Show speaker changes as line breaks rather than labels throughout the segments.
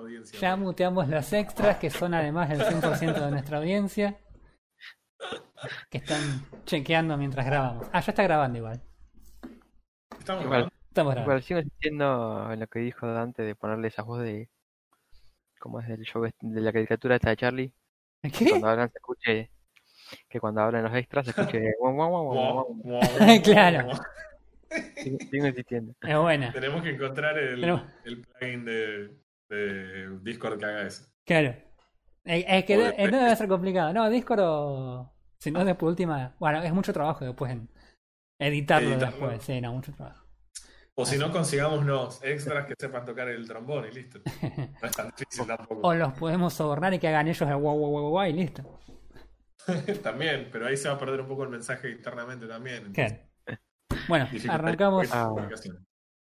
nuestra audiencia.
Ya muteamos los extras, que son además el 100% de nuestra audiencia. Que están chequeando mientras grabamos. Ah, ya está grabando igual.
Estamos
Igual.
grabando.
Estamos grabando.
Igual sigo insistiendo en lo que dijo Dante de ponerle esa voz de. ¿Cómo es del show este- de la caricatura esta de Charlie? Que
¿Qué?
cuando hablan se escuche. Que cuando hablan los extras se escuche.
Claro.
Sigo, sigo insistiendo.
Es buena.
Tenemos que encontrar el,
Tenemos-
el plugin de, de Discord que haga eso.
Claro. Es, que de- no debe ser complicado. No, Discord o. Si no, después última. Bueno, es mucho trabajo después en editarlo,
Editarlo.
después. Sí, no, mucho trabajo.
O si no, consigámonos extras que sepan tocar el trombón y listo. No es tan difícil tampoco.
O los podemos sobornar y que hagan ellos el guau guau guau guau y listo.
también, pero ahí se va a perder un poco el mensaje internamente también. entonces.
Bueno, arrancamos.
Ah.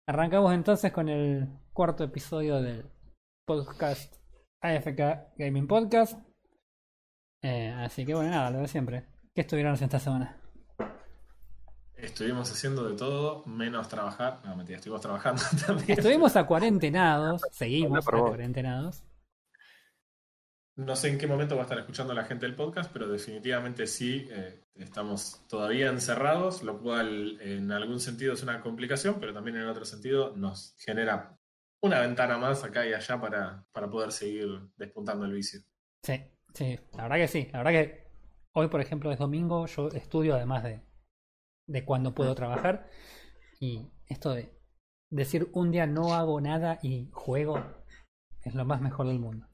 Arrancamos entonces con el cuarto episodio del podcast AFK Gaming Podcast. Eh, así que bueno, nada, lo de siempre. ¿Qué estuvieron haciendo esta semana?
Estuvimos haciendo de todo menos trabajar. No, mentira, estuvimos trabajando también.
Estuvimos a cuarentenados, seguimos a cuarentenados.
No sé en qué momento va a estar escuchando la gente del podcast, pero definitivamente sí, eh, estamos todavía encerrados, lo cual en algún sentido es una complicación, pero también en otro sentido nos genera una ventana más acá y allá para, para poder seguir despuntando el vicio.
Sí, sí, la verdad que sí. La verdad que hoy, por ejemplo, es domingo, yo estudio además de, de cuando puedo trabajar. Y esto de decir un día no hago nada y juego es lo más mejor del mundo.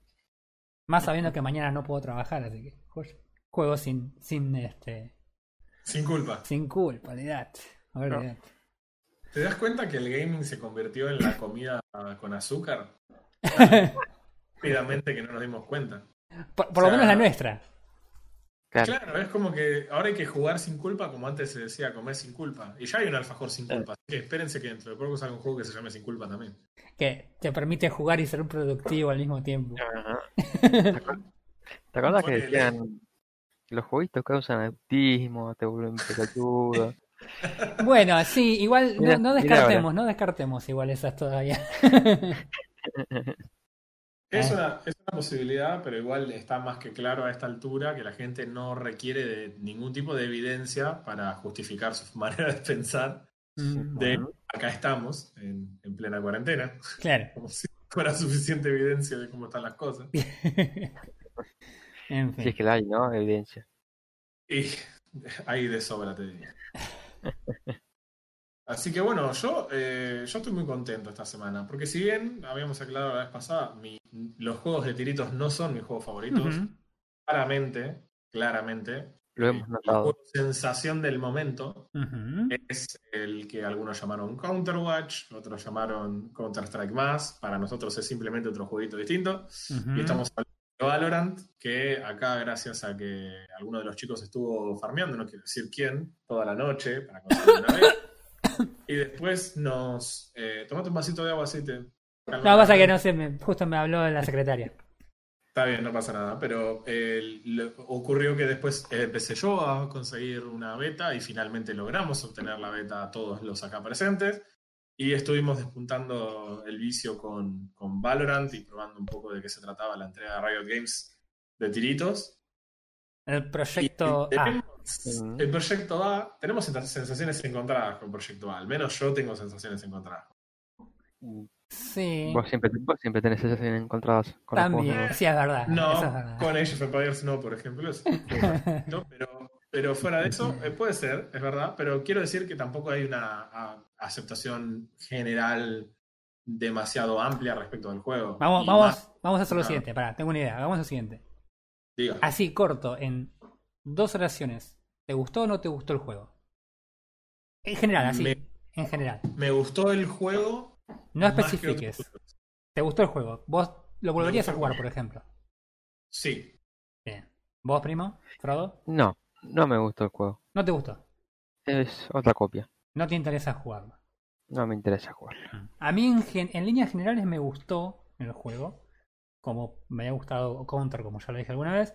Más sabiendo que mañana no puedo trabajar, así que jue- juego sin, sin este
Sin culpa.
sin culpa, olvidate. olvidate.
¿Te das cuenta que el gaming se convirtió en la comida con azúcar? Rápidamente que no nos dimos cuenta.
Por, por
O
lo menos la nuestra.
Claro.
Claro, es como que ahora hay que jugar sin culpa, como antes se decía, comer sin culpa. Y ya hay un alfajor sin culpa. Así que espérense que dentro de poco salga un juego que se llame sin culpa también.
Que te permite jugar y ser productivo al mismo tiempo.
Ajá. ¿Te acuer- ¿Te acuerdas que decían que los jueguitos causan autismo, te vuelven pelotudo?
Bueno, sí, igual no,
Mira-
no
mira
descartemos, no descartemos igual esas todavía.
Es
Eh.
una, es una posibilidad, pero igual está más que claro a esta altura que la gente no requiere de ningún tipo de evidencia para justificar su manera de pensar.
Mm,
De acá estamos, en, en plena cuarentena,
claro.
como si fuera suficiente evidencia de cómo están las cosas.
en
es
fin.
que la hay, ¿no? Evidencia.
Y ahí de sobra te diría. Así que bueno, yo, eh, yo estoy muy contento esta semana, porque si bien habíamos aclarado la vez pasada, mi- los juegos de tiritos no son mis juegos favoritos, claramente, claramente,
Lo
eh,
hemos notado.
juego sensación del momento es el que algunos llamaron Counterwatch, otros llamaron Counter-Strike más, para nosotros es simplemente otro jueguito distinto. Y estamos hablando Valorant, que acá, gracias a que alguno de los chicos estuvo farmeando, no quiero decir quién, toda la noche para conseguir una vez. Y después nos. Eh, tomate un vasito de agua así te.
No, pasa que no sé, me- justo me habló la secretaria.
Está bien, no pasa nada. Pero eh, ocurrió que después eh, empecé yo a conseguir una beta y finalmente logramos obtener la beta a todos los acá presentes. Y estuvimos despuntando el vicio con, con Valorant y probando un poco de qué se trataba la entrega de Riot Games de tiritos.
El proyecto
Y
A.
tenemos-. El proyecto A, tenemos sens- sensaciones encontradas con proyecto A. Al menos yo tengo sensaciones encontradas.
Sí.
Vos siempre, vos siempre tenés sensaciones encontradas con los juegos
También,
nuevos.
sí, es verdad.
No,
eso es verdad.
con Age of Empires no, por ejemplo. es- no, pero, pero fuera de eso, eh, puede ser, es verdad. Pero quiero decir que tampoco hay una a- aceptación general demasiado amplia respecto del juego.
Vamos, vamos,
más-
vamos a hacer lo
Ah.
siguiente. Pará, tengo una idea. Hagamos lo siguiente.
diga.
Así, corto, en dos oraciones. ¿Te gustó o no te gustó el juego? En general, así.
Me-
En general.
Me gustó el juego.
No especifiques. ¿Te gustó el juego? ¿Vos lo volverías a jugar, por ejemplo?
Sí.
Bien. ¿Vos, primo? ¿Frodo?
No, no me gustó el juego.
¿No te gustó?
Es otra copia.
No te interesa jugarlo.
No me interesa jugar.
A mí, en, gen- en líneas generales, me gustó el juego. Como me había gustado Counter, como ya lo dije alguna vez.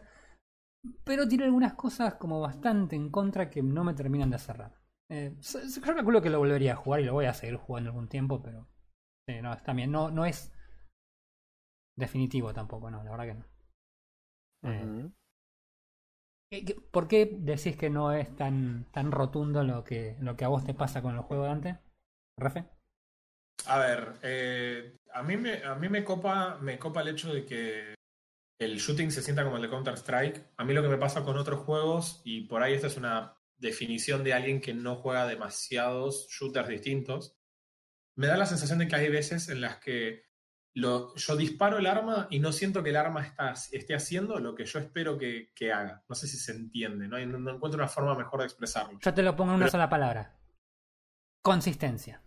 Pero tiene algunas cosas como bastante en contra que no me terminan de cerrar. Eh, yo calculo que lo volvería a jugar y lo voy a seguir jugando algún tiempo, pero. sí, no, también no, no es. definitivo tampoco, no, la verdad que no. Eh,
Ujú.
¿qué- qué- ¿Por qué decís que no es tan, tan rotundo lo que, lo que a vos te pasa con el juego de antes? Rafe.
A ver, eh, a, mí me, a mí me copa, me copa el hecho de que el shooting se sienta como el de Counter-Strike. A mí lo que me pasa con otros juegos, y por ahí esta es una definición de alguien que no juega demasiados shooters distintos, me da la sensación de que hay veces en las que lo, yo disparo el arma y no siento que el arma está, esté haciendo lo que yo espero que, que haga. No sé si se entiende, ¿no? Hay- no- no encuentro una forma mejor de expresarlo.
Yo te lo pongo en una
Pero-
sola palabra. Consistencia.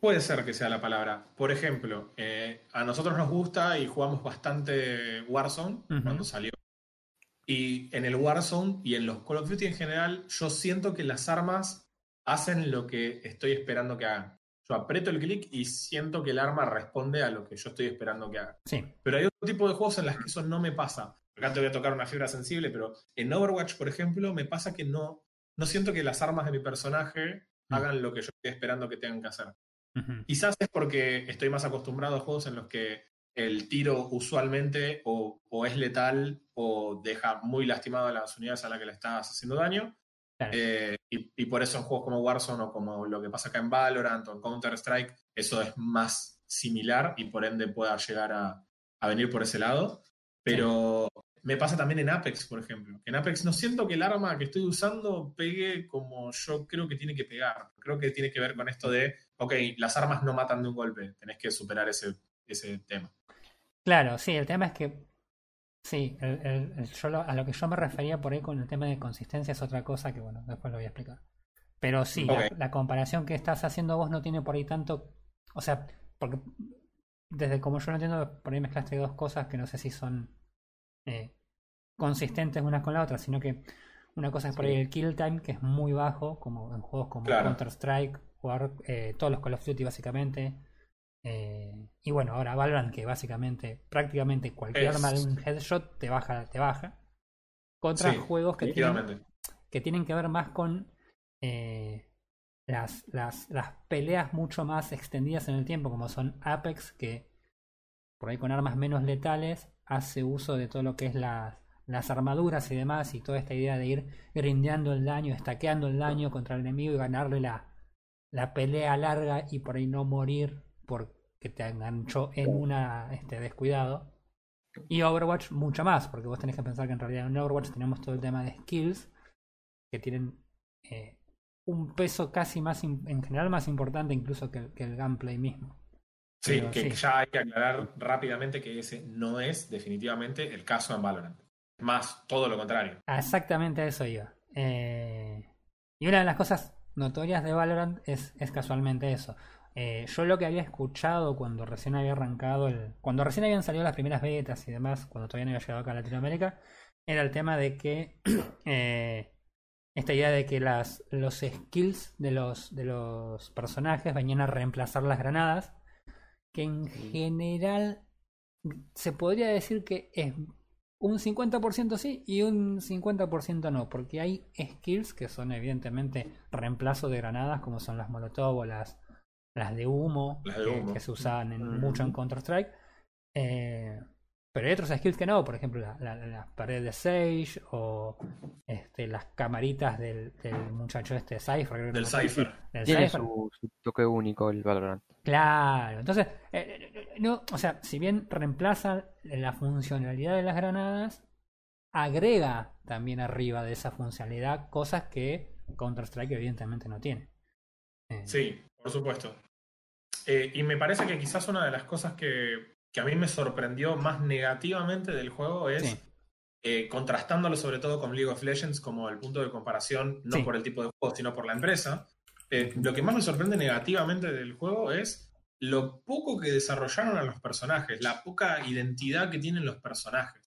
Puede ser que sea la palabra. Por ejemplo, eh, a nosotros nos gusta y jugamos bastante Warzone cuando salió. Y en el Warzone y en los Call of Duty en general, yo siento que las armas hacen lo que estoy esperando que hagan. Yo aprieto el clic y siento que el arma responde a lo que yo estoy esperando que haga.
Sí.
Pero hay otro tipo de juegos en las que eso no me pasa. Acá te voy a tocar una fibra sensible, pero en Overwatch, por ejemplo, me pasa que no, no siento que las armas de mi personaje
Mm.
hagan lo que yo estoy esperando que tengan que hacer. Quizás es porque estoy más acostumbrado a juegos en los que el tiro usualmente o, o es letal o deja muy lastimado a las unidades a las que le estás haciendo daño.
Claro.
Eh, y, y por eso en juegos como Warzone o como lo que pasa acá en Valorant o en Counter-Strike, eso es más similar y por ende pueda llegar a, a venir por ese lado. Pero me pasa también en Apex, por ejemplo. En Apex no siento que el arma que estoy usando pegue como yo creo que tiene que pegar. Creo que tiene que ver con esto de, ok, las armas no matan de un golpe, tenés que superar ese, ese tema.
Claro, sí, el tema es que. Sí, el- el- el- yo lo- a lo que yo me refería por ahí con el tema de consistencia es otra cosa que, bueno, después lo voy a explicar. Pero sí, la- comparación que estás haciendo vos no tiene por ahí tanto. O sea, porque desde como yo lo entiendo, por ahí mezclaste dos cosas que no sé si son eh, consistentes unas con la otra, sino que una cosa es por
Sí.
ahí el kill time, que es muy bajo, como en juegos como
Claro.
Counter-Strike, jugar eh, todos los Call of Duty básicamente. Eh, y bueno, ahora Valorant, que básicamente, prácticamente cualquier
Es-
arma de un headshot te baja, te baja. Contra
Sí,
juegos que tienen, que tienen que ver más con eh, las, las, las peleas mucho más extendidas en el tiempo, como son Apex, que por ahí con armas menos letales hace uso de todo lo que es las, las armaduras y demás, y toda esta idea de ir grindeando el daño, estaqueando el daño contra el enemigo y ganarle la, la pelea larga y por ahí no morir porque te enganchó en una este, descuidado. Y Overwatch mucho más, porque vos tenés que pensar que en realidad en Overwatch tenemos todo el tema de skills que tienen eh, un peso casi más, en general más importante incluso que, el- que el gameplay mismo.
Sí,
Pero
que
sí.
ya hay que aclarar rápidamente que ese no es definitivamente el caso en Valorant. Más todo lo contrario.
Ah, Exactamente a eso iba. Eh, y una de las cosas notorias de Valorant es, es casualmente eso. Eh, yo lo que había escuchado cuando recién había arrancado el. Cuando recién habían salido las primeras betas y demás, cuando todavía no había llegado acá a Latinoamérica, era el tema de que. eh, esta idea de que las, los skills de los, de los personajes venían a reemplazar las granadas. Que en general se podría decir que es un 50% sí y un 50% no, porque hay skills que son evidentemente reemplazo de granadas, como son las molotov o las, las de humo,
Las de
que,
humo.
que se usaban en- mucho en Counter-Strike. Eh, pero hay otros skills que no, por ejemplo, la, la, la pared de Sage o este, las camaritas del, del muchacho este Cypher. creo que
Del. Cypher.
Del
Tiene
Cypher.
su, su toque único el Valorant.
Claro, entonces, eh, eh, no, o sea, si bien reemplaza la funcionalidad de las granadas, agrega también arriba de esa funcionalidad cosas que Counter-Strike evidentemente no tiene. Eh,
Sí, por supuesto. Eh, y me parece que quizás una de las cosas que, que a mí me sorprendió más negativamente del juego es
Sí.
eh, contrastándolo sobre todo con League of Legends como el punto de comparación, no
Sí.
por el tipo de juego, sino por la empresa. Eh, lo que más me sorprende negativamente del juego es lo poco que desarrollaron a los personajes, la poca identidad que tienen los personajes.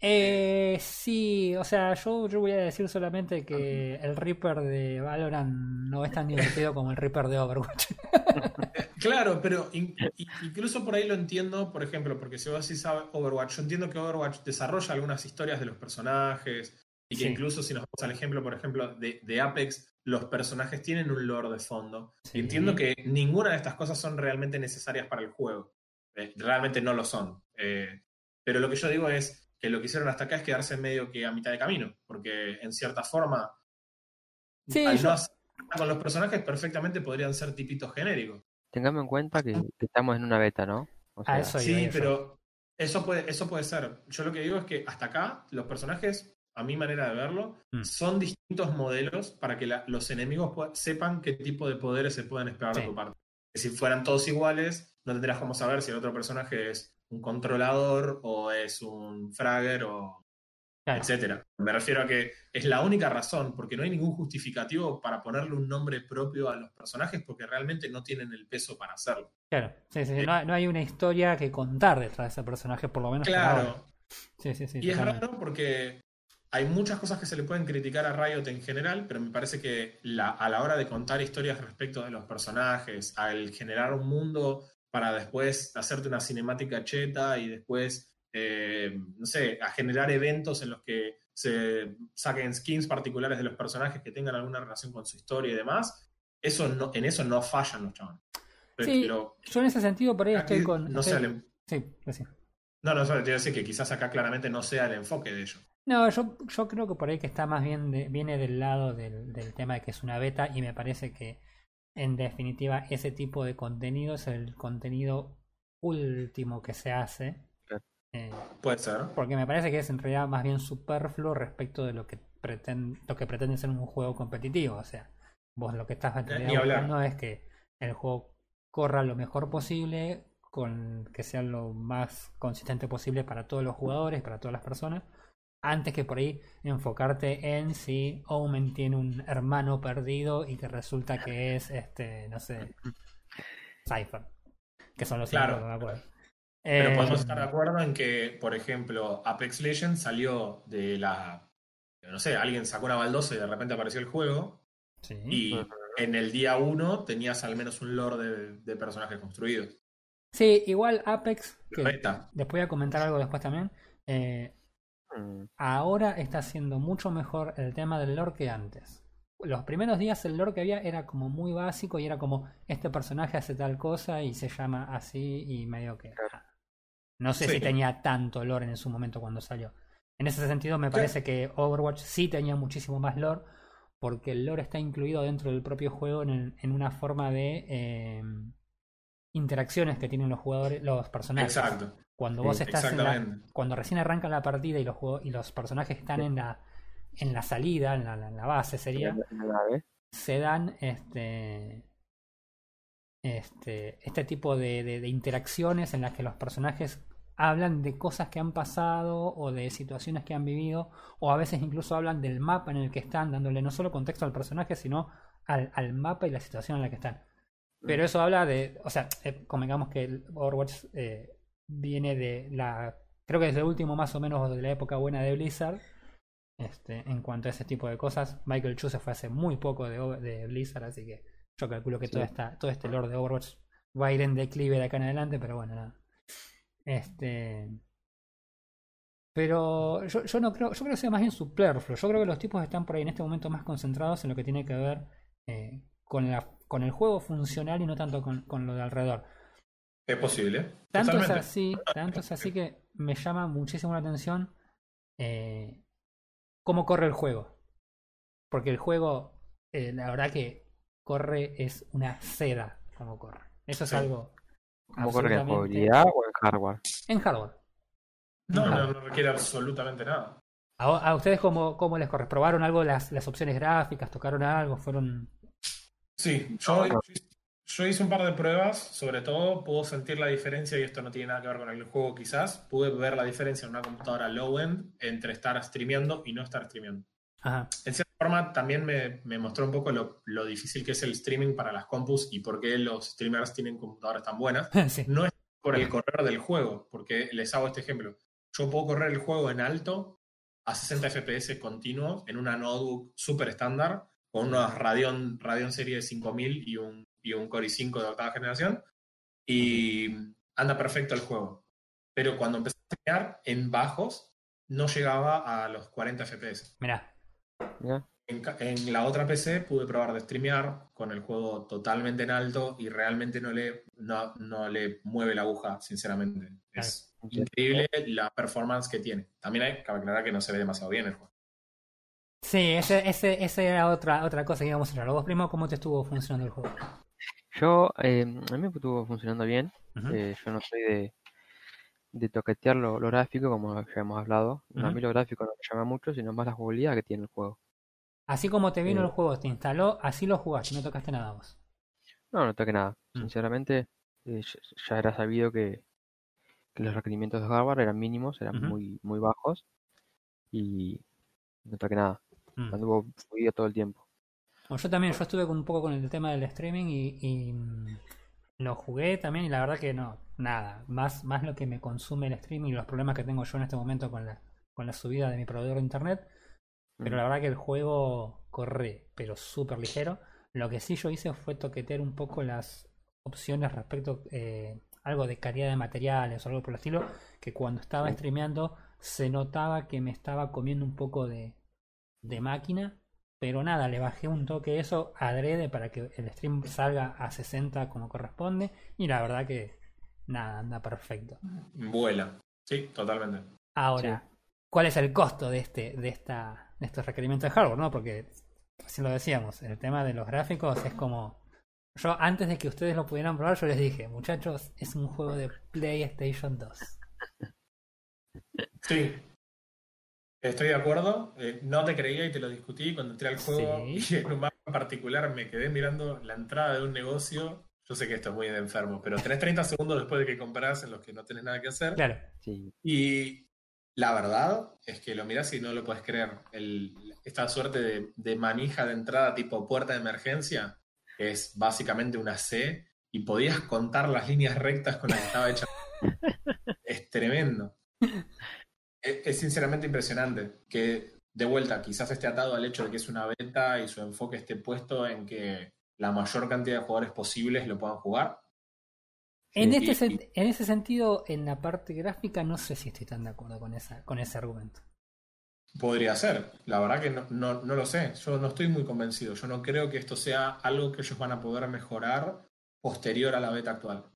Eh, sí, o sea, yo, yo voy a decir solamente que el Reaper de Valorant no es tan divertido como el Reaper de Overwatch.
Claro, pero in- in- incluso por ahí lo entiendo, por ejemplo, porque si vos sabes Overwatch, yo entiendo que Overwatch desarrolla algunas historias de los personajes y que
Sí.
incluso si nos vamos al ejemplo, por ejemplo, de, de Apex, los personajes tienen un lore de fondo.
Sí.
Entiendo que ninguna de estas cosas son realmente necesarias para el juego. eh, realmente no lo son. Eh, pero lo que yo digo es que lo que hicieron hasta acá es quedarse medio que a mitad de camino, porque en cierta forma,
Sí,
al
yo-
no hacer con los personajes perfectamente podrían ser tipitos genéricos.
Tengamos en cuenta que, que estamos en una beta, ¿no? O
Ah,
sea,
eso iba
Sí,
yo.
pero eso puede, eso puede ser. Yo lo que digo es que hasta acá los personajes, a mi manera de verlo,
Mm.
son distintos modelos para que la- los enemigos sepan qué tipo de poderes se pueden esperar
Sí.
de tu parte. Que si fueran todos iguales, no tendrás cómo saber si el otro personaje es un controlador o es un fragger o
Claro.
etcétera. Me refiero a que es la única razón, porque no hay ningún justificativo para ponerle un nombre propio a los personajes, porque realmente no tienen el peso para hacerlo.
Claro, sí, sí, sí, No, hay- no hay una historia que contar detrás de ese personaje, por lo menos.
Claro,
Sí, sí, sí.
Y es raro porque hay muchas cosas que se le pueden criticar a Riot en general, pero me parece que la- a la hora de contar historias respecto de los personajes, al generar un mundo para después hacerte una cinemática cheta y después, eh, no sé, a generar eventos en los que se saquen skins particulares de los personajes que tengan alguna relación con su historia y demás, eso no, en eso no fallan los chavales.
Sí,
pero
Yo en ese sentido por ahí estoy con.
no,
estoy-
el-
Sí, pues sí.
no, no, solo te decir que quizás acá claramente no sea el enfoque de ellos.
No, yo, yo creo que por ahí que está más bien de- viene del lado del, del tema de que es una beta y me parece que en definitiva ese tipo de contenido es el contenido último que se hace. Eh,
Puede ser.
porque me parece que es en realidad más bien superfluo respecto de lo que pretende, lo que pretende ser un juego competitivo. O sea, vos lo que estás
hablar.
buscando es que el juego corra lo mejor posible, con que sea lo más consistente posible para todos los jugadores, para todas las personas, antes que por ahí enfocarte en si Omen tiene un hermano perdido y que resulta que es este, no sé, Cypher, que son los
Claro.
que me acuerdo.
Pero
Eh,
podemos estar de acuerdo en que, por ejemplo, Apex Legends salió de la. No sé, alguien sacó una baldosa y de repente apareció el juego.
sí.
Y en el día uno tenías al menos un lore de, de personajes construidos.
Sí, igual Apex, que después voy a comentar algo después también, eh,
mm,
ahora está siendo mucho mejor el tema del lore que antes. Los primeros días el lore que había era como muy básico y era como este personaje hace tal cosa y se llama así y medio que...
Claro.
No sé
Sí.
si tenía tanto lore en su momento cuando salió. En ese sentido me parece que Overwatch sí tenía muchísimo más lore porque el lore está incluido dentro del propio juego en, el- en una forma de eh, interacciones que tienen los jugadores, los personajes.
Exacto.
Cuando
Sí,
vos estás en la,
Exactamente.
cuando recién arranca la partida y los juego- y los personajes están en la en la salida, en la, en la base sería,
en la- en la nave.
se dan este este este tipo de, interacciones en las que los personajes hablan de cosas que han pasado o de situaciones que han vivido o a veces incluso hablan del mapa en el que están dándole no solo contexto al personaje sino al, mapa y la situación en la que están. Pero eso habla de o sea eh, convengamos que el Overwatch eh, viene de la creo que es el último más o menos de la época buena de Blizzard este, en cuanto a ese tipo de cosas. Michael Chu se fue hace muy poco de Blizzard así que yo calculo que
Sí.
toda esta, todo este lore de Overwatch va a ir en declive de acá en adelante pero bueno nada este pero yo, yo no creo yo creo que sea más bien superfluo yo creo que los tipos están por ahí en este momento más concentrados en lo que tiene que ver eh, con la con el juego funcional y no tanto con, con lo de alrededor
Es posible.
tanto es así, tanto es así que me llama muchísimo la atención eh, cómo corre el juego. Porque el juego, eh, la verdad que corre es una seda como corre. Eso es
Sí.
algo
¿Cómo corre en
absolutamente-
jugabilidad o en hardware?
en hardware.
No,
Ajá.
no, no requiere absolutamente nada.
¿A, a ustedes cómo, cómo les corre? ¿Probaron algo las, las opciones gráficas? ¿Tocaron algo? ¿Fueron...?
Sí, yo, yo hice un par de pruebas, sobre todo puedo sentir la diferencia, y esto no tiene nada que ver con el juego quizás, pude ver la diferencia en una computadora low-end entre estar streameando y no estar streameando.
Ajá.
En cierta forma también me, me mostró un poco lo, lo difícil que es el streaming para las compus y por qué los streamers tienen computadoras tan buenas.
sí.
No es por el correr del juego, porque les hago este ejemplo. Yo puedo correr el juego en alto a 60 FPS continuos en una notebook super estándar con unos Radeon, Radeon serie 5000 y un, y un Core i5 de octava generación y anda perfecto el juego. Pero cuando empecé a streamear en bajos no llegaba a los 40 FPS.
Mirá.
En, la otra PC pude probar de streamear con el juego totalmente en alto y realmente no le, no, no le mueve la aguja, sinceramente. Es increíble la performance que tiene. También hay que aclarar que no se ve demasiado bien el juego.
Sí, ese, ese, esa era otra, otra cosa que íbamos a hablar. Vos primero, ¿cómo te estuvo funcionando el juego?
Yo, eh, a mí me estuvo funcionando bien. Eh, yo no soy de, de toquetear lo, lo gráfico, como ya hemos hablado. No, A
Ujú.
mí lo gráfico no me llama mucho, sino más la jugabilidad que tiene el juego.
Así como te vino
Eh.
el juego, te instaló, así lo jugaste, no tocaste nada vos.
No, no toqué nada.
Mm.
Sinceramente, eh, ya, ya era sabido que, que los requerimientos de hardware eran mínimos, eran muy, muy bajos. Y no toqué nada.
Mm.
Anduvo fluido todo el tiempo.
Bueno, yo también, yo estuve con un poco con el tema del streaming y, y, mm, lo jugué también y la verdad que no, nada. Más, más lo que me consume el streaming y los problemas que tengo yo en este momento con la, con la subida de mi proveedor de internet. Pero la verdad que el juego corre, pero súper ligero. Lo que sí yo hice fue toquetear un poco las opciones respecto eh, algo de calidad de materiales o algo por el estilo, que cuando estaba streameando se notaba que me estaba comiendo un poco de, de máquina, pero nada, le bajé un toque eso adrede para que el stream salga a 60 como corresponde y la verdad que nada, anda perfecto.
Vuela. Sí, totalmente.
Ahora, ¿cuál es el costo de este, de esta, de estos requerimientos de hardware? ¿no? Porque así lo decíamos, el tema de los gráficos es como. Yo antes de que ustedes lo pudieran probar, yo les dije, muchachos, es un juego de PlayStation 2.
Sí. Estoy de acuerdo. Eh, no te creía y te lo discutí cuando entré al juego.
Sí.
Y en un mapa en particular me quedé mirando la entrada de un negocio. Yo sé que esto es muy de enfermo, pero tenés 30 segundos después de que compras en los que no tenés nada que hacer.
Claro,
Sí,
Y la verdad es que lo mirás y no lo puedes creer. El- esta suerte de, de manija de entrada tipo puerta de emergencia es básicamente una C y podías contar las líneas rectas con las que estaba hecha. es tremendo. Es, es sinceramente impresionante que de vuelta quizás esté atado al hecho de que es una beta y su enfoque esté puesto en que la mayor cantidad de jugadores posibles lo puedan jugar.
en, este
y-
en ese sentido, en la parte gráfica, no sé si estoy tan de acuerdo con, esa, con ese argumento.
Podría ser, la verdad que no, no, no lo sé, yo no estoy muy convencido, yo no creo que esto sea algo que ellos van a poder mejorar posterior a la beta actual.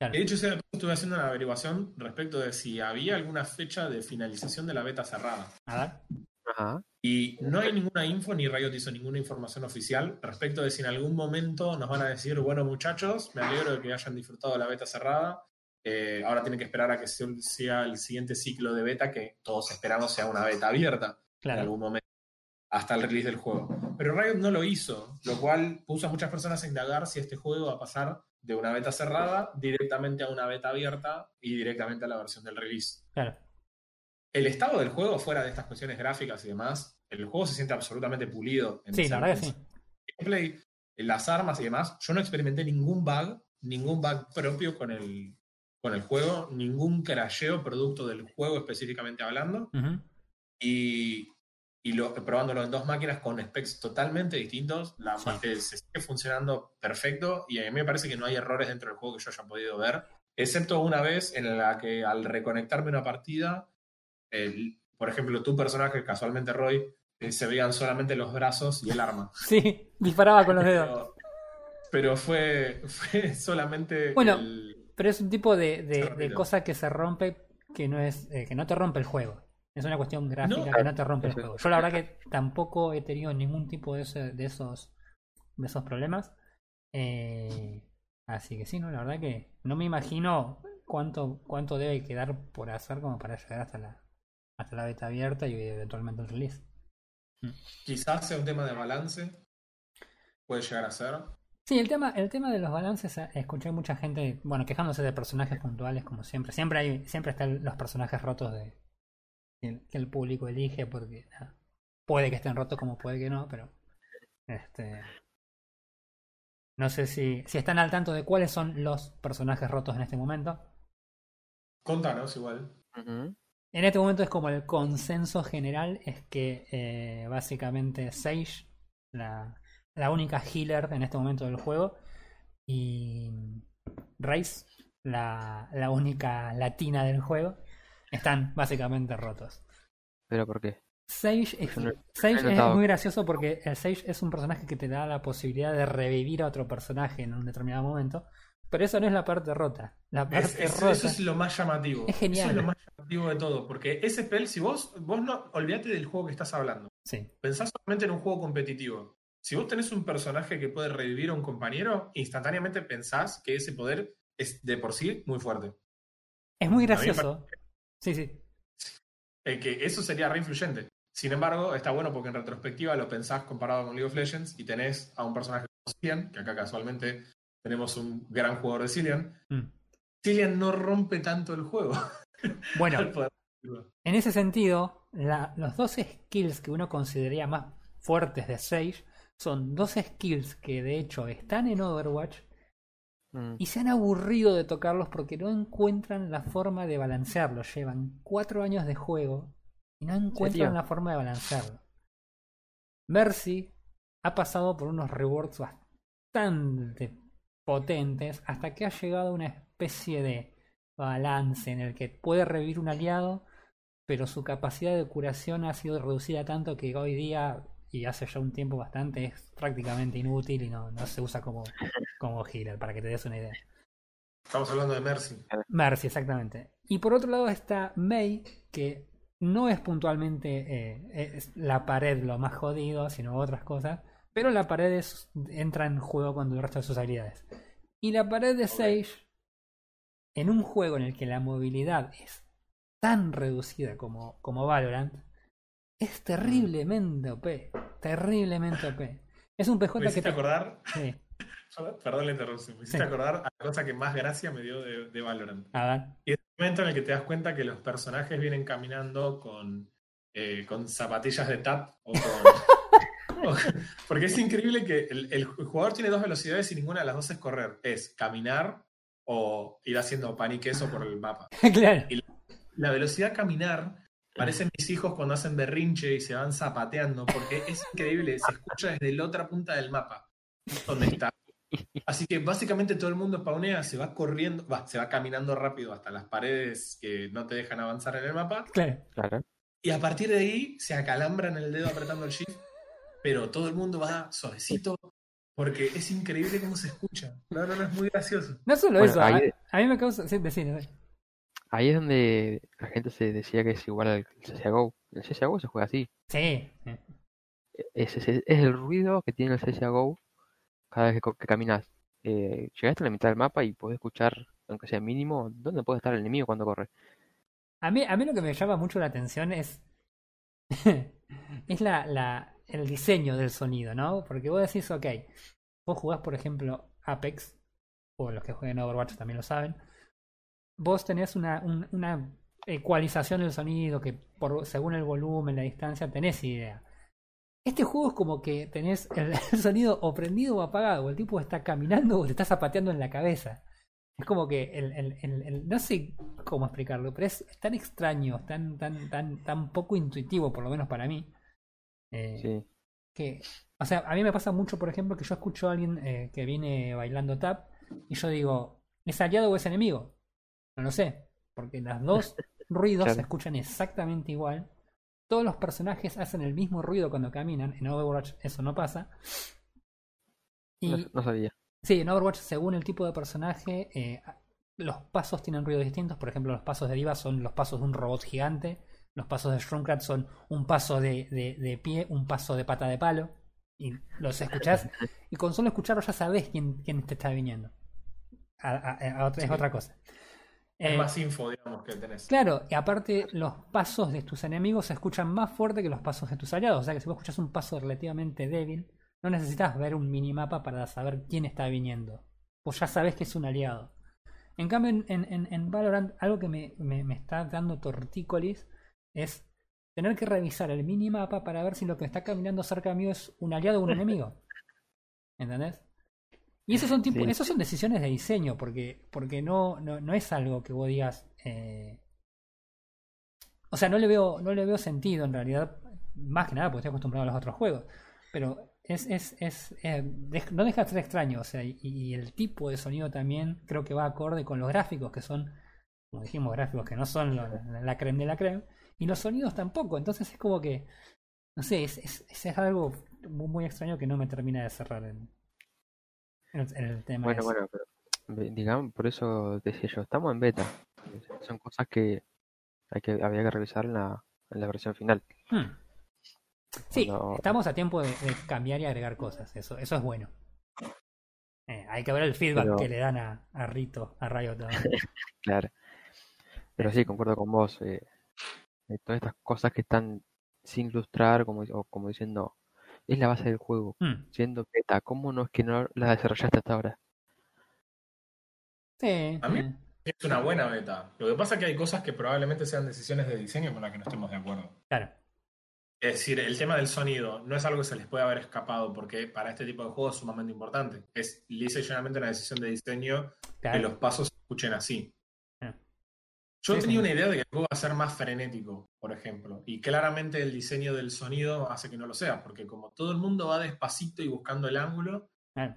Claro.
De hecho, ese dato estuve haciendo una averiguación respecto de si había alguna fecha de finalización de la beta cerrada.
A ver.
ajá.
Y no hay ninguna info, ni Riot hizo ninguna información oficial respecto de si en algún momento nos van a decir, bueno muchachos, me alegro de que hayan disfrutado de la beta cerrada, eh, ahora tienen que esperar a que sea el siguiente ciclo de beta, que todos esperamos sea una beta abierta en
Claro.
algún momento, hasta el release del juego. Pero Riot no lo hizo, lo cual puso a muchas personas a indagar si este juego va a pasar de una beta cerrada directamente a una beta abierta y directamente a la versión del release.
Claro.
El estado del juego, fuera de estas cuestiones gráficas y demás, el juego se siente absolutamente pulido. En
Sí, la verdad que sí.
gameplay, las armas y demás, yo no experimenté ningún bug, ningún bug propio con el, con el juego, ningún crasheo producto del juego específicamente hablando,
Ujú.
y, y lo, probándolo en dos máquinas con specs totalmente distintos, la
Sí.
se sigue funcionando perfecto y a mí me parece que no hay errores dentro del juego que yo haya podido ver, excepto una vez en la que al reconectarme una partida, el- por ejemplo, tu personaje, casualmente Roy, eh, se veían solamente los brazos y el arma.
Sí, disparaba con los dedos.
Pero, pero fue, fue solamente.
Bueno,
el-
Pero es un tipo de, de, de cosa que se rompe que no es eh, que no te rompe el juego. Es una cuestión gráfica
No.
que no te rompe el juego. Yo la verdad que tampoco he tenido ningún tipo de, ese- de esos de esos problemas. Eh, así que sí, no, la verdad que no me imagino cuánto cuánto debe quedar por hacer como para llegar hasta la hasta la beta abierta y eventualmente el release.
quizás sea un tema de balance. Puede llegar a ser.
Sí, el tema, el tema de los balances, eh, escuché mucha gente, bueno, quejándose de personajes puntuales como siempre. Siempre hay, siempre están los personajes rotos de el, que el público elige porque nada, puede que estén rotos como puede que no, pero este no sé si, si están al tanto de cuáles son los personajes rotos en este momento.
Contanos igual.
En este momento es como el consenso general es que eh, básicamente Sage, la, la única healer en este momento del juego, y Raze, la, la única latina del juego, están básicamente rotos.
¿Pero por qué?
Sage, es,
no-
Sage muy gracioso porque el Sage es un personaje que te da la posibilidad de revivir a otro personaje en un determinado momento. Pero eso no es la parte rota. La parte
Es- es-
rota.
eso es lo más llamativo.
Es genial.
Eso es lo más llamativo de todo. Porque ese spell, si vos, vos no, olvídate del juego que estás hablando.
Sí.
Pensás solamente en un juego competitivo. Si vos tenés un personaje que puede revivir a un compañero, instantáneamente pensás que ese poder es de por sí muy fuerte.
Es muy gracioso. Sí, sí.
Eh, que eso sería re influyente. Sin embargo, está bueno porque en retrospectiva lo pensás comparado con League of Legends y tenés a un personaje como Cillian, que acá casualmente tenemos un gran jugador de Cillian.
Mm.
Cillian no rompe tanto el juego.
Bueno, en ese sentido, la- los dos skills que uno consideraría más fuertes de Sage son dos skills que de hecho están en Overwatch
Mm,
y se han aburrido de tocarlos porque no encuentran la forma de balancearlo. Llevan cuatro años de juego y no encuentran la forma de balancearlo. Mercy ha pasado por unos rewards bastante potentes hasta que ha llegado a una especie de balance en el que puede revivir un aliado, pero su capacidad de curación ha sido reducida tanto que hoy día, y hace ya un tiempo bastante, es prácticamente inútil y no, no se usa como, como healer, para que te des una idea.
Estamos hablando de Mercy.
Mercy, exactamente. Y por otro lado está May, que no es puntualmente eh, es la pared lo más jodido, sino otras cosas. Pero la pared es- entra en juego con el resto de sus habilidades. Y la pared de Sage, en un juego en el que la movilidad es tan reducida como, como Valorant, es terriblemente OP. Terriblemente OP. Es un PJ
Me
que
hiciste
te...
acordar,
Sí,
perdón la interrupción, me hiciste
Sí.
acordar a la cosa que más gracia me dio de, de Valorant.
a ver.
Y es el momento en el que te das cuenta que los personajes vienen caminando con, eh, con zapatillas de tap o con... o- porque es increíble que el, el jugador tiene dos velocidades y ninguna de las dos es correr. Es caminar o ir haciendo pan y queso por el mapa.
claro.
La velocidad caminar parecen mis hijos cuando hacen berrinche y se van zapateando porque es increíble, se escucha desde la otra punta del mapa donde está. Así que básicamente todo el mundo spawnea, se va corriendo, va, se va caminando rápido hasta las paredes que no te dejan avanzar en el mapa
Claro.
claro.
y a partir de ahí se acalambran el dedo apretando el shift, pero todo el mundo va suavecito porque es increíble cómo se escucha. No, no, no, es muy gracioso.
No solo
Bueno,
eso,
ahí-
a, a mí me causa. Sí, decir, decir.
Ahí es donde la gente se decía que es igual al CSGO. El CSGO se juega así.
Sí. eh,
Es, es, es el ruido que tiene el CSGO cada vez que, que caminas. Eh, llegaste a la mitad del mapa y podés escuchar, aunque sea mínimo, dónde puede estar el enemigo cuando corre.
A mí, a mí lo que me llama mucho la atención es. es la, la, el diseño del sonido, ¿no? Porque vos decís, ok, vos jugás, por ejemplo, Apex, o los que juegan Overwatch también lo saben. Vos tenés una, un- una ecualización del sonido que, por, según el volumen, la distancia, tenés idea. Este juego es como que tenés el, el sonido o prendido o apagado, o el tipo está caminando o te está zapateando en la cabeza. Es como que el, el- el- no sé cómo explicarlo, pero es tan extraño, tan, tan, tan, tan poco intuitivo, por lo menos para mí. eh,
Sí.
que, o sea, a mí me pasa mucho, por ejemplo, que yo escucho a alguien eh, que viene bailando tap y yo digo, ¿es aliado o es enemigo? No lo sé, porque los dos ruidos
Claro.
se escuchan exactamente igual. Todos los personajes hacen el mismo ruido cuando caminan. En Overwatch eso no pasa. Y
No, no sabía.
Sí, en Overwatch, según el tipo de personaje, eh, los pasos tienen ruidos distintos. Por ejemplo, los pasos de Diva son los pasos de un robot gigante. Los pasos de Shroomcat son un paso de, de- de pie, un paso de pata de palo. Y los escuchás. y con solo escucharlos ya sabés quién, quién te está viniendo. A- a- a otra- es otra cosa.
Es
Eh,
más info, digamos, que tenés.
Claro, y aparte los pasos de tus enemigos se escuchan más fuerte que los pasos de tus aliados. O sea que si vos escuchas un paso relativamente débil, no necesitas ver un minimapa para saber quién está viniendo. Pues ya sabes que es un aliado. En cambio, en, en- en- Valorant, algo que me, me- me está dando tortícolis es tener que revisar el minimapa para ver si lo que está caminando cerca mío es un aliado o un enemigo. ¿Entendés? Y esos son, tipo,
Sí.
esos son decisiones de diseño, porque, porque no, no, no es algo que vos digas. eh, O sea, no le veo, no le veo sentido en realidad, más que nada porque estoy acostumbrado a los otros juegos. Pero es, es, es eh, no deja de ser extraño, o sea, y, y el tipo de sonido también creo que va acorde con los gráficos, que son, como dijimos, gráficos que no son lo- la creme de la creme. Y los sonidos tampoco. Entonces es como que. No sé, es, es, es algo muy, muy extraño que no me termina de cerrar en el, en el tema.
Bueno, bueno, pero digamos, por eso decía yo, estamos en beta. Son cosas que hay que había que revisar en la, en la versión final.
Hmm. Sí,
Cuando-
estamos a tiempo de, de cambiar y agregar cosas. Eso, eso es bueno. Eh, hay que ver el feedback
Pero-
que le dan a, a Rito, a Riot. ahora.
Claro. Pero sí, concuerdo con vos. eh, eh, todas estas cosas que están sin ilustrar, como, o como diciendo, es la base del juego.
Hmm.
Siendo beta, ¿cómo no es que no la desarrollaste hasta ahora?
Sí,
A mí-. Es una buena beta. Lo que pasa es que hay cosas que probablemente sean decisiones de diseño con las que no estemos de acuerdo.
claro.
Es decir, el tema del sonido no es algo que se les puede haber escapado porque para este tipo de juegos es sumamente importante. Es lisa y llanamente una decisión de diseño
claro.
que los pasos se escuchen así. Yo
Sí,
tenía
sí.
una idea de que el juego va a ser más frenético, por ejemplo, y claramente el diseño del sonido hace que no lo sea, porque como todo el mundo va despacito y buscando el ángulo,
Claro.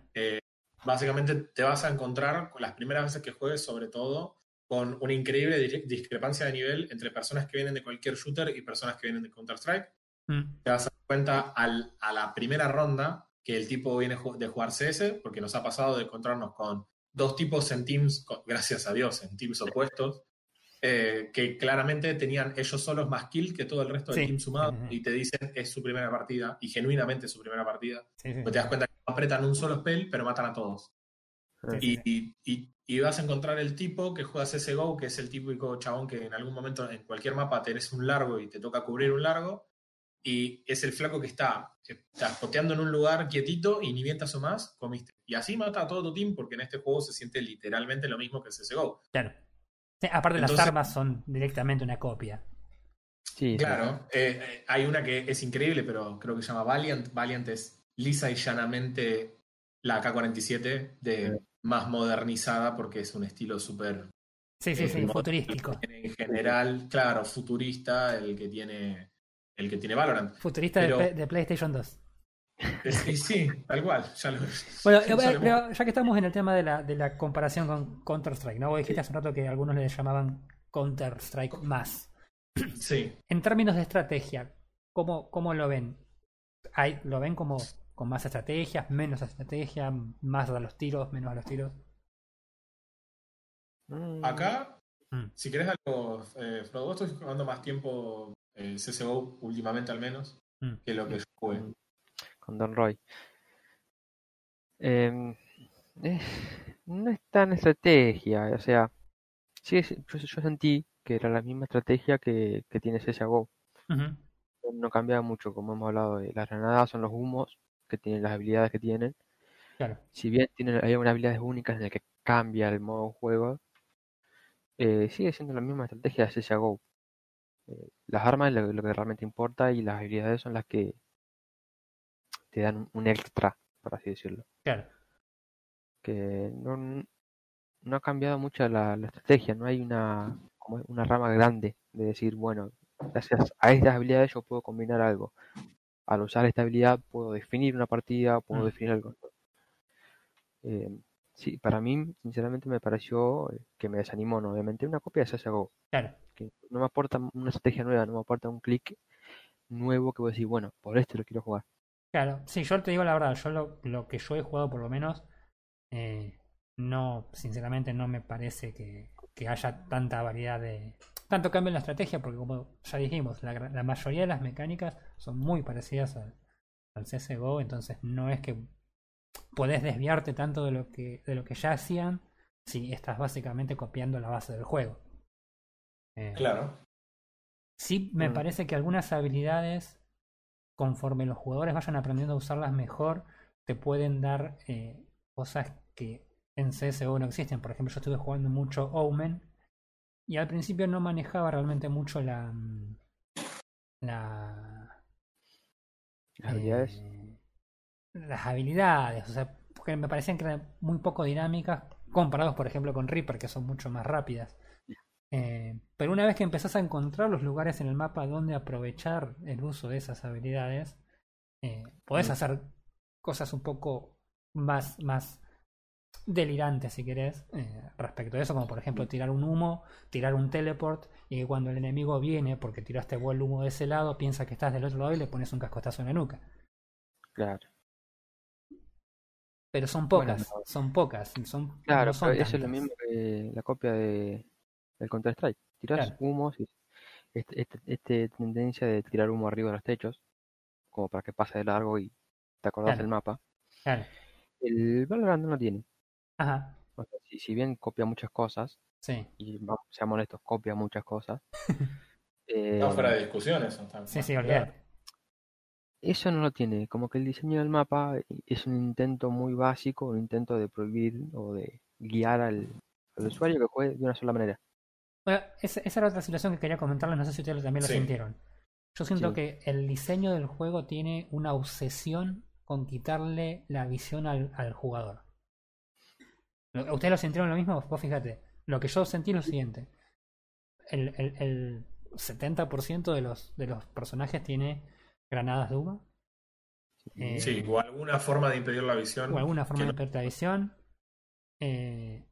básicamente te vas a encontrar con las primeras veces que juegues, sobre todo, con una increíble di- discrepancia de nivel entre personas que vienen de cualquier shooter y personas que vienen de Counter-Strike.
Hmm.
Te vas a dar cuenta al- a la primera ronda que el tipo viene de jugar CS, porque nos ha pasado de encontrarnos con dos tipos en teams, gracias a Dios, en teams opuestos, eh, que claramente tenían ellos solos más kill que todo el resto del
Sí.
team sumado, y te dicen es su primera partida, y genuinamente es su primera partida.
Sí, sí.
Pues te das cuenta que no apretan un solo spell, pero matan a todos. Y, y- y- y vas a encontrar el tipo que juega CSGO, que es el típico chabón que en algún momento en cualquier mapa tenés un largo y te toca cubrir un largo. Y es el flaco que está, está spoteando en un lugar quietito y ni bien te asomás, comiste. Y así mata a todo tu team porque en este juego se siente literalmente lo mismo que CSGO.
Claro. Sí, aparte, las armas son directamente una copia.
Sí, sí.
Claro, eh, eh, hay una que es increíble, pero creo que se llama Valiant. Valiant es lisa y llanamente la AK-47 de más modernizada porque es un estilo súper
Sí, sí,
Eh,
sí, futurístico.
En general, claro, futurista, el que tiene el que tiene Valorant.
Futurista
Pero-
de, de PlayStation 2.
Y sí, tal cual. Ya lo,
Bueno,
ya
eh, pero ya que estamos en el tema de la, de la comparación con Counter-Strike, ¿no? Vos dijiste hace un rato que algunos le llamaban Counter-Strike más.
Sí.
En términos de estrategia, ¿cómo, cómo lo ven? ¿Hay, ¿Lo ven como con más estrategias, menos estrategia, más a los tiros, menos a los tiros?
Mm,
Acá,
Mm.
si querés algo, eh, Frodo, vos estás jugando más tiempo eh, CSGO últimamente al menos
Mm.
que lo que yo jugué.
Con Don Roy. Em, eh, no es tan estrategia, o sea, sí, yo, yo sentí que era la misma estrategia que, que tiene CSGO.
Ujú.
No cambia mucho, como hemos hablado de las granadas, son los humos que tienen las habilidades que tienen.
Claro.
Si bien tienen, hay algunas habilidades únicas en las que cambia el modo juego, eh, sigue siendo la misma estrategia de CSGO. Eh, las armas es lo, lo que realmente importa y las habilidades son las que te dan un, extra, por así decirlo.
Claro.
Que no, no ha cambiado mucho la, la estrategia, no hay una, como una rama grande de decir, bueno, gracias a estas habilidades yo puedo combinar algo. Al usar esta habilidad puedo definir una partida, puedo
Mm.
definir algo. Eh, sí, para mí, sinceramente, me pareció eh, que me desanimó, ¿no? Obviamente, una copia de CSGO,
Claro.
que no me aporta una estrategia nueva, no me aporta un clic nuevo que voy a decir, bueno, por este lo quiero jugar.
Claro, sí, yo te digo la verdad, yo lo, lo que yo he jugado por lo menos, eh, no, sinceramente no me parece que, que haya tanta variedad de... Tanto cambio en la estrategia, porque como ya dijimos, la, mayoría de las mecánicas son muy parecidas al, al CSGO, entonces no es que podés desviarte tanto de lo que, de lo que ya hacían si estás básicamente copiando la base del juego. Eh,
Claro.
Sí, me
Mm.
parece que algunas habilidades, conforme los jugadores vayan aprendiendo a usarlas mejor, te pueden dar eh, cosas que en CSGO no existen. Por ejemplo, yo estuve jugando mucho Omen y al principio no manejaba realmente mucho la. mm, la
Las habilidades.
eh, las habilidades, o sea, porque me parecían que eran muy poco dinámicas comparados, por ejemplo, con Reaper, que son mucho más rápidas. Eh, pero una vez que empezás a encontrar los lugares en el mapa donde aprovechar el uso de esas habilidades, eh, podés
Mm.
hacer cosas un poco más, más delirantes, si querés, eh, respecto a eso, como por ejemplo tirar un humo, tirar un teleport, y que cuando el enemigo viene, porque tiraste vos el humo de ese lado, piensa que estás del otro lado y le pones un cascotazo en la nuca.
Claro.
Pero son
Bueno,
pocas,
no.
son pocas, son,
Claro,
no son
pero eso es lo
tantas.
mismo que la copia de del Counter Strike. Tirás
Claro.
humos y este, este, este tendencia de tirar humo arriba de los techos, como para que pase de largo y te acordás
Claro.
del mapa.
Claro.
El Valorant no lo tiene.
Ajá,
O sea, si, si bien copia muchas cosas,
sí,
y vamos, seamos honestos, copia muchas cosas,
No,
eh,
fuera de discusión eso.
sí, sí,
claro.
eso no lo tiene. Como que el diseño del mapa es un intento muy básico, un intento de prohibir o de guiar al, al usuario que juegue de una sola manera.
Bueno, esa, esa era otra situación que quería comentarles, no sé si ustedes también lo
Sí.
sintieron. Yo siento
Sí.
que el diseño del juego tiene una obsesión con quitarle la visión al, al jugador. ¿Ustedes lo sintieron lo mismo? Vos fíjate, lo que yo sentí es lo siguiente. El, el, el 70% de los, de los personajes tiene granadas de humo. Eh,
Sí, o alguna forma de impedir la visión.
o alguna forma de impedir la visión. Eh,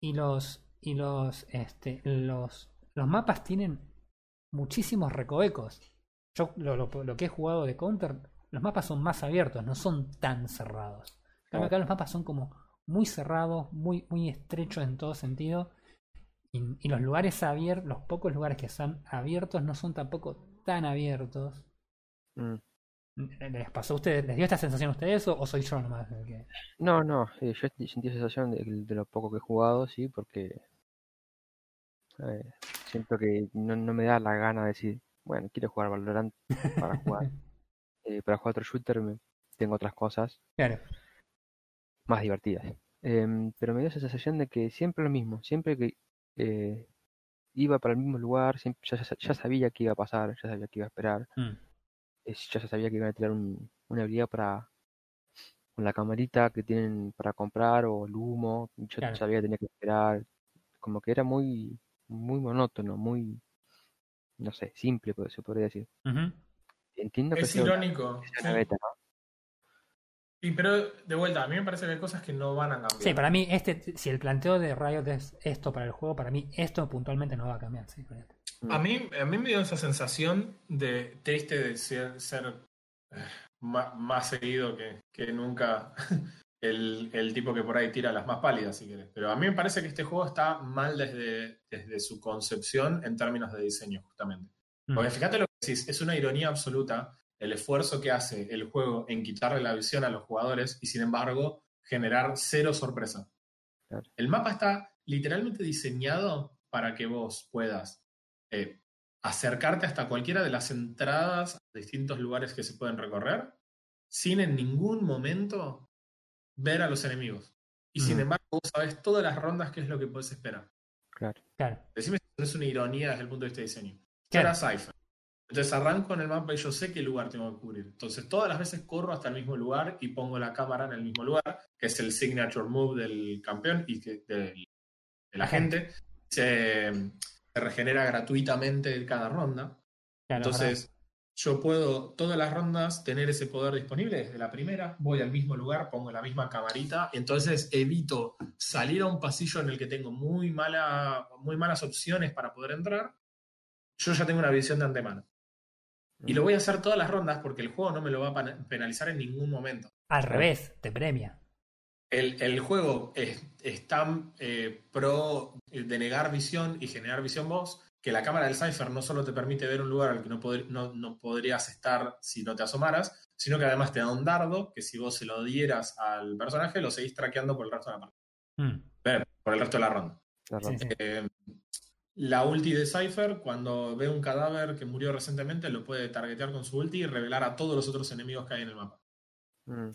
y los y los este los los mapas tienen muchísimos recovecos. Yo lo, lo- lo que he jugado de Counter, los mapas son más abiertos, no son tan cerrados. Cambio, acá los mapas son como muy cerrados, muy, muy estrechos en todo sentido. Y, y los lugares abiertos, los pocos lugares que son abiertos no son tampoco tan abiertos.
Mm.
¿Les pasó a ustedes? ¿Les dio esta sensación a ustedes o, o soy yo nomás? que-
No, no, eh, yo sentí esa sensación de, de lo poco que he jugado, sí, porque eh, siento que no, no me da la gana de decir, bueno, quiero jugar Valorant para jugar. Eh, para jugar otro shooter me- tengo otras cosas
Claro.
más divertidas. Em, pero me dio esa sensación de que siempre lo mismo, siempre que eh, iba para el mismo lugar, siempre, ya, sabía que iba a pasar, ya sabía que iba a esperar,
Mm.
Eh, ya sabía que iban a tirar un- una habilidad para con la camarita que tienen para comprar o el humo, yo
Claro.
sabía que tenía que esperar, como que era muy muy monótono, muy no sé, simple pues, se podría decir. Entiendo que
Es
una,
irónico.
que sea una
sí.
beta, ¿no?
Sí, pero de vuelta, a mí me parece que hay cosas que no van a cambiar.
Sí, para mí, este, si el planteo de Riot es esto para el juego, para mí esto puntualmente no va a cambiar. Sí.
Mm.
A mí, a mí me dio esa sensación de triste de ser, ser eh, ma- más, seguido que, que nunca el, el tipo que por ahí tira las más pálidas, si querés. Pero a mí me parece que este juego está mal desde, desde su concepción en términos de diseño, justamente.
Mm.
Porque fíjate lo que decís, es una ironía absoluta el esfuerzo que hace el juego en quitarle la visión a los jugadores y sin embargo generar cero sorpresa.
Claro.
El mapa está literalmente diseñado para que vos puedas eh, acercarte hasta cualquiera de las entradas a distintos lugares que se pueden recorrer sin en ningún momento ver a los enemigos. Y sin embargo, vos sabés todas las rondas qué es lo que podés esperar.
Claro.
Claro.
Decime si no es una ironía desde el punto de vista de diseño.
Claro.
era Cypher. Entonces arranco en el mapa y yo sé qué lugar tengo que cubrir. Entonces todas las veces corro hasta el mismo lugar y pongo la cámara en el mismo lugar, que es el signature move del campeón y que, del, de la gente. Se, se regenera gratuitamente cada ronda.
Claro,
Entonces yo puedo todas las rondas tener ese poder disponible desde la primera, voy al mismo lugar, pongo la misma camarita, entonces evito salir a un pasillo en el que tengo muy, mala, muy malas opciones para poder entrar. Yo ya tengo una visión de antemano. Y lo voy a hacer todas las rondas porque el juego no me lo va a penalizar en ningún momento.
Al revés, te premia.
El, el juego es, es tan eh, pro de negar visión y generar visión vos que la cámara del Cypher no solo te permite ver un lugar al que no, pod- no, no podrías estar si no te asomaras, sino que además te da un dardo que si vos se lo dieras al personaje lo seguís traqueando por el resto de la partida,
Mm.
Eh, por el resto de la ronda. Eh, la ulti de Cypher, cuando ve un cadáver que murió recientemente, lo puede targetear con su ulti y revelar a todos los otros enemigos que hay en el mapa.
Mm,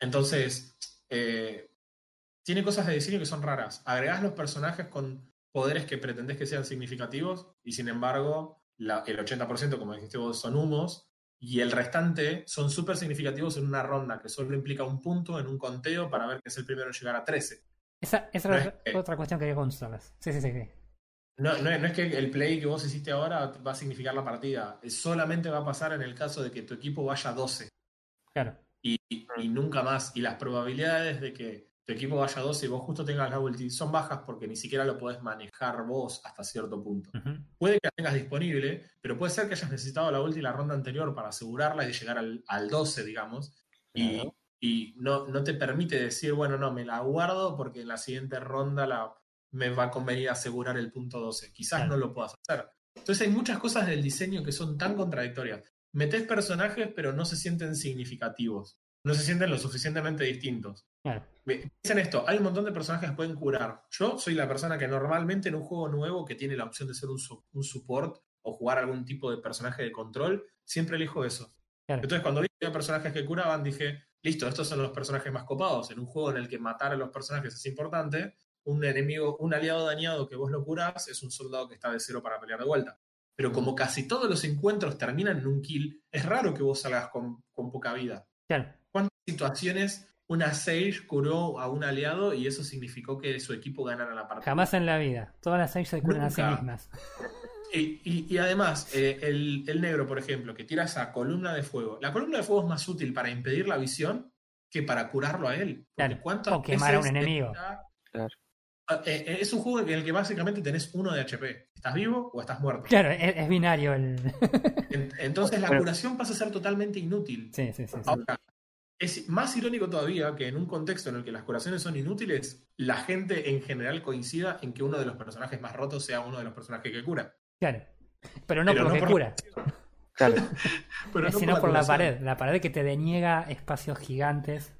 Entonces, eh, tiene cosas de diseño que son raras. Agregás los personajes con poderes que pretendés que sean significativos y sin embargo la- el 80%, como dijiste vos, son humos y el restante son súper significativos en una ronda que solo implica un punto en un conteo para ver que es el primero en llegar a 13.
Esa, esa
No es
otra,
que-
otra cuestión que quería consultarles. Sí, sí, sí. sí.
No, no, no es que el play que vos hiciste ahora va a significar la partida, solamente va a pasar en el caso de que tu equipo vaya a 12.
Claro.
Y, y- y nunca más. Y las probabilidades de que tu equipo vaya 12 y vos justo tengas la ulti, son bajas porque ni siquiera lo podés manejar vos hasta cierto punto.
Ujú.
Puede que la tengas disponible, pero puede ser que hayas necesitado la ulti la ronda anterior para asegurarla y llegar al, al 12, digamos. Y, y no, no te permite decir, bueno, no, me la guardo porque en la siguiente ronda la, me va a convenir asegurar el punto 12. Quizás
Claro.
no lo puedas hacer. Entonces hay muchas cosas del diseño que son tan contradictorias. Metés personajes, pero no se sienten significativos. No se sienten lo suficientemente distintos.
Claro.
Piensen esto, hay un montón de personajes que pueden curar. Yo soy la persona que normalmente en un juego nuevo que tiene la opción de ser un, su- un support o jugar algún tipo de personaje de control, siempre elijo eso.
Claro.
Entonces cuando vi que había personajes que curaban, dije, listo, estos son los personajes más copados. En un juego en el que matar a los personajes es importante, un enemigo, un aliado dañado que vos lo curás es un soldado que está de cero para pelear de vuelta. Pero como casi todos los encuentros terminan en un kill, es raro que vos salgas con, con poca vida.
Claro.
¿Cuántas situaciones una Sage curó a un aliado y eso significó que su equipo ganara la partida?
Jamás en la vida. Todas las seis se curan a sí mismas.
Y, y- y además, eh, el, el negro, por ejemplo, que tira esa columna de fuego. La columna de fuego es más útil para impedir la visión que para curarlo a él.
Claro.
¿cuántas
O quemar a un enemigo.
Claro.
Ah, eh, eh, es un juego en el que básicamente tenés uno de HP. ¿Estás vivo o estás muerto?
Claro, es, es binario el.
En- Entonces la
Bueno.
curación pasa a ser totalmente inútil.
sí, sí, sí. sí.
Ahora, es más irónico todavía que en un contexto en el que las curaciones son inútiles, la gente en general coincida en que uno de los personajes más rotos sea uno de los personajes que cura.
Claro. Pero no
Pero
porque
no por-
cura,
Claro.
Pero no
sino por la pared. La pared que te deniega espacios gigantes.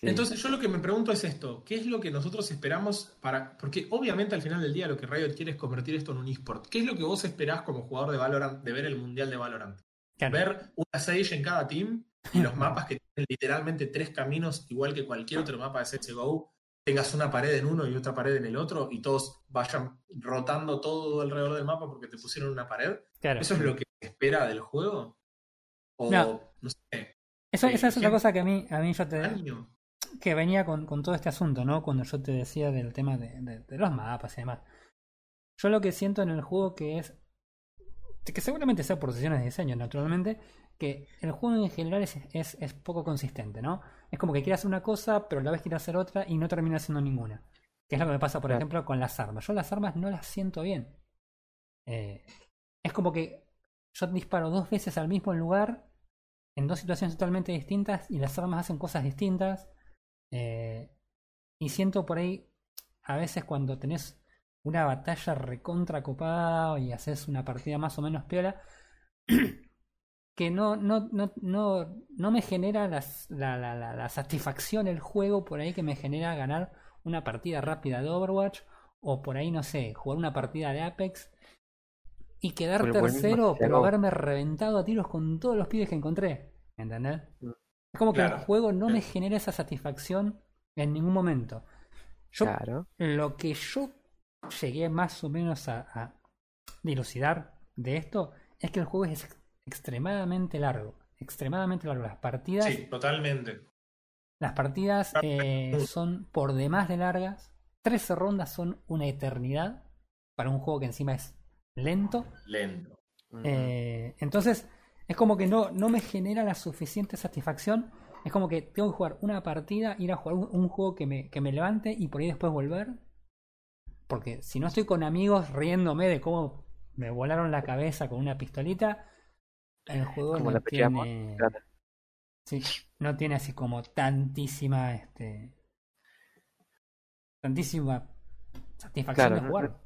Sí.
Entonces yo lo que me pregunto es esto, ¿qué es lo que nosotros esperamos para... Porque obviamente al final del día lo que Riot quiere es convertir esto en un eSport. ¿Qué es lo que vos esperás como jugador de Valorant de ver el Mundial de Valorant?
Claro.
Ver una Sage en cada team y los mapas que tienen literalmente tres caminos, igual que cualquier otro mapa de CSGO, tengas una pared en uno y otra pared en el otro y todos vayan rotando todo alrededor del mapa porque te pusieron una pared.
Claro.
¿Eso es lo que se espera del juego? O
No.
no, sé,
Eso,
eh,
esa es otra cosa que a mí, a mí yo te. Que venía con, con todo este asunto, ¿no? Cuando yo te decía del tema de, de- de los mapas y demás. Yo lo que siento en el juego que es, que seguramente sea por decisiones de diseño, naturalmente, que el juego en general es, es, es poco consistente, ¿no? Es como que quiere hacer una cosa, pero a la vez quiere hacer otra y no termina haciendo ninguna. Que es lo que me pasa, por ejemplo, con las armas. Yo las armas no las siento bien. Eh, es como que yo disparo dos veces al mismo lugar, en dos situaciones totalmente distintas, y las armas hacen cosas distintas. Eh, y siento por ahí, a veces cuando tenés una batalla recontra copada y haces una partida más o menos piola, que no, no, no, no, no me genera las- la, la, la, la satisfacción el juego por ahí que me genera ganar una partida rápida de Overwatch o por ahí, no sé, jugar una partida de Apex y quedar
Pero
tercero, pero haberme reventado a tiros con todos los pibes que encontré. ¿Entendés?
Mm.
Es como que
Claro.
el juego no me genera esa satisfacción en ningún momento. Yo
Claro.
lo que yo llegué más o menos a, a dilucidar de esto es que el juego es ex- extremadamente largo. Extremadamente largo. Las partidas,
Sí, totalmente.
las partidas eh, son por demás de largas. 13 rondas son una eternidad para un juego que encima es lento.
Lento.
Eh, entonces, es como que no, no me genera la suficiente satisfacción. Es como que tengo que jugar una partida, ir a jugar un, un juego que me, que me levante y por ahí después volver. Porque si no estoy con amigos riéndome de cómo me volaron la cabeza con una pistolita, el juego
Como
no tiene, sí, no tiene así como tantísima, este, tantísima satisfacción
Claro,
de jugar.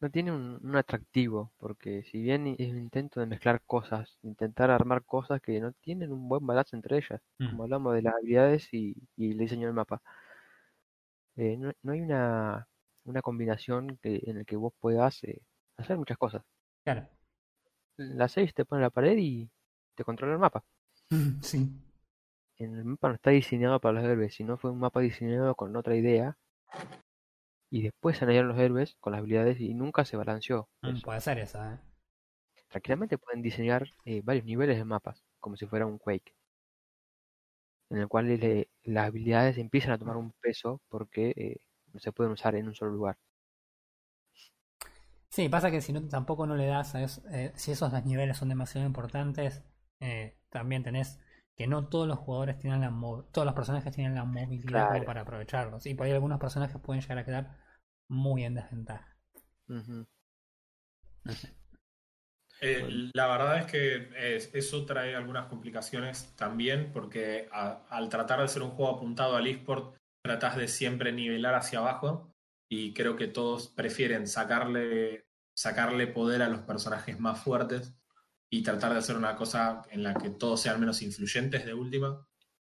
No tiene un, un atractivo, porque si bien es un intento de mezclar cosas, intentar armar cosas que no tienen un buen balance entre ellas,
Mm.
como hablamos de las habilidades y, y el diseño del mapa, eh, no, no hay una, una combinación que, en la que vos puedas eh, hacer muchas cosas.
Claro.
La 6 te pone en la pared y te controla el mapa.
Sí.
En el mapa no está diseñado para los héroes, sino fue un mapa diseñado con otra idea. Y después se añadieron los héroes con las habilidades y nunca se balanceó.
Mm. Puede ser esa, ¿eh?
Tranquilamente pueden diseñar eh, varios niveles de mapas, como si fuera un Quake, en el cual le- las habilidades empiezan a tomar un peso porque eh, no se pueden usar en un solo lugar.
Sí, pasa que si no tampoco no le das a eso, eh, si esos dos niveles son demasiado importantes, eh, también tenés que no todos los jugadores tienen la todos los personajes tienen la movilidad
Claro.
para aprovecharlos. Y por ahí algunos personajes pueden llegar a quedar muy en desventaja.
Eh,
Bueno.
la verdad es que eh, eso trae algunas complicaciones también, porque a- al tratar de ser un juego apuntado al eSport, tratas de siempre nivelar hacia abajo y creo que todos prefieren sacarle, sacarle poder a los personajes más fuertes y tratar de hacer una cosa en la que todos sean menos influyentes de última,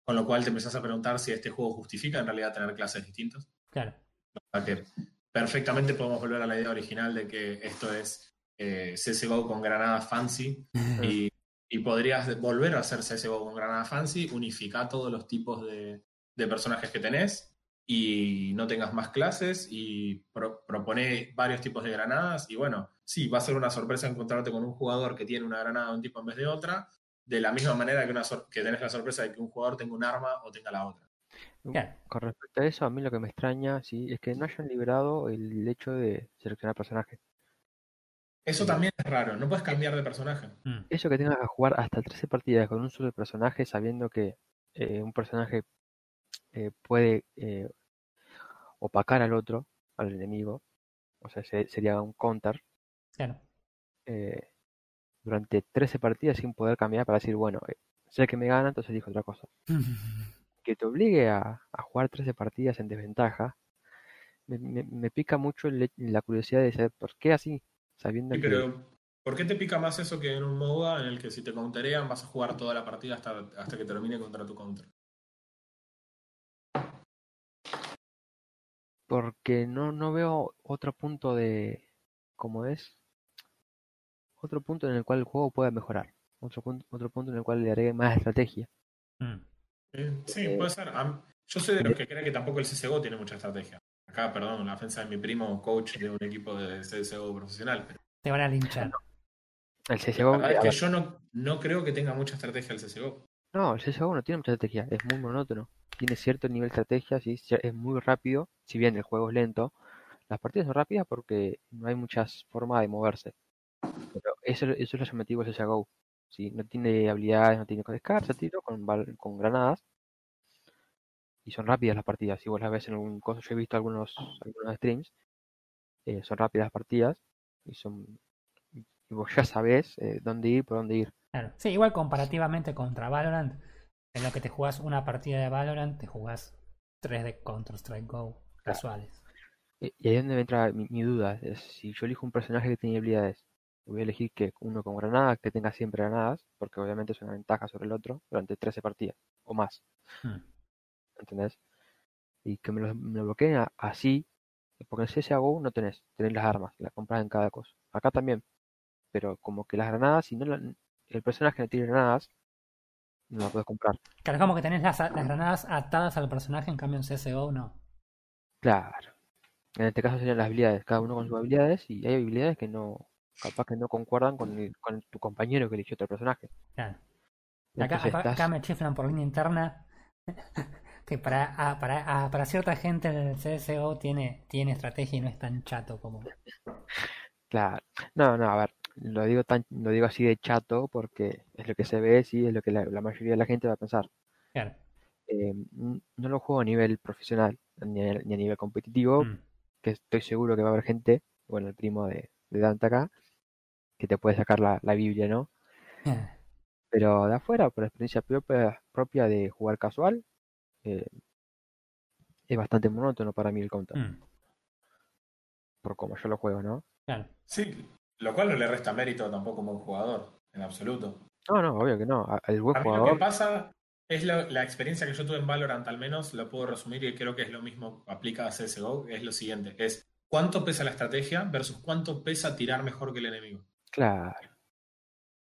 con lo cual te empezás a preguntar si este juego justifica en realidad tener clases distintas.
Claro.
O sea que perfectamente podemos volver a la idea original de que esto es eh, CSGO con granadas fancy y, y podrías volver a hacer CSGO con granadas fancy, unificar todos los tipos de, de personajes que tenés y no tengas más clases y pro- proponer varios tipos de granadas y bueno, sí, va a ser una sorpresa encontrarte con un jugador que tiene una granada de un tipo en vez de otra, de la misma manera que, una que tenés la sorpresa de que un jugador tenga un arma o tenga la otra.
Claro.
Con respecto a eso, a mí lo que me extraña, sí, es que no hayan liberado el hecho de seleccionar personajes.
Eso también es raro, no puedes cambiar de personaje.
Mm.
Eso que tengas que jugar hasta 13 partidas con un solo personaje, sabiendo que eh, un personaje eh, puede eh, opacar al otro, al enemigo, o sea, se- sería un counter,
Claro.
eh, durante 13 partidas sin poder cambiar para decir, bueno, eh, sé que me gana, entonces dijo otra cosa. Que te obligue a, a jugar 13 partidas en desventaja, me, me- me pica mucho el la curiosidad de saber por qué así, sabiendo
Sí,
que...
pero ¿por qué te pica más eso que en un MOBA en el que si te counterean vas a jugar toda la partida hasta, hasta que termine contra tu counter?
porque no, no veo otro punto de, ¿cómo es? Otro punto en el cual el juego pueda mejorar. Otro punto, otro punto en el cual le agregue más estrategia.
Mm.
Sí,
Eh,
puede ser. Yo soy de los que cree que tampoco el CSGO tiene mucha estrategia. Acá, perdón, la ofensa de mi primo, coach de un equipo de CSGO profesional. Pero
Te van a linchar.
El CSGO,
la es que yo no, no creo que tenga mucha estrategia el CSGO.
no, el CSGO no tiene mucha estrategia, es muy monótono. Tiene cierto nivel de estrategia, sí, es muy rápido, si bien el juego es lento. Las partidas son rápidas porque no hay muchas formas de moverse. Pero eso, eso es lo llamativo del CSGO. ¿Sí? No tiene habilidades, no tiene con descarga, tiro, con, con granadas. Y son rápidas las partidas. Si vos las ves en algún coso, yo he visto algunos, algunos streams, eh, son rápidas las partidas. Y son y vos ya sabés eh, dónde ir, por dónde ir.
Claro. Sí, igual comparativamente contra Valorant, en lo que te jugás una partida de Valorant, te jugás tres de Counter-Strike Go casuales.
Y y ahí es donde me entra mi, mi duda. Es si yo elijo un personaje que tiene habilidades, voy a elegir que uno con granadas, que tenga siempre granadas, porque obviamente es una ventaja sobre el otro durante 13 partidas o más.
Mm.
¿Entendés? Y que me lo, me lo bloqueen así, porque en CSGO no tenés, tenés las armas, las compras en cada cosa. Acá también, pero como que las granadas, si no la- el personaje no tiene granadas, no la puedes comprar.
Claro, como que tenés las, las granadas atadas al personaje, en cambio en CSGO no.
Claro. En este caso serían las habilidades, cada uno con sus habilidades, y hay habilidades que no, capaz que no concuerdan con, el- con tu compañero que eligió otro personaje.
Claro. Acá,
Entonces
acá-
estás-
acá me chiflan por línea interna que para, ah, para, ah, para cierta gente el CSGO tiene, tiene estrategia y no es tan chato como...
Claro. No, no, a ver, lo digo tan, lo digo así de chato porque es lo que se ve, sí, es lo que la, la mayoría de la gente va a pensar.
Claro.
Eh, no lo juego a nivel profesional ni a, ni a nivel competitivo,
Mm.
que estoy seguro que va a haber gente, bueno, el primo de, de Dante acá, que te puede sacar la, la Biblia, ¿no? Pero de afuera, por experiencia propia, propia de jugar casual, eh, es bastante monótono para mí el counter,
Mm.
por como yo lo juego, ¿no?
Claro.
Sí, lo cual no le resta mérito tampoco como un jugador, en absoluto.
No, no, obvio que no. El buen
A mí lo que
jugador,
pasa es la, la experiencia que yo tuve en Valorant, al menos, lo puedo resumir y creo que es lo mismo, aplica a CSGO, es lo siguiente, es cuánto pesa la estrategia versus cuánto pesa tirar mejor que el enemigo.
Claro.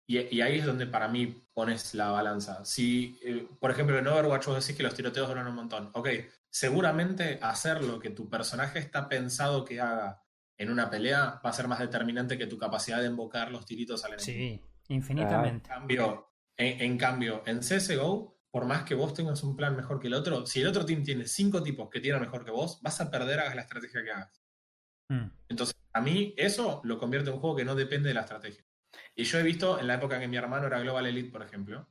Y, y ahí es donde para mí pones la balanza. Si, eh, por ejemplo, en Overwatch vos decís que los tiroteos duran un montón. Ok, seguramente hacer lo que tu personaje está pensado que haga en una pelea va a ser más determinante que tu capacidad de invocar los tiritos al enemigo.
Sí, infinitamente.
En cambio, en, en cambio, en CSGO, por más que vos tengas un plan mejor que el otro, si el otro team tiene cinco tipos que tiran mejor que vos, vas a perder hagas la estrategia que hagas.
Mm.
Entonces, a mí eso lo convierte en un juego que no depende de la estrategia. Y yo he visto en la época que mi hermano era Global Elite, por ejemplo,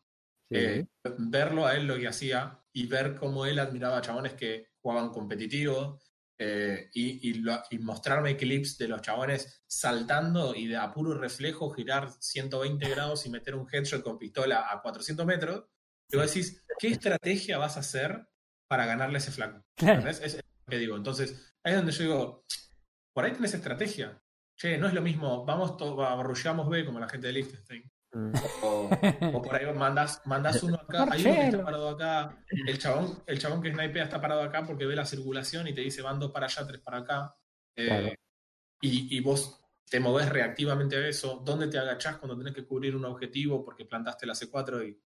Sí.
Eh, verlo a él lo que hacía y ver cómo él admiraba a chabones que jugaban competitivo eh, y, y lo- y mostrarme clips de los chabones saltando y de a puro reflejo girar 120 grados y meter un headshot con pistola a 400 metros. Y vos decís, ¿qué estrategia vas a hacer para ganarle a ese flaco?
Claro.
Es lo que digo. Entonces, ahí es donde yo digo, por ahí tenés estrategia. Che, no es lo mismo, vamos, to- arrullamos B como la gente de Liechtenstein.
Mm,
O, o por ahí mandás, mandás uno acá, hay uno que está parado acá, el chabón, el chabón que snipea está parado acá porque ve la circulación y te dice van dos para allá, tres para acá. Eh,
Claro.
y, y vos te movés reactivamente a eso, dónde te agachás cuando tenés que cubrir un objetivo porque plantaste la C4 y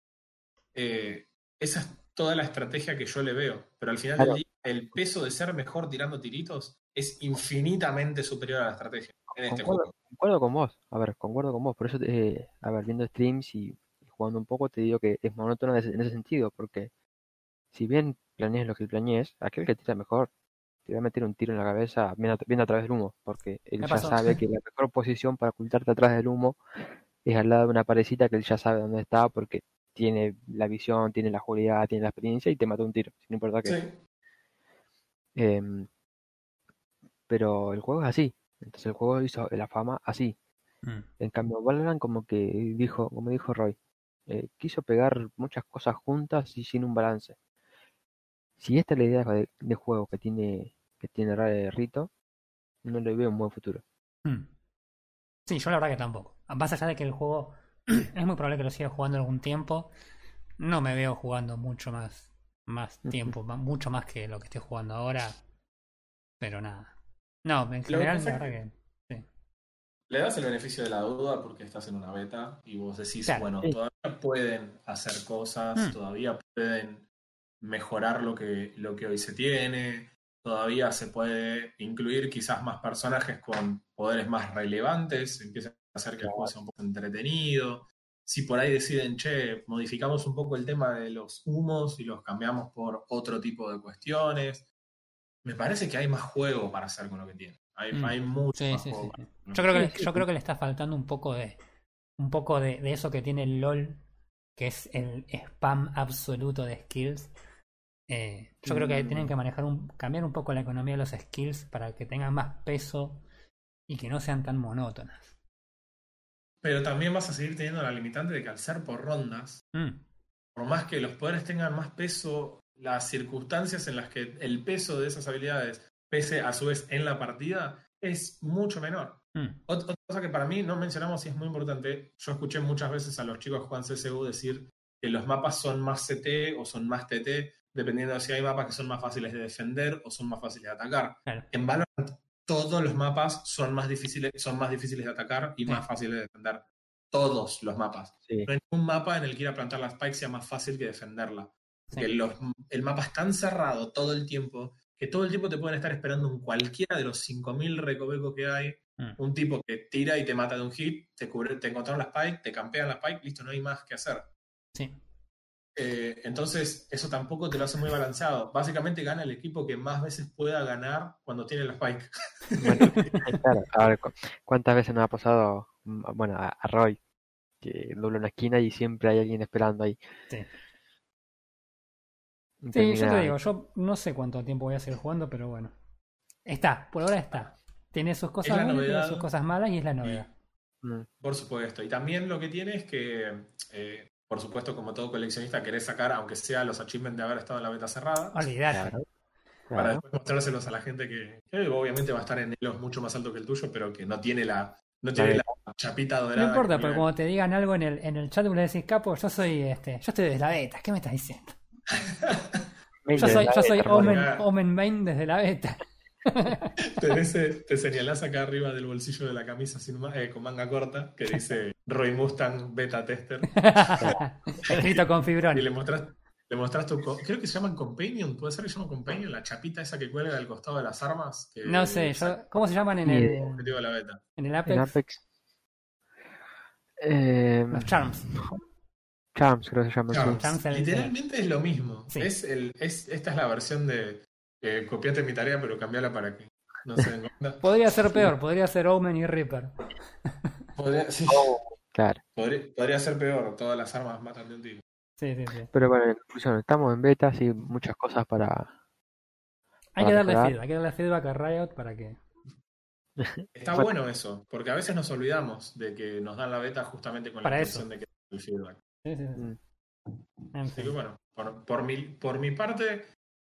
eh, esa es toda la estrategia que yo le veo. Pero al final
Claro.
del día, el peso de ser mejor tirando tiritos es infinitamente superior a la estrategia en este
Concuerdo,
juego.
concuerdo con vos, a ver, concuerdo con vos, por eso, eh, a ver, viendo streams y, jugando un poco, te digo que es monótono en ese, en ese sentido, porque si bien planees lo que planees, aquel que tira mejor te va a meter un tiro en la cabeza viendo, a- viendo a través del humo, porque él ya
pasó.
sabe que la mejor posición para ocultarte atrás del humo es al lado de una parecita que él ya sabe dónde está, porque tiene la visión, tiene la agilidad, tiene la experiencia y te mata un tiro, sin importar qué.
Sí.
Em, pero el juego es así, entonces el juego hizo la fama así.
Mm.
En cambio, Valorant como que dijo, como dijo Roy, eh, quiso pegar muchas cosas juntas y sin un balance. Si esta es la idea de, de juego que tiene que tiene Rito, no le veo un buen futuro.
Mm. Sí, yo la verdad que tampoco. Más allá de que el juego es muy probable que lo siga jugando algún tiempo, no me veo jugando mucho más, más tiempo, mucho más que lo que estoy jugando ahora. Pero nada. No, en general la verdad que
Le das el beneficio de la duda porque estás en una beta y vos decís,
Claro.
bueno,
Sí.
todavía pueden hacer cosas,
Mm.
todavía pueden mejorar lo que, lo que hoy se tiene, todavía se puede incluir quizás más personajes con poderes más relevantes, empieza a hacer que el juego sea un poco entretenido. Si por ahí deciden, che, modificamos un poco el tema de los humos y los cambiamos por otro tipo de cuestiones, me parece que hay más juego para hacer con lo que tiene. Hay,
Mm.
hay mucho
Sí,
más
sí,
juego.
sí,
para
sí.
hacer.
Yo creo que, yo creo que le está faltando un poco de un poco de, de eso que tiene el LOL, que es el spam absoluto de skills. Eh, yo creo que
Mm.
tienen que manejar un, cambiar un poco la economía de los skills para que tengan más peso y que no sean tan monótonas.
Pero también vas a seguir teniendo la limitante de que al ser por rondas,
Mm,
por más que los poderes tengan más peso, las circunstancias en las que el peso de esas habilidades pese a su vez en la partida es mucho menor.
mm,
Ot- Otra cosa que para mí no mencionamos y es muy importante, yo escuché muchas veces a los chicos que juegan CSU decir que los mapas son más CT o son más TT, dependiendo de si hay mapas que son más fáciles de defender o son más fáciles de atacar.
claro.
En Valorant todos los mapas son más difíciles, son más difíciles de atacar y
Sí.
más fáciles de defender. Todos los mapas.
Sí,
No hay ningún mapa en el que ir a plantar la spike sea más fácil que defenderla.
Sí.
Porque los- el mapa es tan cerrado todo el tiempo que todo el tiempo te pueden estar esperando en cualquiera de los 5.000 recovecos que hay.
Mm.
Un tipo que tira y te mata de un hit, te, cubre, te encontraron la spike, te campean la spike, listo, no hay más que hacer.
Sí.
Eh, entonces, eso tampoco te lo hace muy balanceado. Básicamente gana el equipo que más veces pueda ganar cuando tiene la spike.
Bueno, claro, a ver, cu- ¿cuántas veces nos ha pasado, mm, bueno, a, a Roy, que dobla una esquina y siempre hay alguien esperando ahí?
Sí. Sí, yo te digo, yo no sé cuánto tiempo voy a seguir jugando, pero bueno. Está, por ahora está. Tiene sus cosas buenas, tiene
novedad.
sus cosas malas y es la novedad.
Mm,
Por supuesto. Y también lo que tiene es que, eh, por supuesto, como todo coleccionista, querés sacar, aunque sea los achievements de haber estado en la beta cerrada,
Olvidate.
claro,
para
claro.
después mostrárselos a la gente que, que obviamente va a estar en hilos mucho más alto que el tuyo, pero que no tiene la, no tiene la chapita dorada.
No importa, pero cuando te digan algo en el, en el chat, vos le decís, capo, yo soy este, yo estoy desde la beta, ¿qué me estás diciendo? Yo soy, yo soy Omen. Omen Main desde la beta.
Tenés, te señalás acá arriba del bolsillo de la camisa sin eh, con manga corta que dice Roy Mustang Beta Tester
Escrito con
y
fibrón.
le mostrás, le mostrás tu. Creo que se llaman Companion, puede ser que se llaman Companion, la chapita esa que cuelga al costado de las armas. que-
No sé, yo, ¿cómo se llaman en el,
idea.
Objetivo de la beta.
en el
En
Apex?
Apex. Eh,
Los Charms.
Charms, creo que se llama. sí.
Charms. Literalmente es lo mismo.
Sí.
Es el, es, esta es la versión de eh, copiate mi tarea, pero cambiala para que no se den cuenta.
Podría ser peor, podría ser Omen y Reaper.
Podría, sí,
Claro.
podría, podría ser peor, todas las armas matan de un tiro.
Sí, sí, sí.
Pero bueno, en conclusión, estamos en beta, sí, muchas cosas para...
Hay
Para
que darle feedback, hay que darle feedback a Riot para que.
Está
Bueno.
bueno eso, porque a veces nos olvidamos de que nos dan la beta justamente con
Para
la intención de que el feedback.
Sí, sí, sí.
Mm.
En
Así que bueno, por, por mi, por mi parte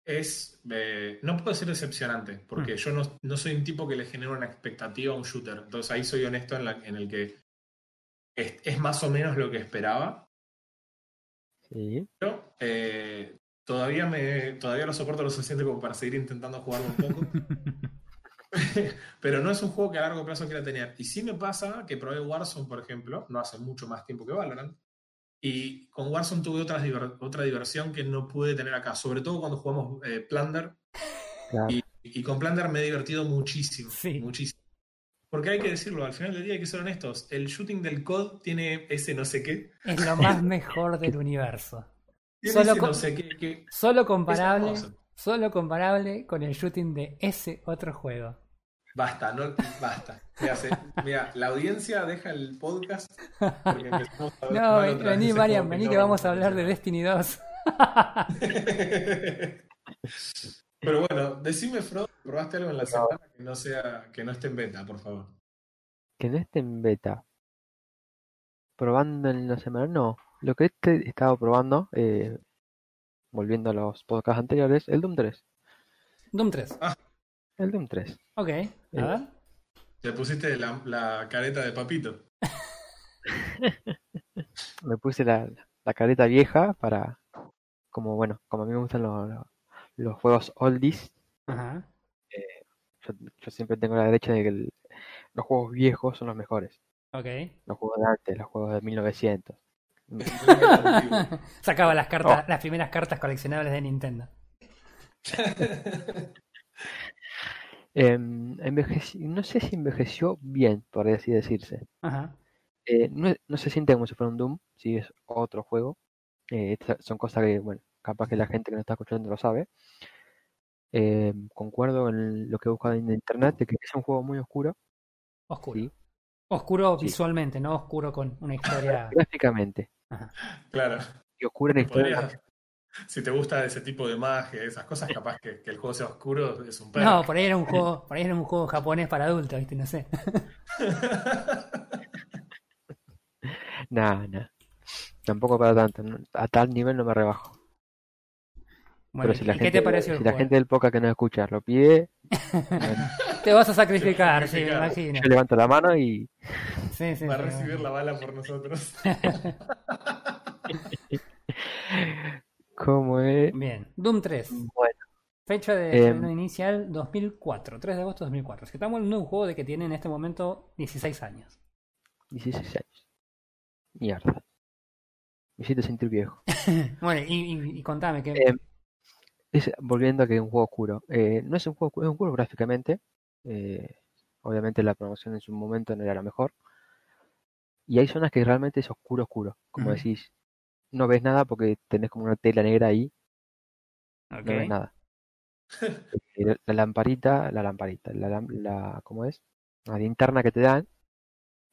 es eh, no puedo ser decepcionante, porque
Mm.
yo no, no soy un tipo que le genera una expectativa a un shooter. Entonces ahí soy honesto en, la- en el que es, es más o menos lo que esperaba,
Sí.
pero eh, todavía me todavía lo soporto lo suficiente como para seguir intentando jugarlo un poco. pero no es un juego que a largo plazo quiera tener. Y sí me pasa que probé Warzone, por ejemplo, no hace mucho más tiempo que Valorant. Y con Warzone tuve otra, diver- otra diversión que no pude tener acá, sobre todo cuando jugamos eh, Plunder.
Claro.
Y, y con Plunder me he divertido muchísimo.
Sí.
Muchísimo. Porque hay que decirlo, al final del día hay que ser honestos. El shooting del COD tiene ese no sé qué.
Es lo más mejor del universo.
Tiene
Solo
ese no sé qué. que
Solo comparable, solo comparable con el shooting de ese otro juego.
Basta, no, basta. Mira, se- mira, la audiencia deja el podcast porque empezamos a hablar
No, vení,
ese
Marian, vení
no
que vamos a hablar de. Destiny 2.
Pero bueno, decime, Frodo, ¿probaste algo en la semana que no sea, que no esté en beta, por favor?
Que no esté en beta. Probando en la semana, no. Lo que este he estado probando, eh, volviendo a los podcasts anteriores, el Doom 3.
Doom 3.
El Doom 3.
Ok, a
Eh.
ver.
Te pusiste la, la careta de papito.
Me puse la, la careta vieja para, como bueno, como a mí me gustan los, los, los juegos oldies,
Ajá.
yo, yo siempre tengo la derecha de que el- los juegos viejos son los mejores.
Ok.
Los juegos de antes, los juegos de 1900.
Sacaba las cartas,
Oh.
las primeras cartas coleccionables de Nintendo.
Em, envejeci- no sé si envejeció bien, por así decirse.
Ajá.
Eh, no, no se siente como si fuera un Doom, si es otro juego. Eh, son cosas que, bueno, capaz que la gente que nos está escuchando lo sabe. Eh, concuerdo en lo que he buscado en internet, de que es un juego muy oscuro,
Oscuro.
sí,
Oscuro
Sí.
visualmente, no oscuro con una historia.
gráficamente.
Ajá.
Claro.
Y oscuro en la historia.
Si te gusta ese tipo de magia, esas cosas, capaz que, que el juego sea oscuro es un perro.
No, por ahí era un juego, por ahí era un juego japonés para adultos, ¿viste? No sé.
Nada, nada. Tampoco para tanto. no- A tal nivel no me rebajo.
Bueno,
Pero si la
¿y
gente,
qué te pareció el
si la
juego?
gente del poca que no escucha lo pide, bueno,
Te vas a sacrificar, sí, me imagino.
yo levanto la mano y
Sí, sí,
Va a recibir la bala por nosotros.
como es.
Bien, Doom 3.
Bueno,
Fecha de estreno inicial 2004, 3 de agosto de 2004. Así que estamos de un juego de que tiene en este momento 16 años.
16 años. Mierda. Me hiciste sentir viejo.
Bueno, y, y- y contame que...
Em, es- volviendo a que es un juego oscuro. Eh, no es un juego, oscuro, es un juego gráficamente. Eh, obviamente la promoción en su momento no era la mejor. Y hay zonas que realmente es oscuro, oscuro. Como decís, no ves nada porque tenés como una tela negra ahí, no ves nada. Eh, la, la lamparita, la lamparita, la, la, ¿cómo es? La linterna que te dan.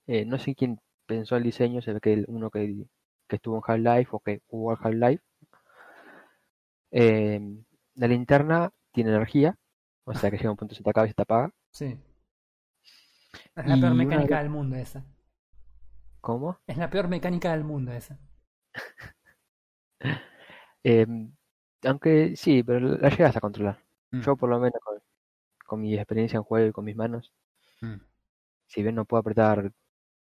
eh, no sé quién pensó el diseño, se ve que el- uno que, que estuvo en Half-Life o que jugó al Half-Life. Eh, la linterna tiene energía, o sea que llega un punto se te acaba y se te apaga.
Sí. Es la
Y
peor mecánica del mundo esa.
¿Cómo?
Es la peor mecánica del mundo esa.
Eh, aunque sí, pero la llegas a controlar.
Mm.
Yo por lo menos con, con mi experiencia en juego y con mis manos,
Mm.
si bien no puedo apretar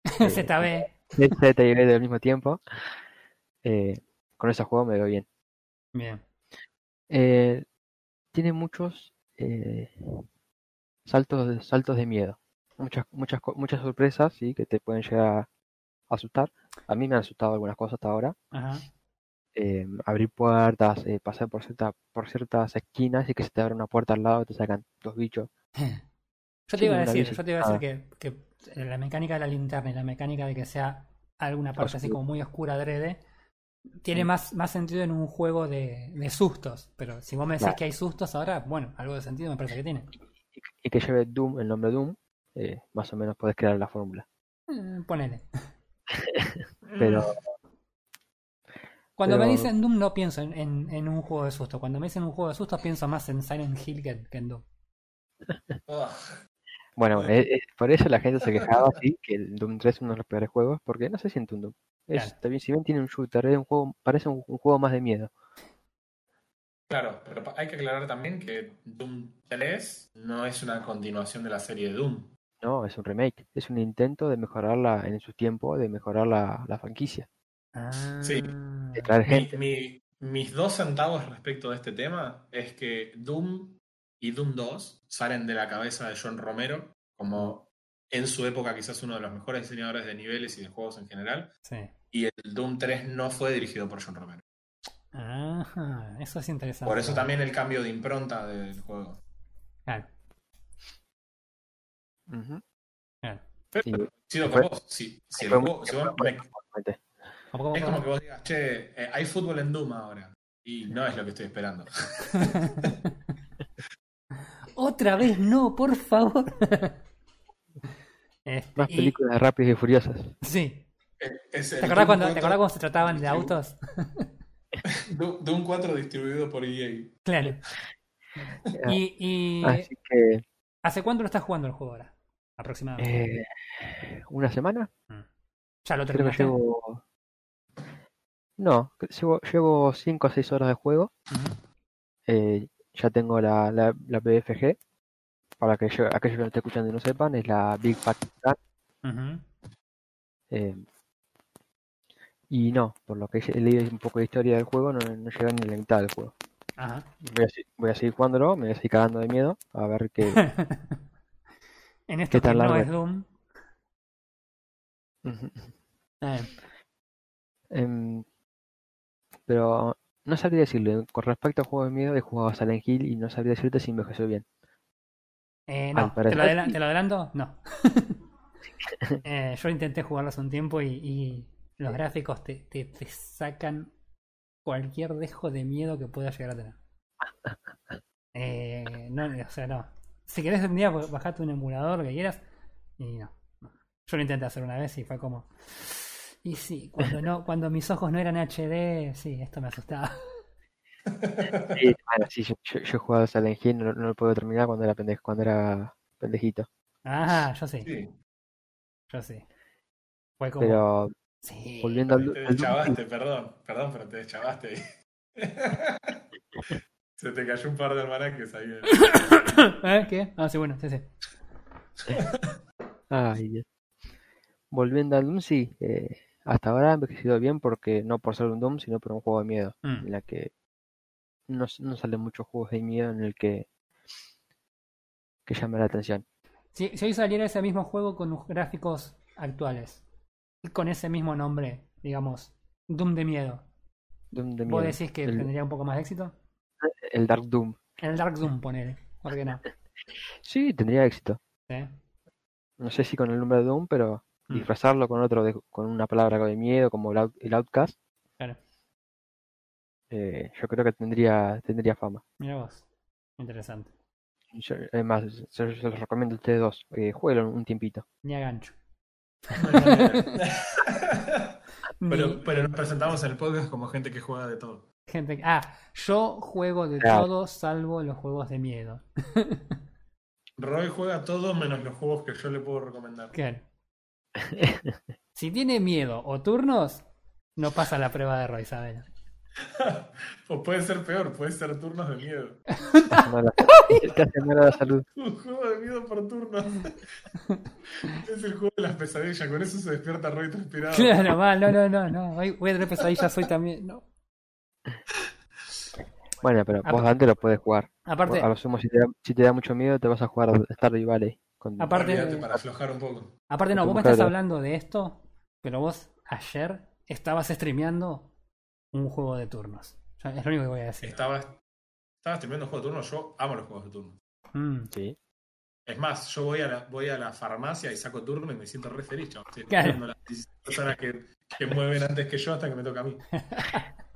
eh,
ZB.
Z y B al mismo tiempo, eh, con ese juego me veo bien.
Bien.
Eh, tiene muchos eh, saltos, de- saltos de miedo. Muchas, muchas, muchas sorpresas, sí, que te pueden llegar a asustar. A mí me han asustado algunas cosas hasta ahora.
Ajá.
Eh, abrir puertas, eh, pasar por, cierta, por ciertas esquinas y que se te abre una puerta al lado y te sacan dos bichos.
Yo te iba a decir, yo te iba a decir que, que la mecánica de la linterna y la mecánica de que sea alguna parte así como muy oscura adrede, tiene más, más sentido en un juego de, de sustos. Pero si vos me decís
Claro.
que hay sustos ahora, bueno, algo de sentido me parece que tiene.
Y, y que lleve Doom, el nombre Doom, eh, más o menos puedes crear la fórmula.
Eh, ponele.
Pero
Cuando me dicen Doom no pienso en, en- en un juego de susto. Cuando me dicen un juego de susto pienso más en Silent Hill que, que en Doom.
Ugh.
Bueno, eh, eh, por eso la gente se quejaba así, que el Doom 3 es uno de los peores juegos, porque no se siente un Doom. Es,
Claro.
también, si bien tiene un shooter, es un juego, parece un, un juego más de miedo.
Claro, pero hay que aclarar también que Doom 3 no es una continuación de la serie de Doom.
No, es un remake, es un intento de mejorarla en su tiempo, de mejorar la, la franquicia,
Sí.
de traer
Mi-
gente.
mi- mis dos centavos respecto de este tema es que Doom y Doom 2 salen de la cabeza de John Romero como en su época quizás uno de los mejores diseñadores de niveles y de juegos en general.
Sí.
Y el Doom 3 no fue dirigido por John Romero.
Ajá, eso es interesante.
Por eso también el cambio de impronta del juego.
Claro,
Pero con vos. Si, si el
fue
juego-
muy-
si vos me-
Realmente.
¿Cómo, cómo,
es
cómo?
como que vos digas, che, eh, hay fútbol en Doom ahora. Y no es lo que estoy esperando.
Otra vez no, por favor. Este,
Más
y-
películas de Rápidos y Furiosas.
sí.
Es
¿Te acordás, cuando, ¿Te
4
acordás cuando se trataban de autos?
Doom Doom 4 distribuido por EA.
Claro. Y, y
Así que,
¿hace cuánto lo estás jugando el juego ahora? Aproximadamente.
eh, una semana,
ya lo
creo que
terminaste.
llevo... No, llevo, llevo 5 o 6 horas de juego. Eh, ya tengo la, la, la BFG. Para que yo- aquellos que no estén escuchando y no sepan, es la Big Gun.
Ujú.
Eh, y no, por lo que he leído un poco de historia del juego, no, no llega ni a la mitad del juego.
Ajá.
Voy a, se- voy a seguir jugándolo, me voy a seguir cagando de miedo, a ver qué.
en esto
¿Qué
que no es? Doom. Eh,
pero no sabría decirle, con respecto a juegos de miedo, he jugado a Silent Hill y no sabría decirte si envejeció bien.
eh, no, ¿te
parecer
lo, adela-
sí.
te lo adelanto? No. Eh, yo intenté jugarlo hace un tiempo y, y los gráficos te, te, te sacan cualquier dejo de miedo que puedas llegar a tener. Eh, no, o sea, no. Si querés un día bajate un emulador, lo que quieras. Y no. Yo lo intenté hacer una vez y fue como. Y sí, cuando no, cuando mis ojos no eran HD, sí, esto me asustaba.
Sí, bueno, sí, yo, yo- yo he jugado a Silent Hill, no, no lo puedo terminar cuando era pendejo, cuando era pendejito.
Ah, yo sí,
Sí.
yo sí. Fue como.
Pero
sí.
volviendo al,
Te deschavaste, perdón, perdón, pero te deschavaste. Se te cayó un par de almanaques ahí.
¿Eh? ¿Qué? Ah, sí, bueno, sí, sí.
Ay, Dios. Volviendo al Doom, sí, eh, hasta ahora ha envejecido bien porque no por ser un Doom, sino por un juego de miedo,
Mm.
en la que no, no salen muchos juegos de miedo en el que que llame la atención.
Si, si hoy saliera ese mismo juego con los gráficos actuales, con ese mismo nombre, digamos, Doom de miedo,
Doom de
¿vos decís que
El,
tendría un poco más de éxito?
el Dark Doom.
El Dark Doom, ponele. ¿Por qué no?
Sí, tendría éxito.
¿Sí?
No sé si con el nombre de Doom, pero
Mm.
disfrazarlo con otro, de- con una palabra de miedo, como el, Out- el Outcast,
Claro.
eh, yo creo que tendría, tendría fama.
Mira vos. Interesante.
Yo- además, se, se los recomiendo a ustedes dos. Eh, jueguenlo un tiempito.
Ni a gancho.
pero, nos presentamos en el podcast como gente que juega de todo.
gente Ah, yo juego de
Claro.
todo salvo los juegos de miedo.
Roy juega todo menos los juegos que yo le puedo recomendar.
Claro. Si tiene miedo o turnos, no pasa la prueba de Roy, ¿sabes?
pues puede ser peor, puede ser turnos de miedo.
Te hace mal a- te hace mal a la salud.
Un juego de miedo por turnos. es el juego de las pesadillas, con eso se despierta Roy transpirado.
Claro, mal, no, no, no, no. Voy a tener pesadillas hoy también. No.
Bueno, pero vos antes lo puedes jugar.
Aparte,
A lo sumo, si te, da, si te da mucho miedo, te vas a jugar a Stardew Valley. Con...
Aparte-
para aflojar un poco.
aparte no, vos me estás hablando de esto, pero vos ayer estabas streameando un juego de turnos. O sea, es lo único que voy a decir.
Estaba, estaba streameando un juego de turnos, yo amo los juegos de turnos.
Mm.
Sí.
Es más, yo voy a la, voy a la farmacia y saco turno y me siento re feliz, chavos. Estoy
Claro.
escuchando las 16 personas que, que mueven antes que yo hasta que me toca a mí.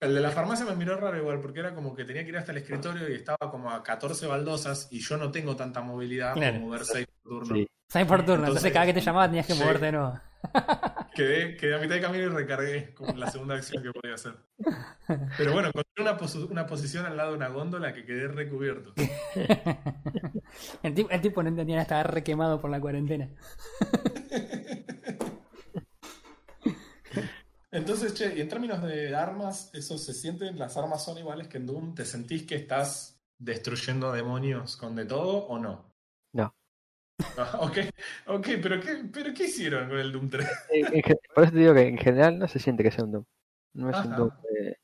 El de la farmacia me miró raro igual, porque era como que tenía que ir hasta el escritorio y estaba como a 14 baldosas y yo no tengo tanta movilidad
Claro.
como mover 6 por turno.
Sí.
Sai por turno, entonces,
Entonces,
cada vez que te llamaba tenías que moverte de nuevo.
Quedé, quedé a mitad de camino y recargué como la segunda acción que podía hacer. Pero bueno, encontré una, una posición al lado de una góndola que quedé recubierto.
el, tipo, el tipo no entendía, estaba re quemado por la cuarentena.
Entonces, che, y en términos de armas, ¿eso se sienten? ¿Las armas son iguales que en Doom? ¿Te sentís que estás destruyendo demonios con de todo o? No. Ah, ok, ok, pero ¿qué, pero ¿qué hicieron con el Doom 3?
En- en gen- por eso te digo que en general no se siente que sea un Doom. No es un. Doom. eh,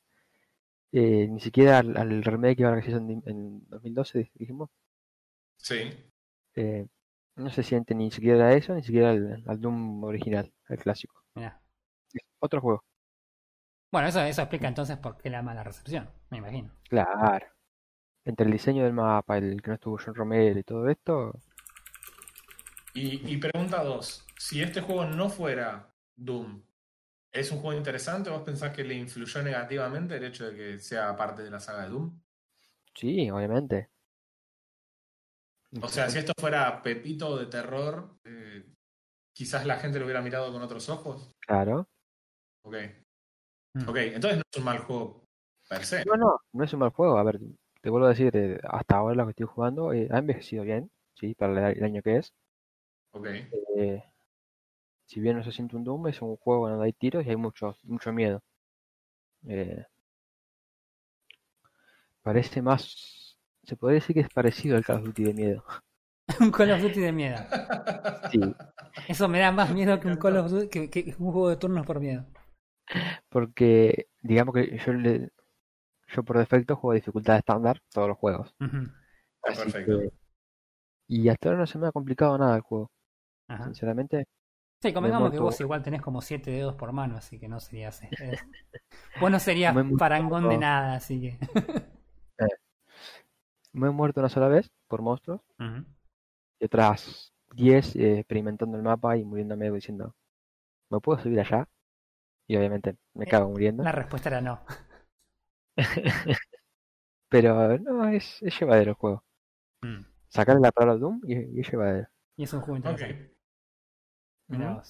eh, ni siquiera al, al remake ahora que se hizo en, en 2012, dijimos.
Sí,
eh, no se siente ni siquiera eso, ni siquiera al, al Doom original, al clásico.
Mirá.
Es otro juego.
Bueno, eso, eso explica entonces por qué la mala recepción, me imagino.
Claro. Entre el diseño del mapa, el que no estuvo John Romero y todo esto,
Y, y pregunta dos, si este juego no fuera Doom, ¿es un juego interesante? ¿Vos pensás que le influyó negativamente el hecho de que sea parte de la saga de Doom?
sí, obviamente.
O sea, si esto fuera Pepito de terror, eh, quizás la gente lo hubiera mirado con otros ojos.
Claro.
Ok.
Mm.
Ok, entonces no es un mal juego per se.
No, no, no es un mal juego. A ver, te vuelvo a decir, eh, hasta ahora lo que estoy jugando eh, ha envejecido bien, sí, para el, el año que es.
Ok.
Eh, si bien no se siente un Doom, es un juego donde hay tiros y hay mucho, mucho miedo. Eh, parece más, se podría decir que es parecido al Call of Duty de miedo.
un Call of Duty de miedo.
Sí,
Eso me da más miedo que un Call of Duty, que, que un juego de turnos por miedo.
porque digamos que yo le, yo por defecto juego dificultad estándar todos los juegos. Así
Perfecto.
que- y hasta ahora no se me ha complicado nada el juego,
Ajá.
sinceramente.
Sí, convengamos que vos igual tenés como siete dedos por mano, así que no serías. eh, vos no serías
muerto-
parangón de nada, así que.
Me he muerto una sola vez por monstruos
Ujú.
y otras 10 eh, experimentando el mapa y muriéndome diciendo, ¿me puedo subir allá? Y obviamente me
Eh,
cago muriendo.
La respuesta era no.
Pero no, es, es llevadero el juego.
Mm.
Sacarle la palabra Doom y, y es llevadero.
Y es un juego. Mirá.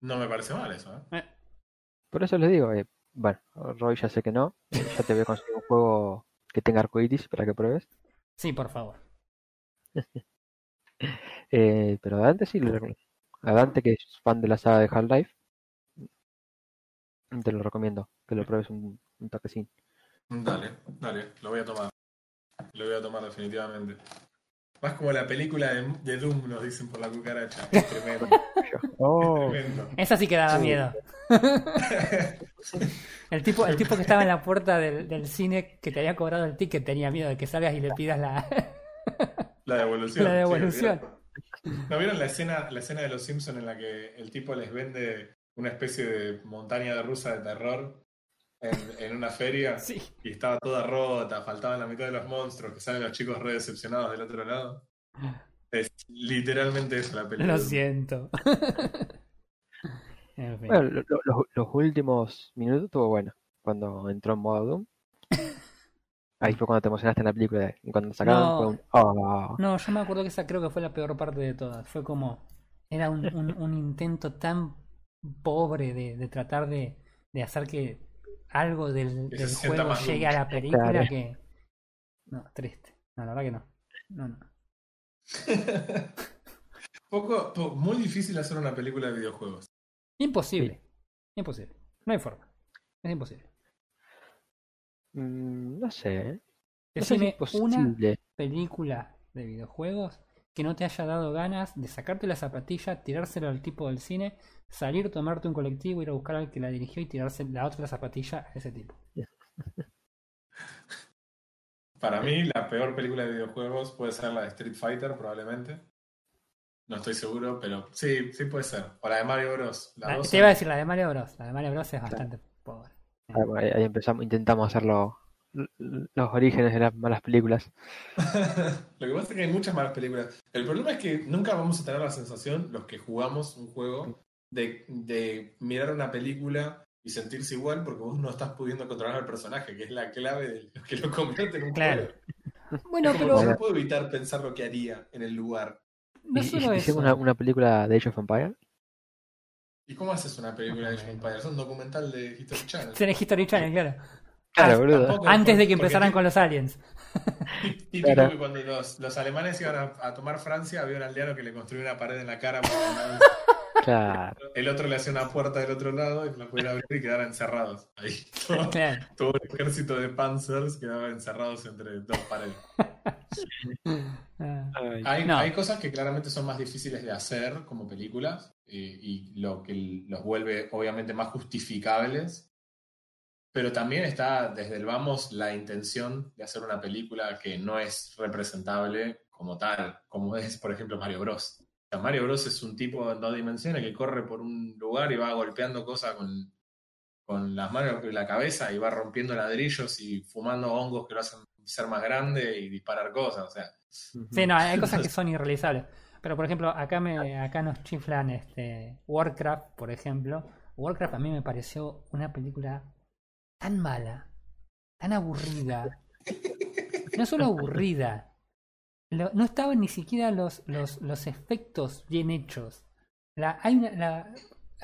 No me parece mal eso, ¿eh?
Eh,
Por eso les digo, eh, bueno, Roy ya sé que no, eh, ya te voy a conseguir un juego que tenga arcoiris para que pruebes.
sí, por favor.
Eh, pero a Dante sí. A Dante que es fan de la saga de Half-Life, te lo recomiendo, que lo pruebes un, un toquecín.
Dale, dale, lo voy a tomar. Lo voy a tomar definitivamente. Más como la película de, de Doom, nos dicen por la cucaracha. Es tremendo.
Oh,
tremendo.
Esa sí que daba
Sí.
miedo. El tipo, el tipo que estaba en la puerta del, del cine que te había cobrado el ticket tenía miedo de que salgas y le pidas la,
La devolución.
la
sí,
devolución.
¿vieron? ¿No vieron la escena, la escena de los Simpsons en la que el tipo les vende una especie de montaña de rusa de terror en, en una feria?
Sí.
Y estaba toda rota, faltaban la mitad de los monstruos, que salen los chicos re decepcionados del otro lado. Es literalmente eso la película.
Lo siento. En fin.
bueno, lo- lo- los, los últimos minutos estuvo bueno. Cuando entró en modo Doom. Ahí fue cuando te emocionaste en la película. Y cuando sacaron
No.
fue un. "Ah".
No, yo me acuerdo que esa creo que fue la peor parte de todas. Fue como. Era un, un- un intento tan pobre de, de tratar de, de hacer que algo del, del juego llegue a la película
Claro.
que. No, triste. No, la verdad que no. No, no.
Poco, po- muy difícil hacer una película de videojuegos.
Imposible. Imposible. No hay forma. Es imposible.
Mm, no sé. ¿eh? No sé si
Decime
es
una película de videojuegos que no te haya dado ganas de sacarte la zapatilla, tirársela al tipo del cine, salir, tomarte un colectivo, ir a buscar al que la dirigió y tirarse la otra zapatilla a ese tipo.
Para mí, la peor película de videojuegos puede ser la de Street Fighter, probablemente. No estoy seguro, pero sí, sí puede ser. O la de Mario Bros. La
La-
dos
te iba a decir la de Mario Bros. La de Mario Bros es bastante pobre.
Ah, ahí, ahí empezamos, intentamos hacer lo- l- los orígenes de las malas películas.
Lo que pasa es que hay muchas malas películas. El problema es que nunca vamos a tener la sensación, los que jugamos un juego, de, de mirar una película y sentirse igual porque vos no estás pudiendo controlar al personaje, que es la clave de lo que lo convierte en un
Claro.
juego.
Bueno, pero
no puedo evitar pensar lo que haría en el lugar.
no
¿Y- y-
solo
y
eso.
una, una película de Age of Empires?
¿Y cómo haces una película de Age of Empires? Es un documental de History Channel.
Tenés History Channel, claro.
Claro,
Ah,
boludo.
tampoco-
Antes de que empezaran con los aliens.
Típico
Claro.
que cuando los, los alemanes iban a, a tomar Francia, había un aldeano que le construyó una pared en la cara. para
Claro.
el otro le hacía una puerta del otro lado y la pudiera abrir y quedar encerrados. Ahí. Todo,
Claro.
todo el ejército de panzers quedaba encerrados entre dos paredes.
Ah,
Ay,
Hay,
No.
hay cosas que claramente son más difíciles de hacer como películas eh, y lo que los vuelve obviamente más justificables. Pero también está desde el vamos la intención de hacer una película que no es representable como tal, como es por ejemplo Mario Bros. O sea, Mario Bros es un tipo en dos dimensiones que corre por un lugar y va golpeando cosas con, con las manos y la cabeza y va rompiendo ladrillos y fumando hongos que lo hacen ser más grande y disparar cosas. O sea.
Sí, no, hay cosas que son irrealizables. Pero por ejemplo, acá me, acá nos chiflan este Warcraft, por ejemplo. Warcraft a mí me pareció una película tan mala, tan aburrida. No solo aburrida. lo- no estaban ni siquiera los, los, los efectos bien hechos. La, hay una, la,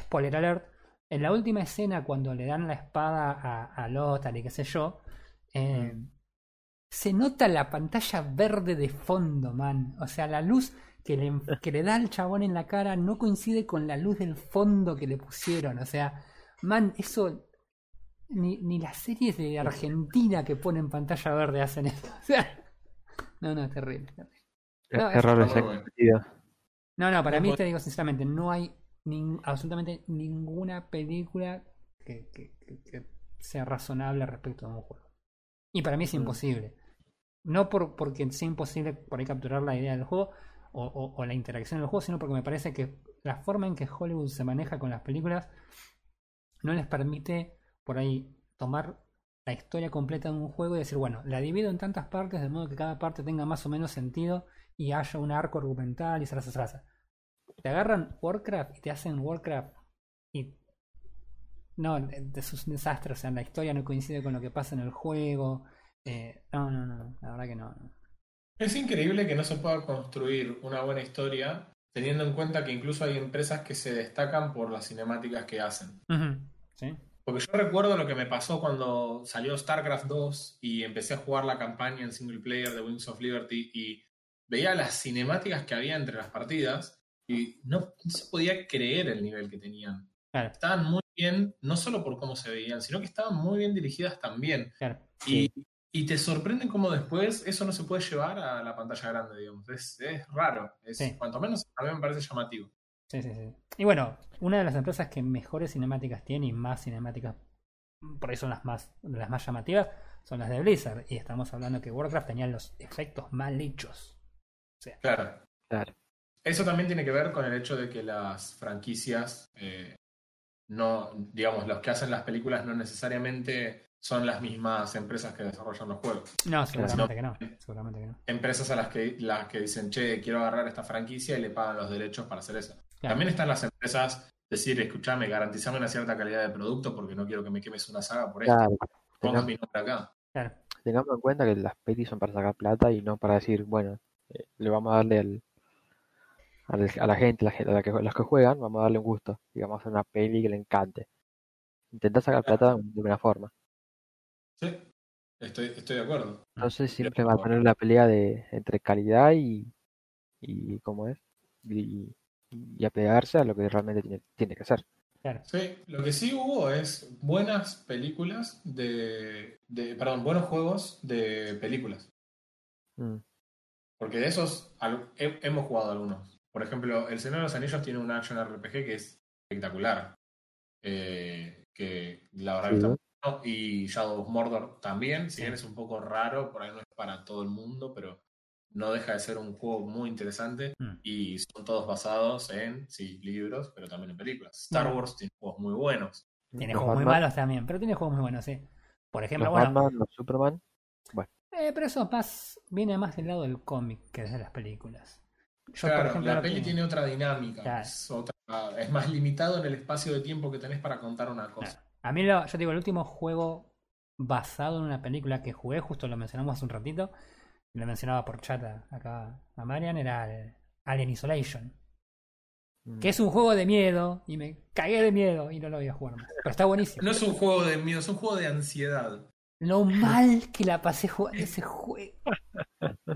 spoiler alert. En la última escena, cuando le dan la espada a, a Lothar y qué sé yo, eh, se nota la pantalla verde de fondo, man. O sea, la luz que le, que le da al chabón en la cara no coincide con la luz del fondo que le pusieron. O sea, man, eso. Ni, ni las series de Argentina que ponen pantalla verde hacen eso. O sea, no, no, terrible. terrible. No, es-
sentido.
No, no, para
No
mí te digo sinceramente, no hay nin- absolutamente ninguna película que, que- que- que sea razonable respecto a un juego. Y para mí es
Mm.
imposible. No por, porque sea imposible por ahí capturar la idea del juego o, o- o la interacción del juego, sino porque me parece que la forma en que Hollywood se maneja con las películas no les permite por ahí tomar la historia completa de un juego y decir, bueno, la divido en tantas partes de modo que cada parte tenga más o menos sentido y haya un arco argumental y zaraza, zaraza. Te agarran Warcraft y te hacen Warcraft y no, es un desastre, o sea, la historia no coincide con lo que pasa en el juego. eh, no, no, no, la verdad que no.
Es increíble que no se pueda construir una buena historia teniendo en cuenta que incluso hay empresas que se destacan por las cinemáticas que hacen.
¿Sí?
Porque yo recuerdo lo que me pasó cuando salió StarCraft 2 y empecé a jugar la campaña en single player de Wings of Liberty y veía las cinemáticas que había entre las partidas y no, no se podía creer el nivel que tenían.
Claro,
Estaban muy bien, no solo por cómo se veían, sino que estaban muy bien dirigidas también.
claro.
Y, y te sorprende cómo después eso no se puede llevar a la pantalla grande, digamos. Es, es raro. Es,
Sí.
Cuanto menos a mí me parece llamativo.
Sí, sí, sí. Y bueno, una de las empresas que mejores cinemáticas tiene y más cinemáticas, por ahí son las más, las más llamativas, son las de Blizzard. Y estamos hablando que Warcraft tenía los efectos mal hechos.
Claro.
Claro.
Eso también tiene que ver con el hecho de que las franquicias, eh, no, digamos, los que hacen las películas no necesariamente son las mismas empresas que desarrollan los juegos.
No, seguramente
no.
que no. Seguramente que no.
Empresas a las que, las que dicen, che, quiero agarrar esta franquicia y le pagan los derechos para hacer eso.
Claro.
También están las empresas decir, escúchame, garantizame una cierta calidad de producto porque no quiero que me quemes una saga por esto.
Claro. Tengamos,
mi nombre acá.
Claro.
tengamos en cuenta que las pelis son para sacar plata y no para decir, bueno, eh, le vamos a darle al, al- a la gente, la gente a la que, a los que juegan, vamos a darle un gusto y vamos a hacer una peli que le encante. Intentar sacar plata de una forma.
Sí, estoy, estoy de acuerdo.
Entonces siempre va a tener la pelea de entre calidad y, y ¿cómo es? Y, y apegarse a lo que realmente tiene, tiene que ser.
Claro.
Sí, lo que sí hubo es buenas películas de, de perdón, buenos juegos de películas.
Mm,
Porque de esos al- he- hemos jugado algunos. Por ejemplo, El Señor de los Anillos tiene un action RPG que es espectacular. Eh, que la verdad
Sí.
está bueno. Y Shadow of Mordor también, si
Sí.
bien es un poco raro, por ahí no es para todo el mundo, pero no deja de ser un juego muy interesante.
Mm.
Y son todos basados en, sí, libros, pero también en películas. Star
Bueno.
Wars tiene juegos muy buenos.
Tiene
los
juegos muy malos también, pero tiene juegos muy buenos, sí. Por ejemplo,
Los
bueno,
Batman, los Superman,
eh, pero eso es más, viene más del lado del cómic que desde las películas. Yo,
claro,
por ejemplo,
la peli tiene otra dinámica.
Claro.
Es, otra- es más limitado en el espacio de tiempo que tenés para contar una cosa.
Claro. A mí, lo, yo te digo, el último juego basado en una película que jugué, justo lo mencionamos hace un ratito, lo mencionaba por chat a- acá a Marian, era el Alien Isolation.
Mm.
Que es un juego de miedo y me cagué de miedo y no lo voy a jugar más. Pero está buenísimo.
No es un juego de miedo, es un juego de ansiedad.
Lo mal que la pasé jugando ese juego.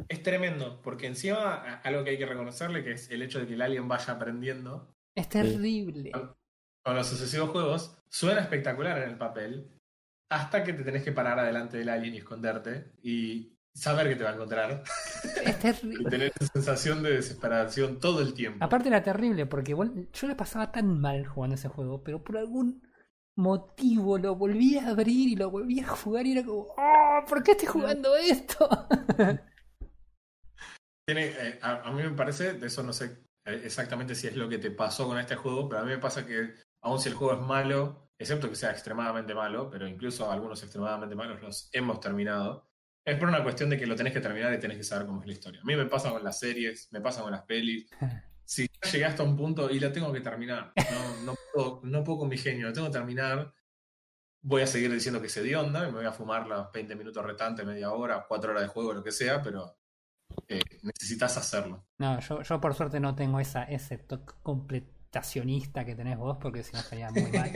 Es tremendo, porque encima algo que hay que reconocerle que es el hecho de que el alien vaya aprendiendo
Es terrible.
con los sucesivos juegos, suena espectacular en el papel, hasta que te tenés que parar adelante del alien y esconderte y saber que te va a encontrar
Es
y
terrible.
tener esa sensación de desesperación todo el tiempo.
Aparte era terrible porque bueno, yo la pasaba tan mal jugando ese juego, pero por algún motivo lo volví a abrir y lo volví a jugar y era como, ¡Oh! ¿Por qué estoy jugando esto?
Tiene, eh, a, a mí me parece, de eso no sé eh, exactamente si es lo que te pasó con este juego, pero a mí me pasa que aun si el juego es malo, excepto que sea extremadamente malo, pero incluso algunos extremadamente malos los hemos terminado, es por una cuestión de que lo tenés que terminar y tenés que saber cómo es la historia. A mí me pasa con las series, me pasa con las pelis. Si ya llegué hasta un punto y la tengo que terminar, no, no, puedo, no puedo con mi genio, lo tengo que terminar, voy a seguir diciendo que se dio onda y me voy a fumar los 20 minutos restantes, media hora, 4 horas de juego, lo que sea, pero eh, necesitas hacerlo.
No, yo, yo por suerte no tengo esa, ese toque completacionista que tenés vos, porque si no estaría muy mal.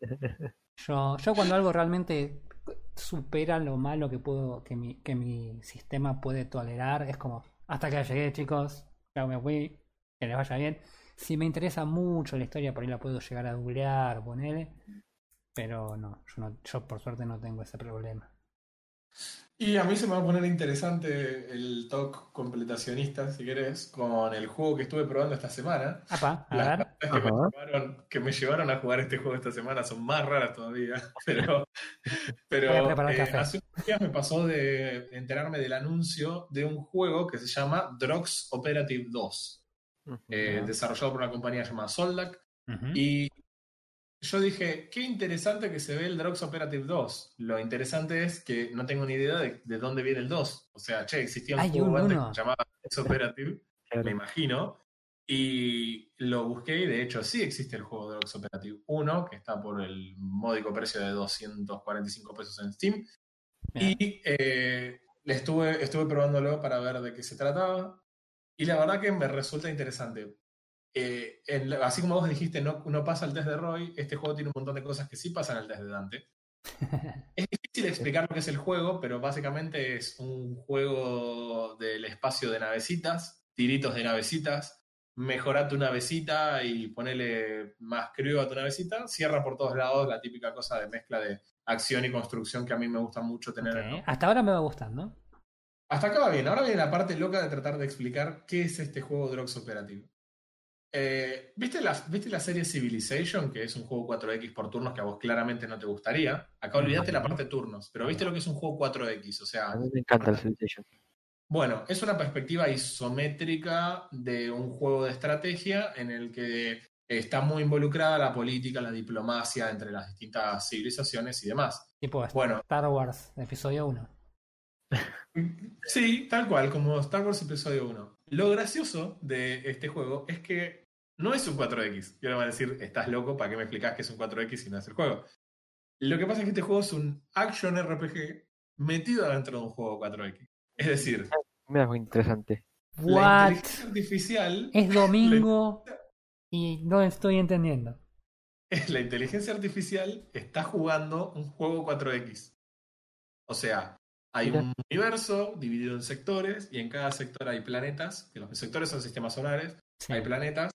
Yo, yo cuando algo realmente supera lo malo que puedo, que mi, que mi sistema puede tolerar, es como, hasta que llegué, chicos, ya me fui, que les vaya bien. Si me interesa mucho la historia, por ahí la puedo llegar a googlear, ponerle. Pero no, yo por suerte no tengo ese problema.
Y a mí se me va a poner interesante el talk completacionista, si querés, con el juego que estuve probando esta semana.
Apa, a
Las
ver.
que me, llevaron, que me llevaron a jugar este juego esta semana son más raras todavía. Pero, pero eh, hace unos días me pasó de enterarme del anuncio de un juego que se llama Drugs Operative 2, eh, desarrollado por una compañía llamada Soldac.
Ujú.
Y yo dije, qué interesante que se ve el Drugs Operative 2. Lo interesante es que no tengo ni idea de, de dónde viene el 2. O sea, che, existía un
Hay
juego
un
antes
uno.
que se llamaba Drugs Operative,
Claro.
me imagino. Y lo busqué y de hecho sí existe el juego Drugs Operative 1, que está por el módico precio de 245 pesos en Steam.
Bien.
Y eh, estuve, estuve probándolo para ver de qué se trataba. Y la verdad que me resulta interesante. Eh, así como vos dijiste, no, no pasa el test de Roy, este juego tiene un montón de cosas que sí pasan el test de Dante. Es difícil explicar lo que es el juego, pero básicamente es un juego del espacio de navecitas, tiritos de navecitas. Mejora tu navecita y ponele más crío a tu navecita. Cierra por todos lados la típica cosa de mezcla de acción y construcción que a mí me gusta mucho tener.
Hasta ahora me va gustando.
hasta acá va bien. Ahora viene la parte loca de tratar de explicar qué es este juego Drugs Operative. Eh, ¿viste, la, ¿Viste la serie Civilization, que es un juego 4X por turnos que a vos claramente no te gustaría? Acá olvidaste la parte de turnos, pero ¿viste lo que es un juego 4X? O
A
sea,
mí me encanta el Civilization.
bueno, es una perspectiva isométrica de un juego de estrategia en el que está muy involucrada la política, la diplomacia entre las distintas civilizaciones y demás.
Tipo
Bueno.
Star Wars, episodio 1.
Sí, tal cual, como Star Wars Episodio 1. Lo gracioso de este juego es que no es un 4X. Y ahora van a decir, estás loco, ¿para qué me explicás que es un 4X si no es el juego? Lo que pasa es que este juego es un action RPG metido dentro de un juego 4X. Es decir,
Mira, muy interesante.
la
What?
inteligencia artificial,
Es domingo y no estoy entendiendo.
la inteligencia artificial está jugando un juego 4X. O sea, hay
Mira.
un universo dividido en sectores y en cada sector hay planetas, que los sectores son sistemas solares,
Sí.
hay planetas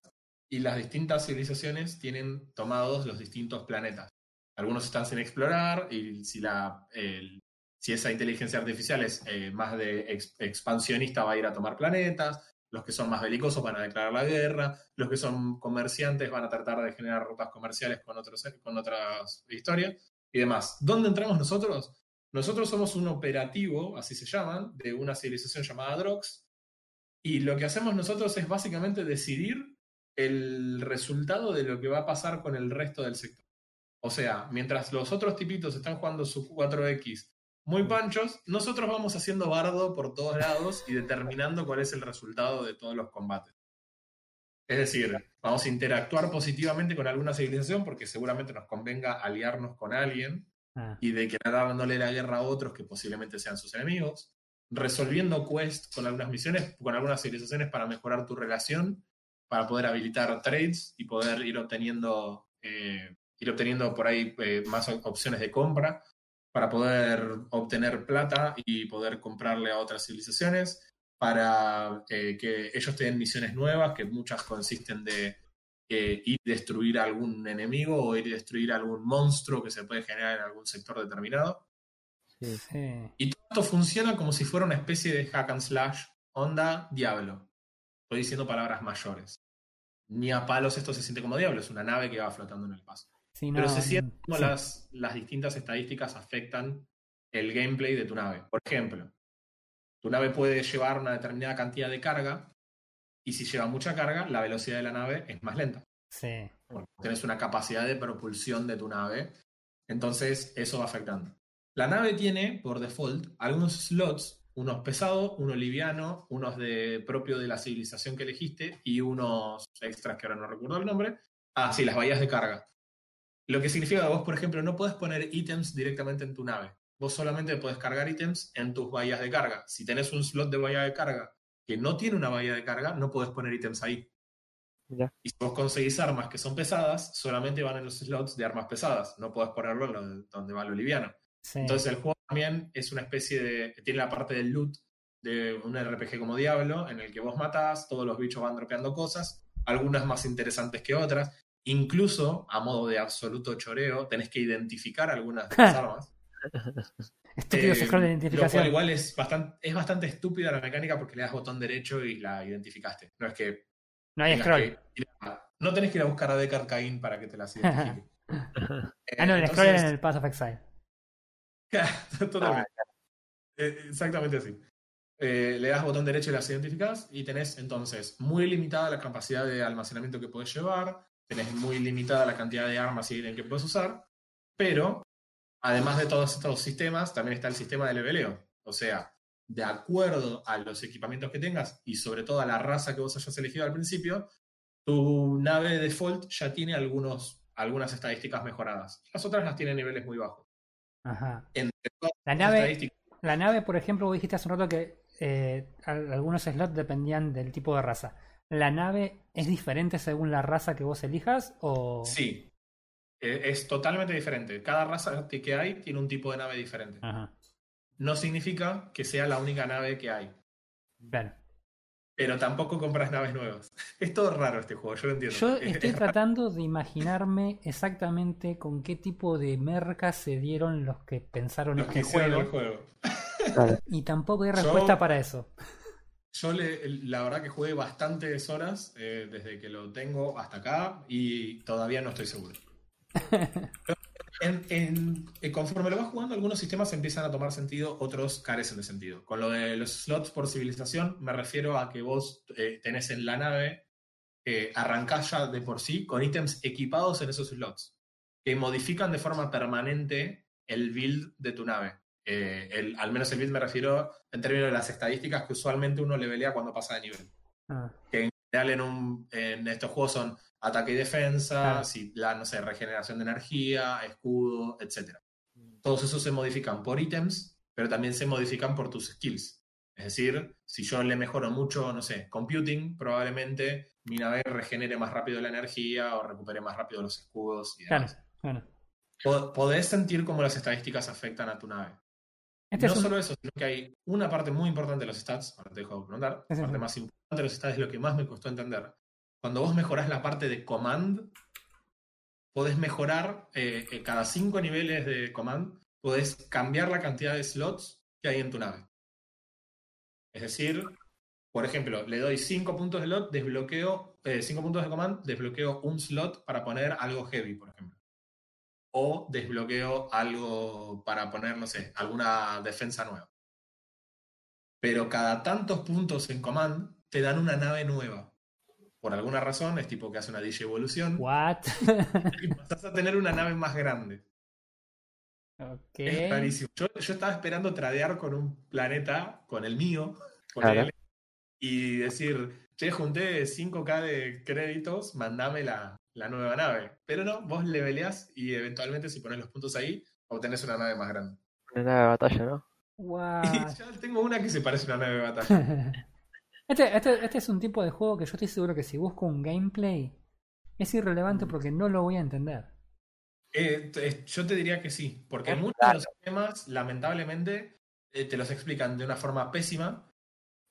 y las distintas civilizaciones tienen tomados los distintos planetas. Algunos están sin explorar y si, la, si esa inteligencia artificial es eh, más de ex- expansionista va a ir a tomar planetas, los que son más belicosos van a declarar la guerra, los que son comerciantes van a tratar de generar rutas comerciales con, otros, con otras historias y demás. ¿Dónde entramos nosotros? Nosotros somos un operativo, así se llaman, de una civilización llamada Drox, y lo que hacemos nosotros es básicamente decidir el resultado de lo que va a pasar con el resto del sector. O sea, mientras los otros tipitos están jugando su 4X muy panchos, nosotros vamos haciendo bardo por todos lados y determinando cuál es el resultado de todos los combates. Es decir, vamos a interactuar positivamente con alguna civilización porque seguramente nos convenga aliarnos con alguien
Ah,
y declararle la guerra a otros que posiblemente sean sus enemigos. resolviendo quests con algunas misiones, con algunas civilizaciones para mejorar tu relación, para poder habilitar trades y poder ir obteniendo, eh, ir obteniendo por ahí eh, más opciones de compra, para poder obtener plata y poder comprarle a otras civilizaciones, para eh, que ellos tengan misiones nuevas, que muchas consisten de ir y destruir algún enemigo o ir y destruir algún monstruo que se puede generar en algún sector determinado. Y todo esto funciona como si fuera una especie de hack and slash onda Diablo. Estoy diciendo palabras mayores. Ni a palos esto se siente como Diablo, es una nave que va flotando en el paso. Pero se siente como las, las distintas estadísticas afectan el gameplay de tu nave. Por ejemplo, tu nave puede llevar una determinada cantidad de carga y si lleva mucha carga, la velocidad de la nave es más lenta.
Sí.
tienes una capacidad de propulsión de tu nave, entonces eso va afectando. La nave tiene, por default, algunos slots, unos pesados, uno liviano, unos de propio de la civilización que elegiste y unos extras que ahora no recuerdo el nombre. Ah, sí, las bahías de carga. Lo que significa que vos, por ejemplo, no puedes poner ítems directamente en tu nave. Vos solamente puedes cargar ítems en tus bahías de carga. Si tenés un slot de bahía de carga que no tiene una bahía de carga, no puedes poner ítems ahí. Y si vos conseguís armas que son pesadas, solamente van en los slots de armas pesadas. No puedes ponerlo donde va lo liviano. Entonces el juego también es una especie de. tiene la parte del loot de un RPG como Diablo, en el que vos matás, todos los bichos van dropeando cosas, algunas más interesantes que otras. Incluso, a modo de absoluto choreo, tenés que identificar algunas de las armas.
Estúpido eh, de identificación.
Lo igual es bastante, es bastante estúpida la mecánica porque le das botón derecho y la identificaste. No es que.
No hay scroll.
no tenés que ir a buscar a Deckard Cain para que te las identifique.
ah, no, el scroll en el Path of Exile.
Totalmente. Eh, exactamente así. Eh, le das botón derecho y las identificas y tenés entonces muy limitada la capacidad de almacenamiento que puedes llevar, tenés muy limitada la cantidad de armas y que puedes usar, pero además de todos estos sistemas, también está el sistema de leveleo. O sea, de acuerdo a los equipamientos que tengas y sobre todo a la raza que vos hayas elegido al principio, tu nave default ya tiene algunos, algunas estadísticas mejoradas. Las otras las tiene niveles muy bajos.
Ajá. la nave, la nave, por ejemplo, vos dijiste hace un rato que eh, algunos slots dependían del tipo de raza. ¿La nave es diferente según la raza que vos elijas? O...
Sí, e, es totalmente diferente. Cada raza que hay tiene un tipo de nave diferente. No significa que sea la única nave que hay.
Bueno
pero tampoco compras naves nuevas. Es todo raro este juego, yo lo entiendo.
Yo estoy tratando de imaginarme exactamente con qué tipo de mercas se dieron los que pensaron
este juego. El juego.
Y tampoco hay respuesta para eso.
Yo la verdad que jugué bastantes horas eh, desde que lo tengo hasta acá y todavía no estoy seguro. En, eh, conforme lo vas jugando, algunos sistemas empiezan a tomar sentido, otros carecen de sentido. Con lo de los slots por civilización, me refiero a que vos eh, tenés en la nave, eh, arrancás ya de por sí con ítems equipados en esos slots, que modifican de forma permanente el build de tu nave. El, al menos el build me refiero en términos de las estadísticas que usualmente uno le velea cuando pasa de nivel. Ah. Que en general en, un, en estos juegos son ataque y defensa, si la, no sé, regeneración de energía, escudo, etc. Mm. Todos esos se modifican por ítems, pero también se modifican por tus skills. Es decir, si yo le mejoro mucho, no sé, computing, probablemente mi nave regenere más rápido la energía o recupere más rápido los escudos y demás. Podés sentir cómo las estadísticas afectan a tu nave. Este no solo eso, sino que hay una parte muy importante de los stats, ahora te dejo preguntar, la parte más importante de los stats es lo que más me costó entender, cuando vos mejorás la parte de command, podés mejorar eh, eh, cada cinco niveles de command, podés cambiar la cantidad de slots que hay en tu nave. Es decir, por ejemplo, le doy cinco puntos de slot, desbloqueo eh, cinco puntos de command, desbloqueo un slot para poner algo heavy, por ejemplo. O desbloqueo algo para poner, no sé, alguna defensa nueva. Pero cada tantos puntos en command te dan una nave nueva por alguna razón, es tipo que hace una DJ evolución.
What?
y pasas a tener una nave más grande.
Okay.
Es rarísimo. Yo, estaba esperando tradear con un planeta, con el mío, y decir, che, junté 5k de créditos, mandame la, la nueva nave. Pero no, vos leveleás y eventualmente si pones los puntos ahí, obtenés una nave más grande.
Una nave de batalla, ¿no?
Guau.
Y ya tengo una que se parece a una nave de batalla.
Este, este, este es un tipo de juego que yo estoy seguro que si busco un gameplay es irrelevante
Mm.
porque no lo voy a entender.
Eh, yo te diría que sí, porque
Es
muchos de los temas, lamentablemente, eh, te los explican de una forma pésima,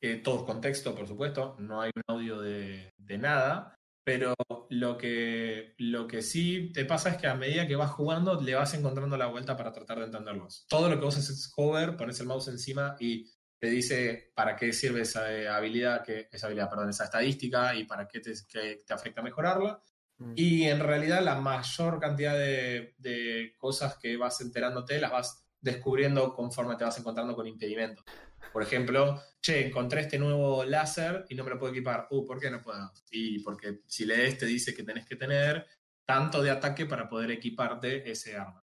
eh, todo contexto, por supuesto, no hay un audio de, de nada, pero lo que, lo que sí te pasa es que a medida que vas jugando le vas encontrando la vuelta para tratar de entenderlos. Todo lo que vos haces es hover, pones el mouse encima y te dice para qué sirve esa eh, habilidad, que, esa habilidad, perdón, esa estadística y para qué te, que te afecta mejorarla.
Mm.
Y en realidad la mayor cantidad de, de cosas que vas enterándote las vas descubriendo conforme te vas encontrando con impedimentos. Por ejemplo, che, encontré este nuevo láser y no me lo puedo equipar. Uh, ¿por qué no puedo? Y porque si lees te dice que tenés que tener tanto de ataque para poder equiparte ese arma.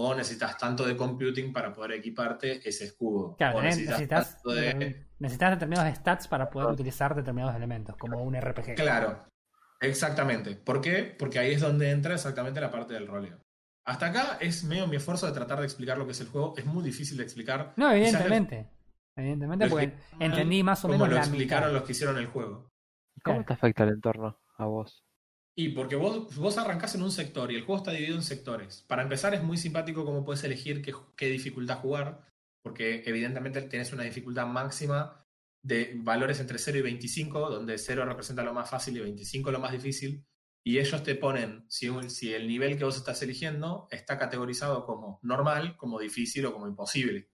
O necesitas tanto de computing para poder equiparte ese escudo.
Claro,
o
necesitas,
tanto de-
necesitas determinados stats para poder utilizar determinados elementos, como un RPG.
Claro, exactamente. ¿Por qué? Porque ahí es donde entra exactamente la parte del roleo. Hasta acá es medio mi esfuerzo de tratar de explicar lo que es el juego. Es muy difícil de explicar.
No, evidentemente. Evidentemente,
lo
porque entendí más o
como
menos
lo
la
explicaron
mitad.
los que hicieron el juego.
¿Y ¿Cómo
Claro.
te afecta el entorno a vos?
Y porque vos, vos arrancás en un sector y el juego está dividido en sectores. Para empezar es muy simpático cómo puedes elegir qué, qué dificultad jugar, porque evidentemente tienes una dificultad máxima de valores entre 0 y 25, donde 0 representa lo más fácil y 25 lo más difícil. Y ellos te ponen, si, el nivel que vos estás eligiendo está categorizado como normal, como difícil o como imposible.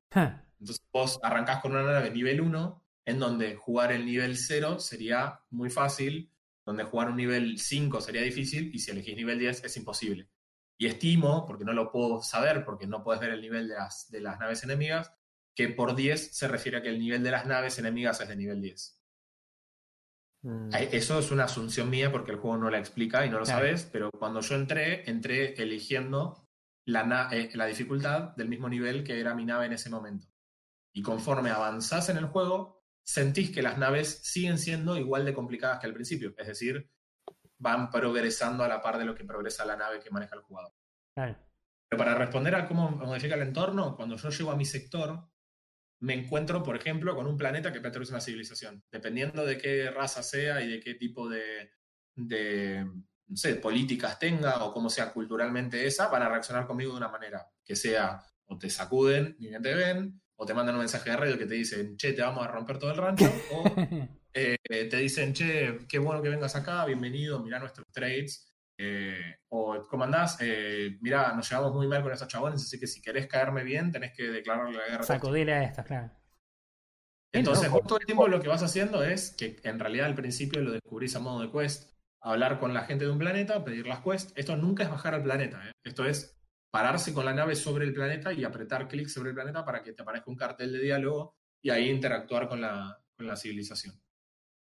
Entonces vos arrancás con una nave nivel 1, en donde jugar el nivel 0 sería muy fácil, donde jugar un nivel 5 sería difícil, y si elegís nivel 10 es imposible. Y estimo, porque no lo puedo saber, porque no puedes ver el nivel de las, de las naves enemigas, que por 10 se refiere a que el nivel de las naves enemigas es de nivel 10.
Mm,
Eso es una asunción mía porque el juego no la explica y no lo
Claro.
sabes, pero cuando yo entré, entré eligiendo la, eh, la dificultad del mismo nivel que era mi nave en ese momento. Y conforme avanzás en el juego, sentís que las naves siguen siendo igual de complicadas que al principio. Es decir, van progresando a la par de lo que progresa la nave que maneja el jugador.
claro.
Pero para responder a cómo modifica el entorno, cuando yo llego a mi sector, me encuentro, por ejemplo, con un planeta que pertenece a una civilización. Dependiendo de qué raza sea y de qué tipo de, de no sé, políticas tenga o cómo sea culturalmente esa, van a reaccionar conmigo de una manera que sea o te sacuden ni bien te ven, o te mandan un mensaje de radio que te dicen, che, te vamos a romper todo el rancho, o eh, te dicen, che, qué bueno que vengas acá, bienvenido, mirá nuestros trades. eh, o, ¿cómo andás? Eh, mirá, nos llevamos muy mal con estos chabones, así que si querés caerme bien, tenés que declararle la guerra. a estos
Sacudirle a estas, claro.
entonces, vos todo el tiempo lo que vas haciendo es que en realidad al principio lo descubrís a modo de quest, hablar con la gente de un planeta, pedir las quests. Esto nunca es bajar al planeta, ¿eh? esto es pararse con la nave sobre el planeta y apretar clic sobre el planeta para que te aparezca un cartel de diálogo y ahí interactuar con la, con la civilización.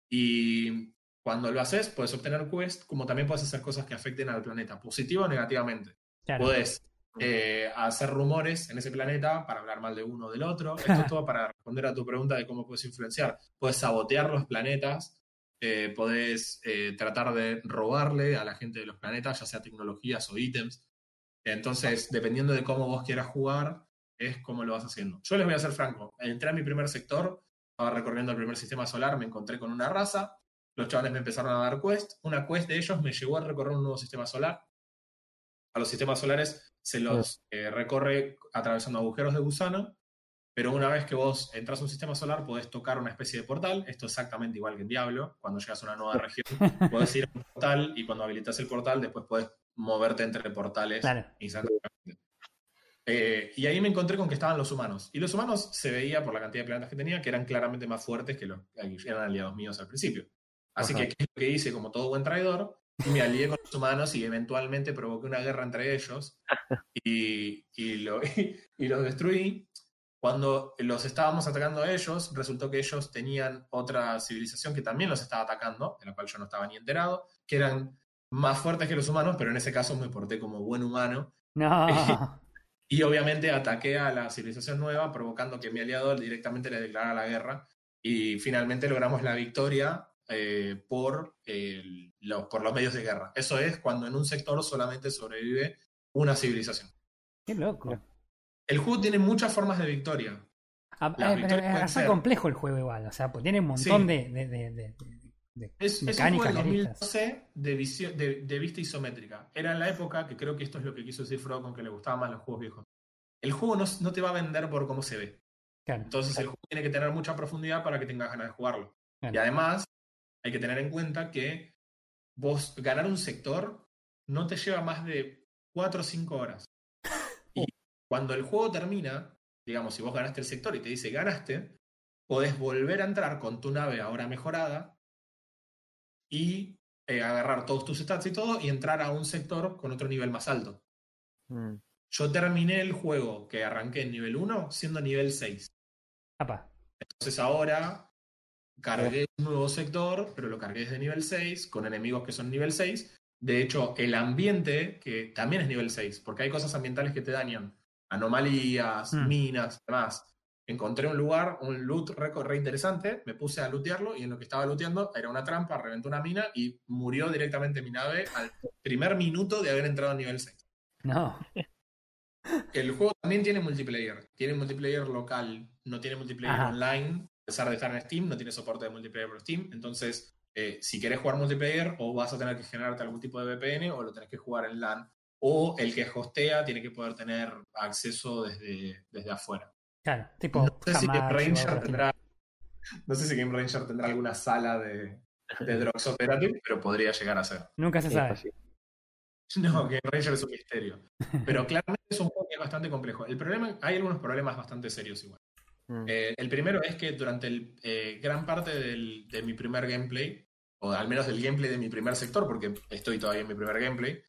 Y cuando lo haces, puedes obtener quests, como también puedes hacer cosas que afecten al planeta, positivo o negativamente.
Claro.
Puedes eh, hacer rumores en ese planeta para hablar mal de uno o del otro. Esto es todo para responder a tu pregunta de cómo puedes influenciar. Puedes sabotear los planetas, eh, puedes eh, tratar de robarle a la gente de los planetas, ya sea tecnologías o ítems. Entonces, dependiendo de cómo vos quieras jugar, es como lo vas haciendo. Yo les voy a ser franco. Entré a mi primer sector, estaba recorriendo el primer sistema solar, me encontré con una raza, los chavales me empezaron a dar quest, una quest de ellos me llevó a recorrer un nuevo sistema solar. A los sistemas solares se los eh, recorre atravesando agujeros de gusano, pero una vez que vos entras a un sistema solar podés tocar una especie de portal, esto es exactamente igual que en Diablo, cuando llegas a una nueva región podés ir a un portal y cuando habilitas el portal después podés moverte entre portales
Claro.
instantáneamente. Eh, y ahí me encontré con que estaban los humanos. Y los humanos se veía por la cantidad de planetas que tenía que eran claramente más fuertes que los que eran aliados míos al principio. Así
Ajá.
que, ¿qué es lo que hice como todo buen traidor? Y me alié con los humanos y eventualmente provoqué una guerra entre ellos y, y, lo, y los destruí. Cuando los estábamos atacando a ellos, resultó que ellos tenían otra civilización que también los estaba atacando, de la cual yo no estaba ni enterado, que eran más fuertes que los humanos, pero en ese caso me porté como buen humano
No.
y obviamente ataqué a la civilización nueva, provocando que mi aliado directamente le declarara la guerra. Y finalmente logramos la victoria eh, por, los, por los medios de guerra. Eso es cuando en un sector solamente sobrevive una civilización.
Qué loco.
El juego tiene muchas formas de victoria.
Ah, eh, pero es
ser-
complejo el juego igual, o sea, pues tiene un montón
Sí.
de, de, de- de- de
Es, es un
mecánicas.
juego del
mecanistas.
2012 de, visio- de, de vista isométrica. Era en la época que creo que esto es lo que quiso decir Frodo con que le gustaban más los juegos viejos. El juego no, no te va a vender por cómo se ve.
Claro,
Entonces el juego tiene que tener mucha profundidad para que tengas ganas de jugarlo.
claro.
Y además hay que tener en cuenta que vos ganar un sector no te lleva más de 4 o 5 horas. Y cuando el juego termina, digamos, si vos ganaste el sector y te dice ganaste, podés volver a entrar con tu nave ahora mejorada y eh, agarrar todos tus stats y todo y entrar a un sector con otro nivel más alto.
Mm,
Yo terminé el juego que arranqué en nivel 1 siendo nivel 6.
Apa,
Entonces ahora cargué un nuevo sector, pero lo cargué desde nivel 6, con enemigos que son nivel 6. De hecho, el ambiente, que también es nivel 6, porque hay cosas ambientales que te dañan. Anomalías,
Mm.
minas, demás. Encontré un lugar, un loot re, re interesante, me puse a lootearlo y en lo que estaba looteando era una trampa, reventó una mina y murió directamente mi nave al primer minuto de haber entrado a nivel 6.
no.
El juego también tiene multiplayer. Tiene multiplayer local, no tiene multiplayer
Ajá.
online. A pesar de estar en Steam, no tiene soporte de multiplayer por Steam. Entonces, eh, si querés jugar multiplayer, o vas a tener que generarte algún tipo de VPN o lo tenés que jugar en LAN. O el que hostea tiene que poder tener acceso desde, desde afuera.
Claro, tipo,
No sé si Game Ranger tendrá. No sé si Game Ranger tendrá alguna sala de, de Operative, pero podría llegar a ser.
Nunca se sabe.
No, Game Ranger es un misterio. Pero claramente es un juego que es bastante complejo. El problema, hay algunos problemas bastante serios igual.
Mm,
Eh, el primero es que durante el, eh, gran parte del- de mi primer gameplay, o al menos del gameplay de mi primer sector, porque estoy todavía en mi primer gameplay,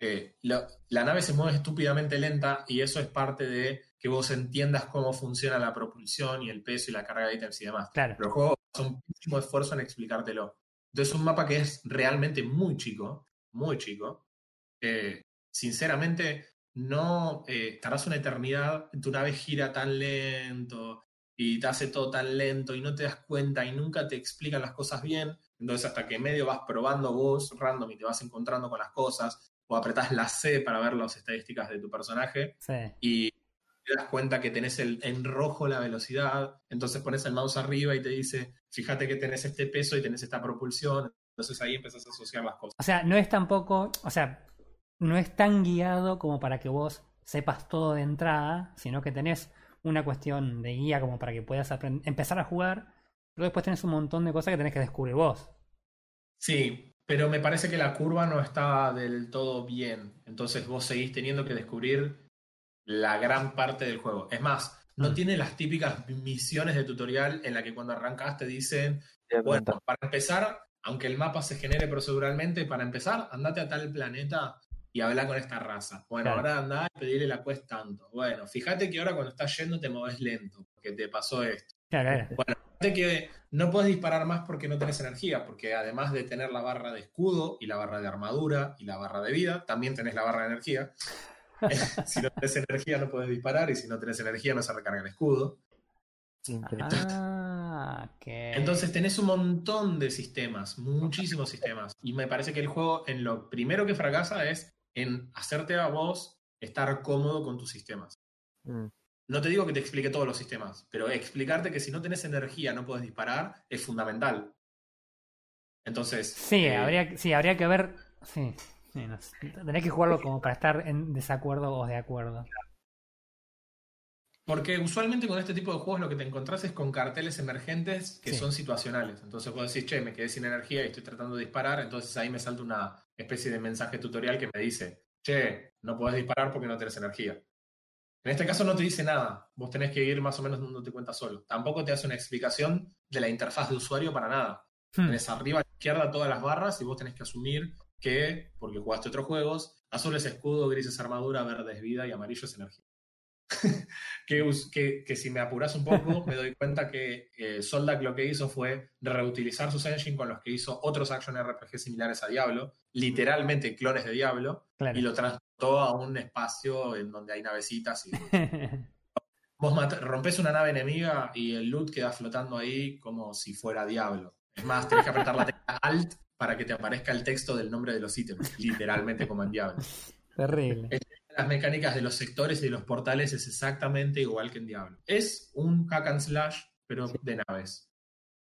eh, lo- la nave se mueve estúpidamente lenta y eso es parte de que vos entiendas cómo funciona la propulsión y el peso y la carga de ítems y demás.
Claro,
Pero el juego hace un muchísimo esfuerzo en explicártelo. Entonces es un mapa que es realmente muy chico, muy chico. Eh, sinceramente, no eh, tardás una eternidad, tu nave gira tan lento y te hace todo tan lento y no te das cuenta y nunca te explican las cosas bien. Entonces hasta que medio vas probando vos random y te vas encontrando con las cosas o apretás la C para ver las estadísticas de tu personaje
sí.
y te das cuenta que tenés el, en rojo la velocidad, entonces pones el mouse arriba y te dice, fíjate que tenés este peso y tenés esta propulsión, entonces ahí empezás a asociar las cosas.
O sea, no es tampoco, o sea, no es tan guiado como para que vos sepas todo de entrada, sino que tenés una cuestión de guía como para que puedas empezar a jugar, pero después tenés un montón de cosas que tenés que descubrir vos.
Sí, pero me parece que la curva no está del todo bien, entonces vos seguís teniendo que descubrir la gran parte del juego. Es más, no
Mm.
tiene las típicas misiones de tutorial en la que cuando arrancas te dicen, Bueno, para empezar, aunque el mapa se genere proceduralmente, para empezar, andate a tal planeta y habla con esta raza. Bueno,
Claro.
ahora andá y pedirle la quest tanto. Bueno, fíjate que ahora cuando estás yendo te moves lento, porque te pasó esto.
Claro.
Bueno, fíjate que no puedes disparar más porque no tenés energía, porque además de tener la barra de escudo y la barra de armadura y la barra de vida, también tenés la barra de energía. si no tenés energía no puedes disparar y si no tenés energía no se recarga el escudo.
Ah, ok.
Entonces tenés un montón de sistemas, muchísimos sistemas. Y me parece que el juego en lo primero que fracasa es en hacerte a vos estar cómodo con tus sistemas.
Mm,
No te digo que te explique todos los sistemas, pero explicarte que si no tenés energía no puedes disparar es fundamental. Entonces...
Sí,
eh,
habría, que- sí, habría que ver. Sí, sí, no sé. Tenés que jugarlo como para estar en desacuerdo o de acuerdo.
Porque usualmente con este tipo de juegos lo que te encontrás es con carteles emergentes que
Sí.
son situacionales. Entonces vos decís, che, me quedé sin energía y estoy tratando de disparar. Entonces ahí me salta una especie de mensaje tutorial que me dice, che, no podés disparar porque no tenés energía. En este caso no te dice nada. Vos tenés que ir más o menos dándote cuenta solo. Tampoco te hace una explicación de la interfaz de usuario para nada.
Hmm.
Tenés arriba a la izquierda todas las barras y vos tenés que asumir que, porque jugaste otros juegos, azul es escudo, gris es armadura, verde es vida y amarillo es energía. que, que- que si me apuras un poco, me doy cuenta que eh, Soldak lo que hizo fue reutilizar sus engine con los que hizo otros action RPG similares a Diablo, literalmente clones de Diablo,
Claro.
y lo transportó a un espacio en donde hay navecitas y Vos rompes una nave enemiga y el loot queda flotando ahí como si fuera Diablo. Es más, tenés que apretar la tecla Alt para que te aparezca el texto del nombre de los ítems, literalmente como en Diablo.
Terrible.
El las mecánicas de los sectores y de los portales es exactamente igual que en Diablo. Es un hack and slash, pero de naves.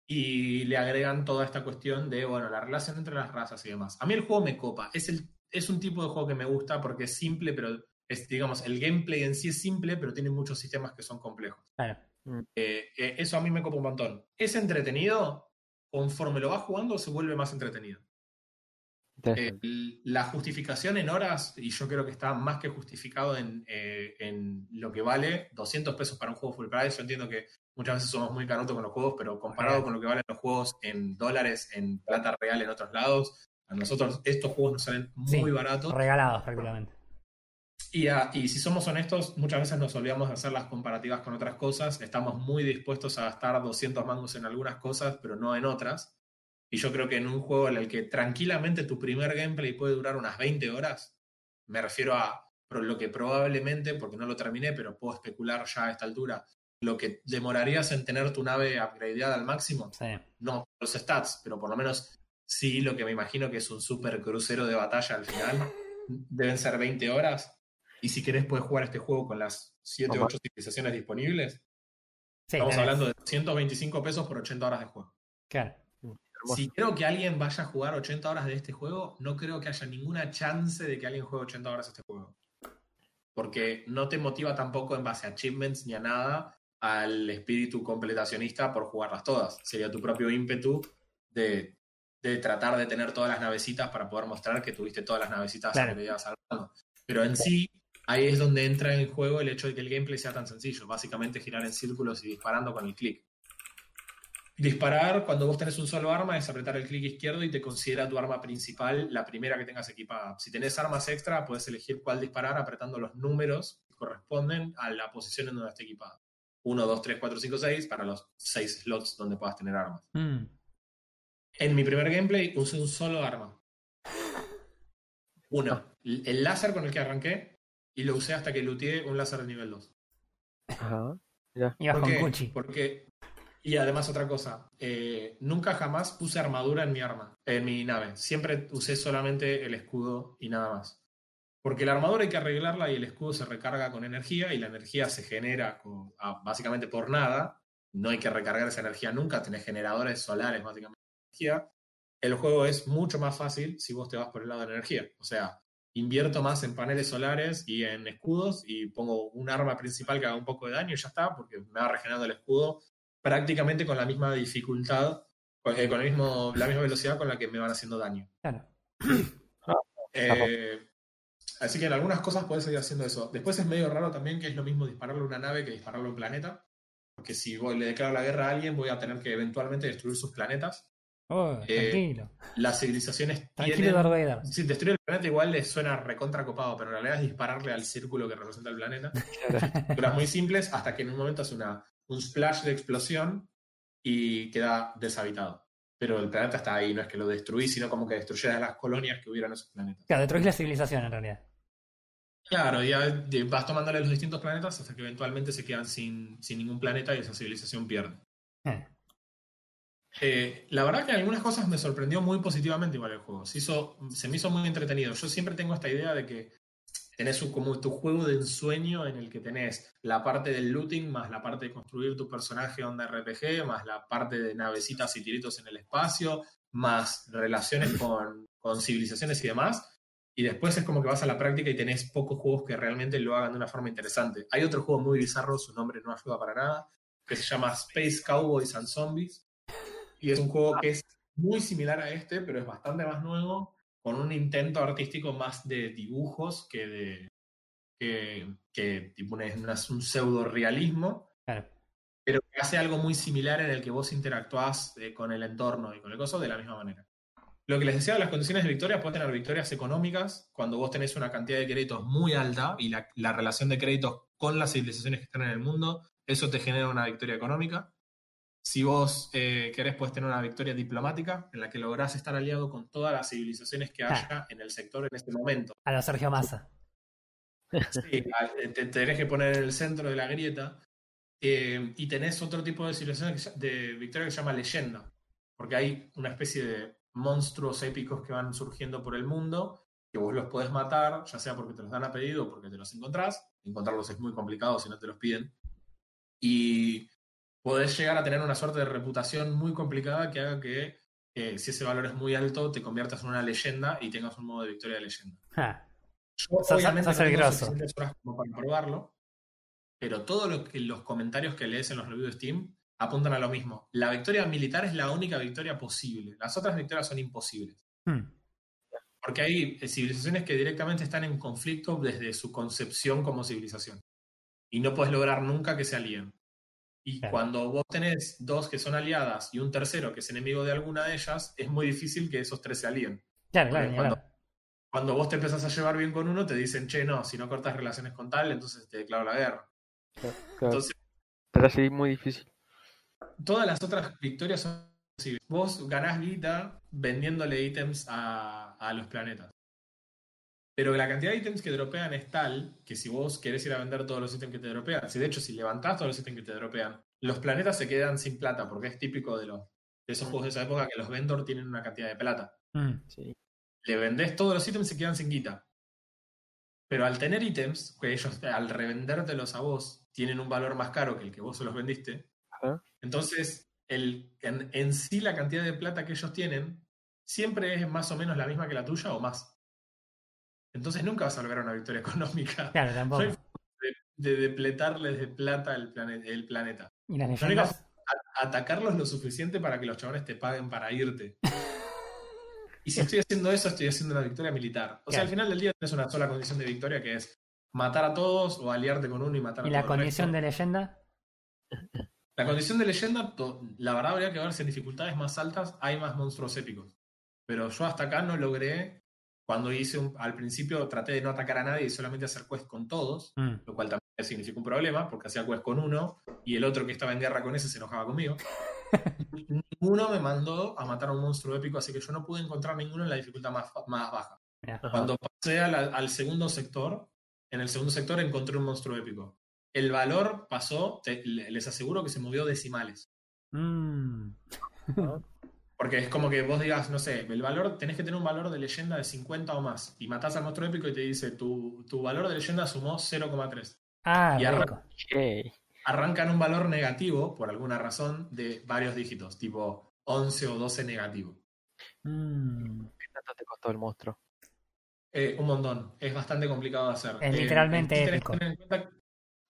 Y le agregan toda esta cuestión de, bueno, la relación entre las razas y demás. A mí el juego me copa. Es, el, es un tipo de juego que me gusta porque es simple, pero es, digamos, el gameplay en sí es simple, pero tiene muchos sistemas que son complejos.
Claro.
Eh, eh, eso a mí me copa un montón. ¿Es entretenido? Conforme lo vas jugando, se vuelve más entretenido. Eh, la justificación en horas, y yo creo que está más que justificado en, eh, en lo que vale 200 pesos para un juego full price. Yo entiendo que muchas veces somos muy carotos con los juegos, pero comparado con lo que valen los juegos en dólares, en plata real en otros lados, a nosotros estos juegos nos salen muy
Sí.
baratos.
Regalados prácticamente.
Y, a- y si somos honestos, muchas veces nos olvidamos de hacer las comparativas con otras cosas. Estamos muy dispuestos a gastar 200 mangos en algunas cosas, pero no en otras. Y yo creo que en un juego en el que tranquilamente tu primer gameplay puede durar unas 20 horas, me refiero a lo que probablemente, porque no lo terminé, pero puedo especular ya a esta altura, lo que demorarías en tener tu nave upgradeada al máximo,
Sí.
no los stats, pero por lo menos sí lo que me imagino que es un super crucero de batalla al final. Deben ser 20 horas. Y si querés puedes jugar este juego con las 7 o
Ojo.
8 civilizaciones disponibles.
Sí,
Estamos hablando de 125 pesos por 80 horas de juego.
Claro.
Hermoso.
Si creo que alguien vaya a jugar 80 horas de este juego, no creo que haya ninguna chance de que alguien juegue 80 horas este juego. Porque no te motiva tampoco en base a achievements ni a nada al espíritu completacionista por jugarlas todas. Sería tu propio ímpetu de, de tratar de tener todas las navecitas para poder mostrar que tuviste todas las navecitas
Claro.
que le ibas salvando. Pero en sí, ahí es donde entra en juego el hecho de que el gameplay sea tan sencillo. Básicamente girar en círculos y disparando con el clic. Disparar cuando vos tenés un solo arma es apretar el clic izquierdo y te considera tu arma principal la primera que tengas equipada. Si tenés armas extra, puedes elegir cuál disparar apretando los números que corresponden a la posición en donde esté equipada. 1, 2, 3, 4, 5, 6 para los 6 slots donde puedas tener armas.
Mm.
En mi primer gameplay usé un solo arma. Uno. El láser con el que arranqué y lo usé hasta que looteé un láser de nivel 2.
Ajá.
¿Por
con
qué?
Cuchi.
Porque. Y además, otra cosa. eh, nunca jamás puse armadura en mi arma, en mi nave. Siempre usé solamente el escudo y nada más. Porque la armadura hay que arreglarla y el escudo se recarga con energía y la energía se genera con- ah, básicamente por nada. No hay que recargar esa energía nunca. Tenés generadores solares, básicamente. de energía. El juego es mucho más fácil si vos te vas por el lado de la energía. O sea, invierto más en paneles solares y en escudos y pongo un arma principal que haga un poco de daño y ya está, porque me va regenerando el escudo prácticamente con la misma dificultad, con, eh, con el mismo, la misma velocidad con la que me van haciendo daño.
Claro.
Eh, así que en algunas cosas puedes seguir haciendo eso. Después es medio raro también que es lo mismo dispararle a una nave que dispararle a un planeta. Porque si voy, le declaro la guerra a alguien, voy a tener que eventualmente destruir sus planetas.
Oh,
Eh,
tranquilo.
Las civilizaciones
Tranquilo,
tienen...
Darth Vader.
Sí, destruir el planeta igual les suena recontra copado, pero en realidad es dispararle al círculo que representa el planeta. Duras muy simples hasta que en un momento hace una, un splash de explosión y queda deshabitado. Pero el planeta está ahí, no es que lo destruís, sino como que destruyeras las colonias que hubieran en esos planetas.
Claro, destruís la civilización en realidad.
Claro, y ya vas tomándole los distintos planetas hasta que eventualmente se quedan sin, sin ningún planeta y esa civilización pierde.
Eh,
Eh, la verdad que en algunas cosas me sorprendió muy positivamente igual el juego. Se, hizo, se me hizo muy entretenido. Yo siempre tengo esta idea de que tenés un- como tu juego de ensueño en el que tenés la parte del looting, más la parte de construir tu personaje onda RPG, más la parte de navecitas y tiritos en el espacio, más relaciones con, con civilizaciones y demás. Y después es como que vas a la práctica y tenés pocos juegos que realmente lo hagan de una forma interesante. Hay otro juego muy bizarro, su nombre no ayuda para nada, que se llama Space Cowboys and Zombies. Y es un juego que es muy similar a este, pero es bastante más nuevo, con un intento artístico más de dibujos que de que, que tipo un, un pseudo realismo,
claro.
pero que hace algo muy similar en el que vos interactuás eh, con el entorno y con el coso de la misma manera. Lo que les decía, las condiciones de victoria, puedes tener victorias económicas cuando vos tenés una cantidad de créditos muy alta y la, la relación de créditos con las civilizaciones que están en el mundo, eso te genera una victoria económica. Si vos eh, querés, puedes tener una victoria diplomática en la que lográs estar aliado con todas las civilizaciones que haya en el sector en este momento.
A lo Sergio Massa.
Sí, a- te, te tenés que poner en el centro de la grieta. eh, y tenés otro tipo de civilización de victoria que se llama leyenda. Porque hay una especie de monstruos épicos que van surgiendo por el mundo que vos los podés matar, ya sea porque te los dan a pedido o porque te los encontrás. Encontrarlos es muy complicado si no te los piden. Y podés llegar a tener una suerte de reputación muy complicada que haga que, eh, si ese valor es muy alto, te conviertas en una leyenda y tengas un modo de victoria de leyenda.
Ah,
Yo obviamente no tengo suficientes horas como para probarlo, pero todos lo los comentarios que lees en los reviews de Steam apuntan a lo mismo. La victoria militar es la única victoria posible. Las otras victorias son imposibles.
hmm,
Porque hay eh, civilizaciones que directamente están en conflicto desde su concepción como civilización. Y no puedes lograr nunca que se alíen. Y
Claro.
cuando vos tenés dos que son aliadas y un tercero que es enemigo de alguna de ellas, es muy difícil que esos tres se alíen.
Claro, claro,
cuando-. Cuando vos te empezás a llevar bien con uno, te dicen, che, no, si no cortas relaciones con tal, entonces te declaro la guerra.
Claro,
Entonces,
de seguir muy difícil.
todas las otras victorias son posibles. Vos ganás guita vendiéndole ítems a, a los planetas. Pero la cantidad de ítems que dropean es tal que si vos querés ir a vender todos los ítems que te dropean, si de hecho si levantás todos los ítems que te dropean, los planetas se quedan sin plata, porque es típico de, los, de esos juegos de esa época que los vendors tienen una cantidad de plata.
Hmm,
Sí.
Le vendés todos los ítems y se quedan sin guita. Pero al tener ítems, que ellos al revendértelos a vos tienen un valor más caro que el que vos se los vendiste,
Ajá.
entonces el, en, en sí la cantidad de plata que ellos tienen siempre es más o menos la misma que la tuya o más. Entonces nunca vas a lograr una victoria económica
Claro, tampoco.
Soy- de, de depletarles de plata el, plane- el planeta.
Y las leyendas.
a- atacarlos lo suficiente para que los chabones te paguen para irte. Y si estoy haciendo eso, estoy haciendo una victoria militar. O sea, al final del día tienes una sola condición de victoria que es matar a todos o aliarte con uno y matar a
¿Y la condición de leyenda?
La condición de leyenda, la verdad habría que ver si en dificultades más altas hay más monstruos épicos. Pero yo hasta acá no logré, cuando hice un, al principio traté de no atacar a nadie y solamente hacer quest con todos,
Hmm,
lo cual también significa un problema, porque hacía quest con uno y el otro que estaba en guerra con ese se enojaba conmigo. Ninguno me mandó a matar a un monstruo épico, así que yo no pude encontrar ninguno en la dificultad más, más baja.
Ajá.
Cuando pasé la- al segundo sector, en el segundo sector encontré un monstruo épico. El valor pasó, te- les aseguro que se movió decimales.
Hmm,
Porque es como que vos digas, no sé, el valor, tenés que tener un valor de leyenda de 50 o más. Y matás al monstruo épico y te dice, tu, tu valor de leyenda sumó 0,3.
Ah,
Y arran-
rico.
Ok.
Arrancan un valor negativo, por alguna razón, de varios dígitos, tipo 11 o 12 negativo.
Hmm,
¿Qué tanto te costó el monstruo?
Eh, un montón. Es bastante complicado de hacer.
Es
Eh,
literalmente
tenés que tener en cuenta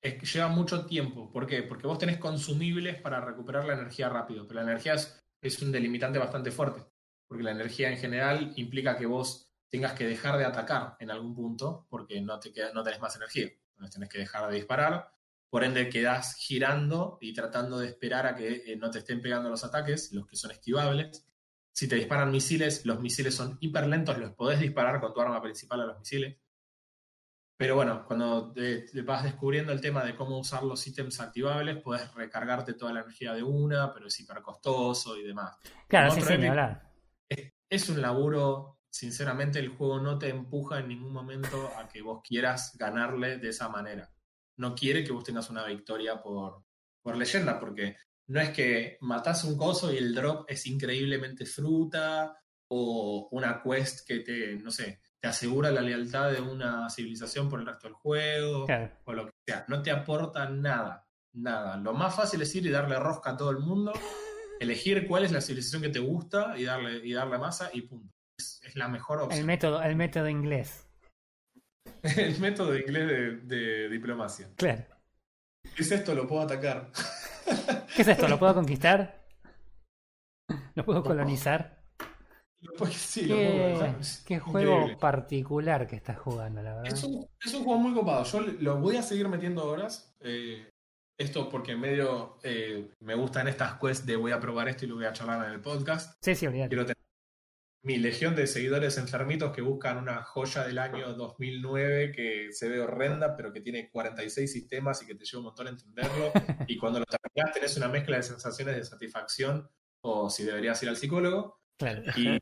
es que lleva mucho tiempo. ¿Por qué? Porque vos tenés consumibles para recuperar la energía rápido. Pero la energía es, es un delimitante bastante fuerte. Porque la energía en general implica que vos tengas que dejar de atacar en algún punto porque no, te no tenés más energía. Entonces tenés que dejar de disparar. Por ende, quedás girando y tratando de esperar a que eh, no te estén pegando los ataques, los que son esquivables. Si te disparan misiles, los misiles son hiper lentos, los podés disparar con tu arma principal a los misiles. Pero bueno, cuando te, te vas descubriendo el tema de cómo usar los ítems activables, puedes recargarte toda la energía de una, pero es hiper costoso y demás.
Claro,
Como
sí, sí, hablar.
Es un laburo, sinceramente, el juego no te empuja en ningún momento a que vos quieras ganarle de esa manera. No quiere que vos tengas una victoria por, por leyenda, porque no es que matás un coso y el drop es increíblemente fruta o una quest que te, no sé, te asegura la lealtad de una civilización por el resto del juego
Claro.
o lo que sea. No te aporta nada, nada. Lo más fácil es ir y darle rosca a todo el mundo, elegir cuál es la civilización que te gusta y darle, y darle masa y punto. Es, es la mejor
El
opción.
método, el método inglés.
El método inglés de, de diplomacia.
Claro.
¿Qué es esto? Lo puedo atacar.
¿Qué es esto? ¿Lo puedo conquistar? ¿Lo puedo colonizar?
Pues sí, lo puedo
Qué, juego
increíble.
particular que estás jugando, la verdad.
Es un, es un juego muy copado. Yo lo voy a seguir metiendo horas. eh, esto porque en medio eh, me gustan estas quests de voy a probar esto y lo voy a charlar en el podcast.
Sí, sí, olvídate.
Quiero tener mi legión de seguidores enfermitos que buscan una joya del año 2009 que se ve horrenda, pero que tiene 46 sistemas y que te lleva un montón a entenderlo. y cuando lo terminas tenés una mezcla de sensaciones de satisfacción o si deberías ir al psicólogo.
Claro.
Y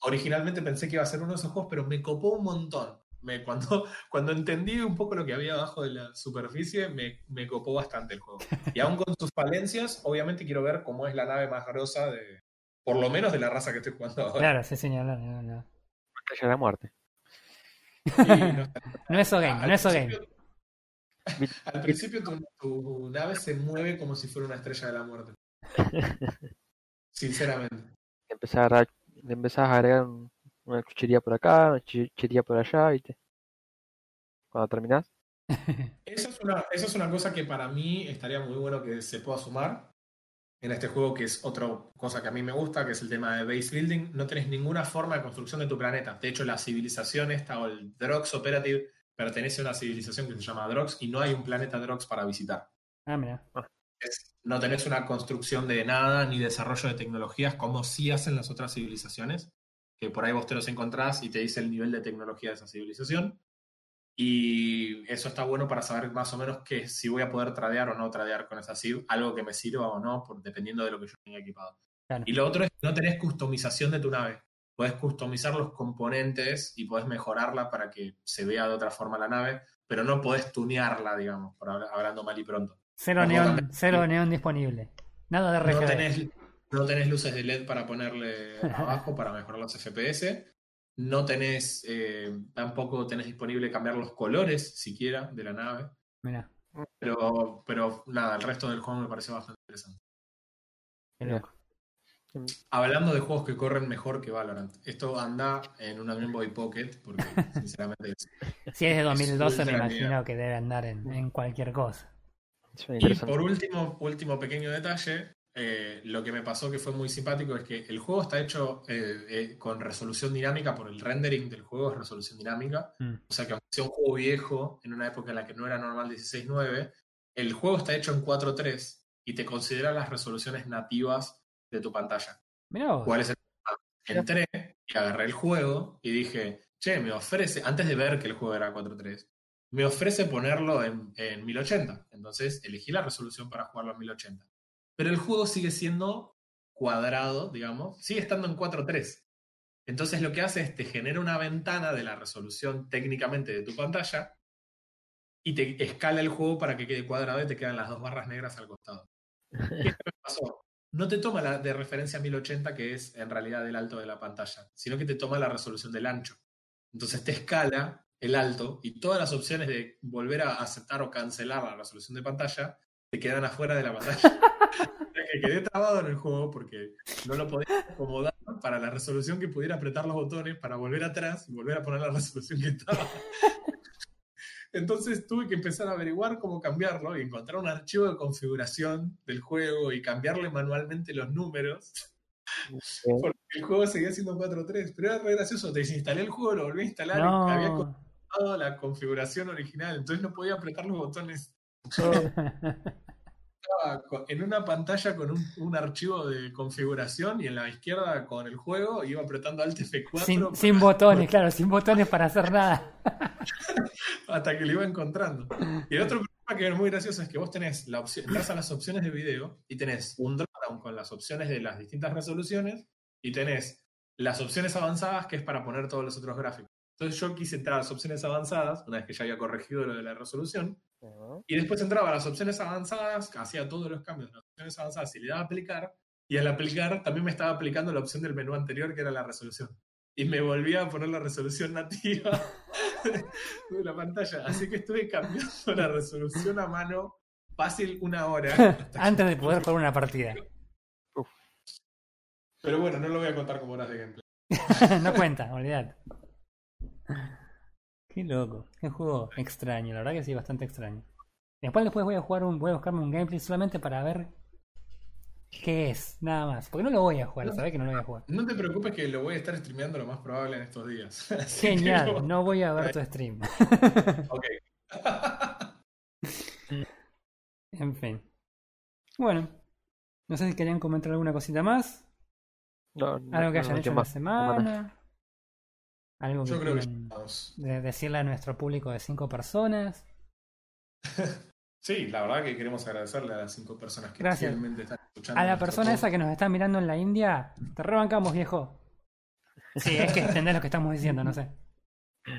originalmente pensé que iba a ser uno de esos juegos, pero me copó un montón. Me, cuando, cuando entendí un poco lo que había abajo de la superficie, me, me copó bastante el juego. Y aún con sus falencias, obviamente quiero ver cómo es la nave más grosa de, por lo menos de la raza que estoy jugando ahora.
Claro, sí, señor. No, no, no.
Batalla de la muerte.
no, es game, no es game.
Al principio tu, tu, nave se mueve como si fuera una estrella de la muerte. Sinceramente.
Empezás a, empezás a agregar una cuchería por acá, una cuchería por allá, ¿viste? Cuando terminás.
Esa es, una, esa es una cosa que para mí estaría muy bueno que se pueda sumar en este juego, que es otra cosa que a mí me gusta, que es el tema de base building. No tenés ninguna forma de construcción de tu planeta. De hecho, la civilización esta o el Drox Operative pertenece a una civilización que se llama Drox y no hay un planeta Drox para visitar.
Ah, mira.
No tenés una construcción de nada ni desarrollo de tecnologías como sí hacen las otras civilizaciones, que por ahí vos te los encontrás y te dice el nivel de tecnología de esa civilización. Y eso está bueno para saber más o menos que si voy a poder tradear o no tradear con esa SIV, algo que me sirva o no, por, dependiendo de lo que yo tenga equipado. Y lo otro es que no tenés customización de tu nave. Puedes customizar los componentes y puedes mejorarla para que se vea de otra forma la nave, pero no podés tunearla, digamos, por hablando mal y pronto.
Cero, neón, cero neón disponible. Nada de RGB.
No tenés, no tenés luces de LED para ponerle abajo para mejorar los FPS no tenés, eh, tampoco tenés disponible cambiar los colores siquiera de la nave.
Mira.
Pero, pero nada, el resto del juego me parece bastante interesante. Hablando de juegos que corren mejor que Valorant, esto anda en una Game Boy Pocket, porque sinceramente.
si es de 2012, me imagino que debe andar en, en cualquier cosa.
Y por último, último pequeño detalle, eh, lo que me pasó que fue muy simpático es que el juego está hecho eh, eh, con resolución dinámica, por el rendering del juego es resolución dinámica. Mm. O sea que aunque sea un juego viejo, en una época en la que no era normal 16.9, el juego está hecho en 4.3 y te considera las resoluciones nativas de tu pantalla. ¿Cuál es el Entré y agarré el juego y dije, che, me ofrece, antes de ver que el juego era 4.3, me ofrece ponerlo en, en 1080. Entonces elegí la resolución para jugarlo en 1080 pero el juego sigue siendo cuadrado, digamos, sigue estando en 4.3. Entonces lo que hace es te genera una ventana de la resolución técnicamente de tu pantalla y te escala el juego para que quede cuadrado y te quedan las dos barras negras al costado. ¿Qué pasó? No te toma la de referencia 1080, que es en realidad el alto de la pantalla, sino que te toma la resolución del ancho. Entonces te escala el alto y todas las opciones de volver a aceptar o cancelar la resolución de pantalla te quedan afuera de la pantalla. que quedé trabado en el juego porque no lo podía acomodar para la resolución que pudiera apretar los botones para volver atrás y volver a poner la resolución que estaba. Entonces tuve que empezar a averiguar cómo cambiarlo y encontrar un archivo de configuración del juego y cambiarle manualmente los números. Porque el juego seguía siendo 4.3, pero era re gracioso. Te desinstalé el juego, lo volví a instalar y había configurado la configuración original, entonces no podía apretar los botones. en una pantalla con un, archivo de configuración y en la izquierda con el juego iba apretando Alt F4.
Sin, botones, claro, sin botones para hacer nada.
Hasta que lo iba encontrando. Y el otro problema que es muy gracioso es que vos tenés la opción, entras a las opciones de video y tenés un dropdown con las opciones de las distintas resoluciones y tenés las opciones avanzadas que es para poner todos los otros gráficos. Entonces yo quise entrar a las opciones avanzadas, una vez que ya había corregido lo de la resolución, y después entraba a las opciones avanzadas, hacía todos los cambios de las opciones avanzadas y le daba a aplicar, y al aplicar también me estaba aplicando la opción del menú anterior que era la resolución. Y me volvía a poner la resolución nativa de la pantalla. Así que estuve cambiando la resolución a mano fácil una hora.
Antes de poder jugar una partida.
Pero bueno, no lo voy a contar como horas de gameplay.
no cuenta, olvidad. Qué loco, qué juego extraño, la verdad que sí, bastante extraño. Después después voy a jugar un, voy a buscarme un gameplay solamente para ver qué es, nada más. Porque no lo voy a jugar, sabes que no lo voy a jugar.
No te preocupes que lo voy a estar streameando lo más probable en estos días.
Genial, no... voy a ver tu stream.
ok.
en fin. Bueno, no sé si querían comentar alguna cosita más.
No,
Algo que hayan hecho en la semana. Algo que
Yo creo
de decirle a nuestro público de cinco personas.
sí, la verdad que queremos agradecerle a las cinco personas que
Gracias.
están escuchando.
A la persona esa que nos está mirando en la India, te rebancamos, viejo. Sí, es que entendés lo que estamos diciendo, no sé.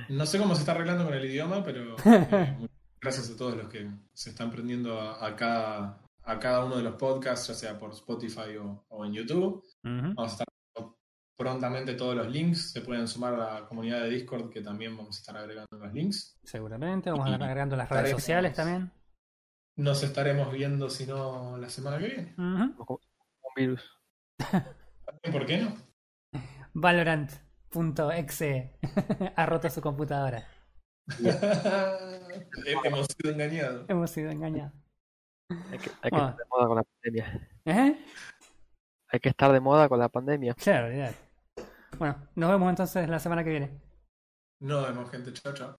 No sé cómo se está arreglando con el idioma, pero eh, gracias a todos los que se están prendiendo a, cada, a cada uno de los podcasts, ya sea por Spotify o, en YouTube. Vamos a estar prontamente todos los links. Se pueden sumar a la comunidad de Discord que también vamos a estar agregando los links.
Seguramente. Vamos a estar agregando las redes sociales también.
Nos estaremos viendo, si no, la semana que viene.
Un virus.
¿Por qué no?
Valorant.exe ha roto su computadora.
Hemos sido engañados.
Hemos sido engañados.
Hay que, hay que estar de moda con la pandemia.
¿Eh?
Hay que estar de moda con la pandemia.
Claro, olvidate. Bueno, nos vemos entonces la semana que viene.
Nos vemos, gente. Chao, chao.